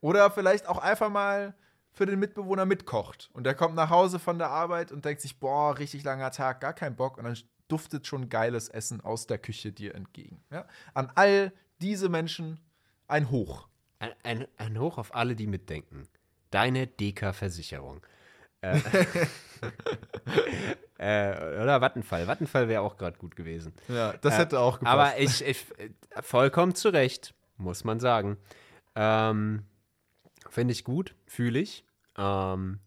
Oder vielleicht auch einfach mal für den Mitbewohner mitkocht und der kommt nach Hause von der Arbeit und denkt sich, boah, richtig langer Tag, gar kein Bock und dann duftet schon geiles Essen aus der Küche dir entgegen. Ja? An all diese Menschen ein Hoch. Ein, ein, ein Hoch auf alle, die mitdenken. Deine DK-Versicherung. Äh, äh, oder Vattenfall. Vattenfall wäre auch gerade gut gewesen. Ja, das Äh, hätte auch gepasst. Aber ich, ich äh, vollkommen zu Recht, muss man sagen. Ähm, Finde ich gut, fühle ich. Ähm,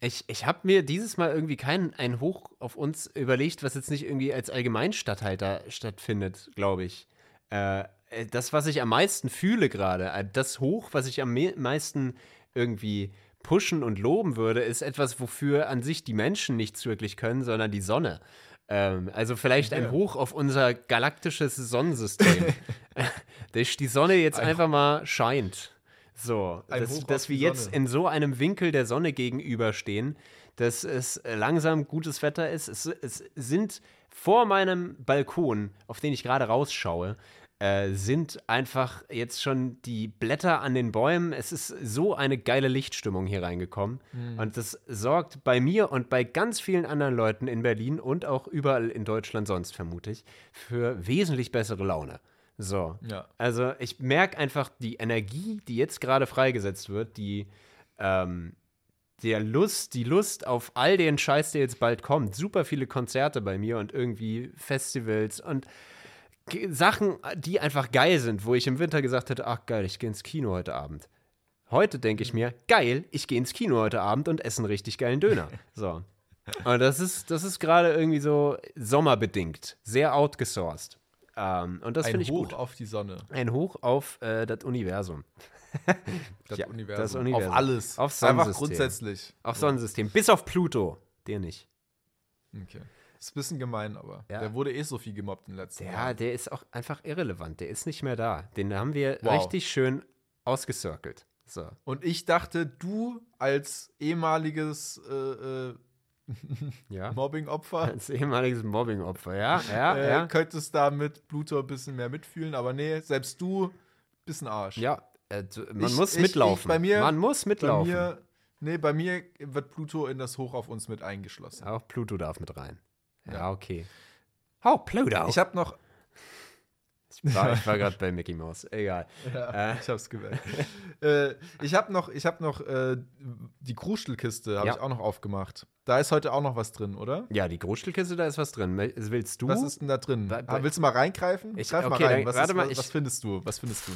ich ich habe mir dieses Mal irgendwie kein ein Hoch auf uns überlegt, was jetzt nicht irgendwie als Allgemeinstatthalter stattfindet, glaube ich. Äh, äh, das, was ich am meisten fühle gerade, äh, das Hoch, was ich am me meisten irgendwie pushen und loben würde, ist etwas, wofür an sich die Menschen nichts wirklich können, sondern die Sonne. Ähm, also vielleicht ein Hoch auf unser galaktisches Sonnensystem. dass die Sonne jetzt einfach mal scheint. So, dass, dass wir jetzt Sonne. in so einem Winkel der Sonne gegenüberstehen, dass es langsam gutes Wetter ist. Es, es sind vor meinem Balkon, auf den ich gerade rausschaue, äh, sind einfach jetzt schon die Blätter an den Bäumen. Es ist so eine geile Lichtstimmung hier reingekommen. Und das sorgt bei mir und bei ganz vielen anderen Leuten in Berlin und auch überall in Deutschland sonst, vermute ich, für wesentlich bessere Laune. So. Ja. Also ich merke einfach die Energie, die jetzt gerade freigesetzt wird, die ähm, der Lust, die Lust auf all den Scheiß, der jetzt bald kommt. Super viele Konzerte bei mir und irgendwie Festivals und Sachen, die einfach geil sind, wo ich im Winter gesagt hätte, ach geil, ich gehe ins Kino heute Abend. Heute denke ich mir, geil, ich gehe ins Kino heute Abend und esse einen richtig geilen Döner. So. Und das ist, das ist gerade irgendwie so sommerbedingt, sehr outgesourced. Ähm, und das Ein finde ich Hoch gut. auf die Sonne. Ein Hoch auf äh, das Universum. Das, Ja, Universum. das Universum. Auf alles. Auf Einfach Sonnensystem. grundsätzlich. Auf Sonnensystem. Bis auf Pluto. Der nicht. Okay. Das ist ein bisschen gemein, aber Ja. der wurde eh so viel gemobbt in den letzten Ja, Jahren. der ist auch einfach irrelevant. Der ist nicht mehr da. Den haben wir Wow. richtig schön ausgecircelt. So. Und ich dachte, du als ehemaliges äh, äh, Ja. Mobbing-Opfer Als ehemaliges Mobbing-Opfer. Ja, ja, äh, ja. könntest da mit Pluto ein bisschen mehr mitfühlen, aber nee, selbst du bist ein Arsch. Ja, äh, man Ich- muss ich- mitlaufen. ich- bei mir- man muss Bei mitlaufen. mir, nee, bei mir wird Pluto in das Hoch auf uns mit eingeschlossen. Auch Pluto darf mit rein. Ja, Ja. okay. Oh, Pluto. Ich habe noch, ich war, war gerade bei Mickey Mouse. Egal. ja, ich hab's gewählt. äh, ich habe noch, ich habe noch äh, die Kruschelkiste habe Ja. ich auch noch aufgemacht. Da ist heute auch noch was drin, oder? Ja, die Gruschelkiste, da ist was drin. Willst du? Was ist denn da drin? Bei- bei- Ah, willst du mal reingreifen? Ich- Greif okay, mal rein. Was, warte ist, mal, was, was findest du? Was findest du?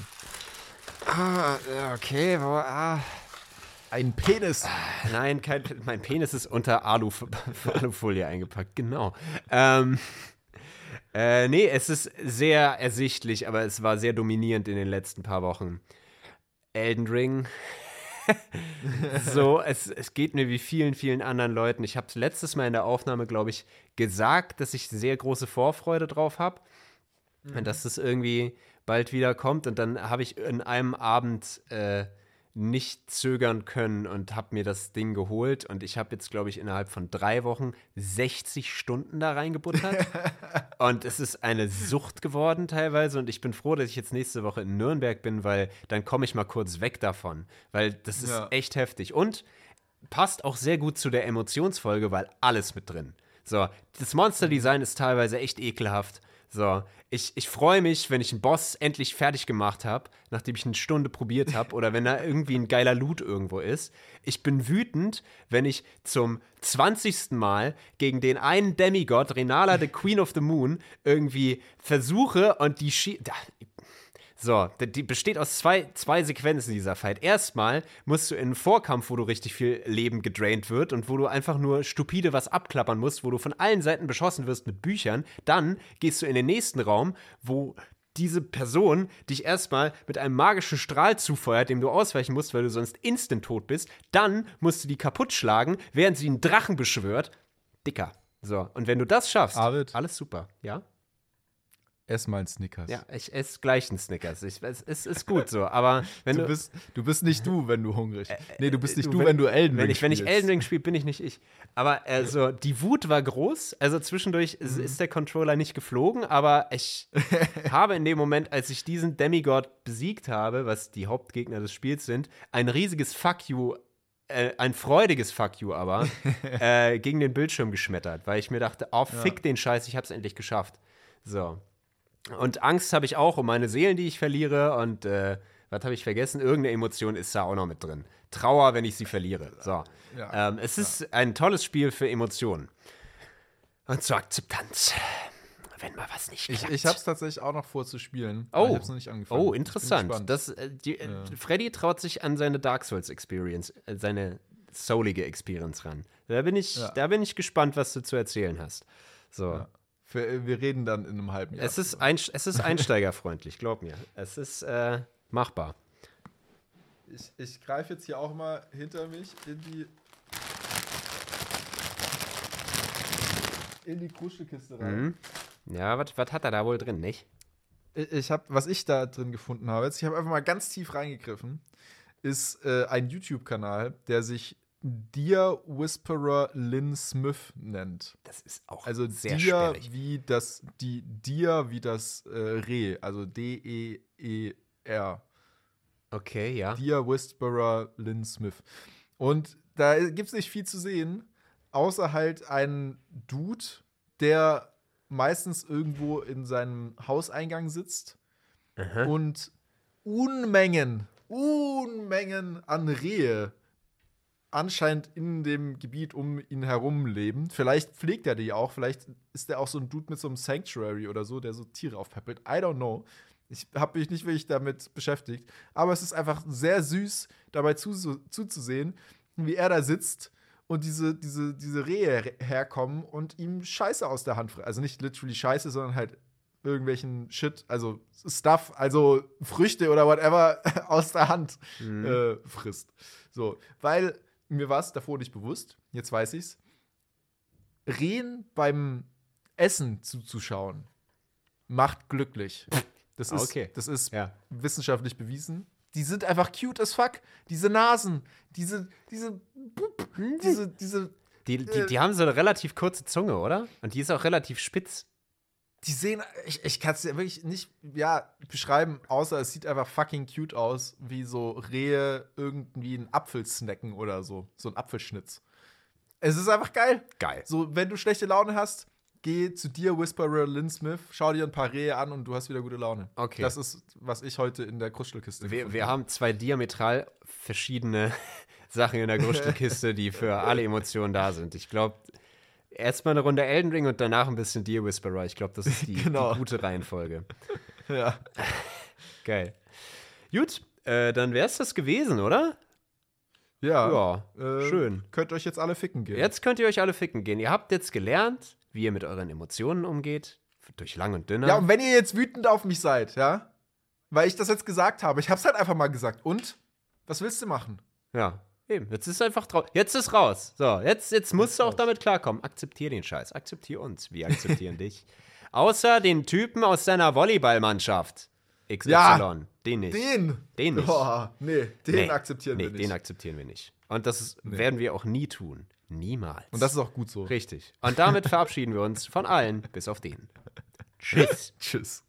ah, ja, okay. Wo, ah. Ein Penis. Nein, kein, mein Penis ist unter Alu, Alufolie eingepackt, genau. Ähm, äh, nee, es ist sehr ersichtlich, aber es war sehr dominierend in den letzten paar Wochen. Elden Ring. so, es, es geht mir wie vielen, vielen anderen Leuten. Ich habe es letztes Mal in der Aufnahme, glaube ich, gesagt, dass ich sehr große Vorfreude drauf habe. Und dass das irgendwie bald wieder kommt. Und dann habe ich in einem Abend äh, nicht zögern können und habe mir das Ding geholt. Und ich habe jetzt, glaube ich, innerhalb von drei Wochen 60 Stunden da reingebuttert. und es ist eine Sucht geworden teilweise. Und ich bin froh, dass ich jetzt nächste Woche in Nürnberg bin, weil dann komme ich mal kurz weg davon. Weil das ist Ja. echt heftig. Und passt auch sehr gut zu der Emotionsfolge, weil alles mit drin. So, das Monster-Design ist teilweise echt ekelhaft. So, ich, ich freue mich, wenn ich einen Boss endlich fertig gemacht habe, nachdem ich eine Stunde probiert habe, oder wenn da irgendwie ein geiler Loot irgendwo ist. Ich bin wütend, wenn ich zum 20. Mal gegen den einen Demigod, Renala, the Queen of the Moon, irgendwie versuche und die schie so, die- besteht aus zwei, zwei Sequenzen dieser Fight. Erstmal musst du in einen Vorkampf, wo du richtig viel Leben gedraint wird und wo du einfach nur stupide was abklappern musst, wo du von allen Seiten beschossen wirst mit Büchern. Dann gehst du in den nächsten Raum, wo diese Person dich erstmal mit einem magischen Strahl zufeuert, dem du ausweichen musst, weil du sonst instant tot bist. Dann musst du die kaputt schlagen, während sie einen Drachen beschwört. Dicker. So, und wenn du das schaffst, Arvid. alles super, ja? Ess mal einen Snickers. Ja, ich esse gleich einen Snickers. Ich, es, es ist gut so, aber wenn Du du, bist, du bist nicht du, wenn du hungrig. Nee, du bist nicht du, wenn- wenn, du Elden wenn Ring ich, wenn ich. Elden Ring spiele, bin ich nicht ich. Aber also, die Wut war groß. Also zwischendurch ist, ist der Controller nicht geflogen, aber ich habe in dem Moment, als ich diesen Demigod besiegt habe, was die Hauptgegner des Spiels sind, ein riesiges Fuck you, äh, ein freudiges Fuck you aber, äh, gegen den Bildschirm geschmettert, weil ich mir dachte, oh, fick den Scheiß, ich hab's endlich geschafft. So. Und Angst habe ich auch um meine Seelen, die ich verliere. Und äh, was habe ich vergessen? Irgendeine Emotion ist da auch noch mit drin. Trauer, wenn ich sie verliere. So. Ja, ähm, es ist ein tolles Spiel für Emotionen. Und zur Akzeptanz. Wenn mal was nicht Ich, klappt. ich habe es tatsächlich auch noch vor zu spielen. Oh, ich habe es noch nicht angefangen. oh, Ich interessant. Das, äh, die, äh, Freddy traut sich an seine Dark Souls Experience, äh, seine soulige Experience ran. Da bin ich, Ja. da bin ich gespannt, was du zu erzählen hast. So. Für, wir reden dann in einem halben Jahr. Es ist, ein, es ist einsteigerfreundlich, glaub mir. Es ist äh, machbar. Ich, ich greife jetzt hier auch mal hinter mich in die. In die Kruschelkiste rein. Mhm. Ja, was hat er da wohl drin, nicht? Ich, ich habe, was ich da drin gefunden habe, jetzt, ich habe einfach mal ganz tief reingegriffen, ist äh, ein YouTube-Kanal, der sich Deer Whisperer Lynn Smith nennt. Das ist auch Also sehr Deer sperrig. wie das, die Deer wie das äh, Reh, also D-E-E-R. Okay, ja. Deer Whisperer Lynn Smith. Und da gibt es nicht viel zu sehen, außer halt einen Dude, der meistens irgendwo in seinem Hauseingang sitzt und Unmengen, Unmengen an Rehe anscheinend in dem Gebiet um ihn herum leben. Vielleicht pflegt er die auch, vielleicht ist er auch so ein Dude mit so einem Sanctuary oder so, der so Tiere aufpäppelt. I don't know. Ich habe mich nicht wirklich damit beschäftigt. Aber es ist einfach sehr süß, dabei zu, zuzusehen, wie er da sitzt und diese, diese, diese Rehe her- herkommen und ihm Scheiße aus der Hand fressen. Also nicht literally Scheiße, sondern halt irgendwelchen Shit, also Stuff, also Früchte oder whatever aus der Hand äh, frisst. So, weil mir war es davor nicht bewusst, jetzt weiß ich's. Rehen beim Essen zuzuschauen macht glücklich. Das ist, Okay. das ist Ja. wissenschaftlich bewiesen. Die sind einfach cute as fuck. Diese Nasen, diese, diese, diese, diese, Die, die, die haben so eine relativ kurze Zunge, oder? Und die ist auch relativ spitz. Die sehen, ich, ich kann es ja wirklich nicht, ja, beschreiben, außer es sieht einfach fucking cute aus, wie so Rehe irgendwie einen Apfel snacken oder so. So ein Apfelschnitz. Es ist einfach geil. Geil. So, wenn du schlechte Laune hast, geh zu dir, Whisperer Lynn Smith, schau dir ein paar Rehe an und du hast wieder gute Laune. Okay. Das ist, was ich heute in der Kruschelkiste Wir, wir haben zwei diametral verschiedene Sachen in der Gruschelkiste, die für alle Emotionen da sind. Ich glaube, erstmal eine Runde Elden Ring und danach ein bisschen Deer Whisperer. Ich glaube, das ist die, Genau. die gute Reihenfolge. Ja. Geil. Gut, äh, dann wäre es das gewesen, oder? Ja. Ja, äh, schön. Könnt euch jetzt alle ficken gehen. Jetzt könnt ihr euch alle ficken gehen. Ihr habt jetzt gelernt, wie ihr mit euren Emotionen umgeht. Durch lang und dünner. Ja, und wenn ihr jetzt wütend auf mich seid, ja, weil ich das jetzt gesagt habe, ich hab's halt einfach mal gesagt. Und? Was willst du machen? Ja, eben. Jetzt ist einfach draus. Jetzt ist raus. So, jetzt, jetzt musst du auch damit klarkommen. Akzeptier den Scheiß. Akzeptier uns. Wir akzeptieren dich. Außer den Typen aus deiner Volleyballmannschaft. XY. Ja, den nicht. Den? Den nicht. Boah, nee, den Nee, akzeptieren nee, wir nicht. Den akzeptieren wir nicht. Und das ist, werden wir auch nie tun. Niemals. Und das ist auch gut so. Richtig. Und damit verabschieden wir uns von allen, bis auf den. Tschüss. Tschüss.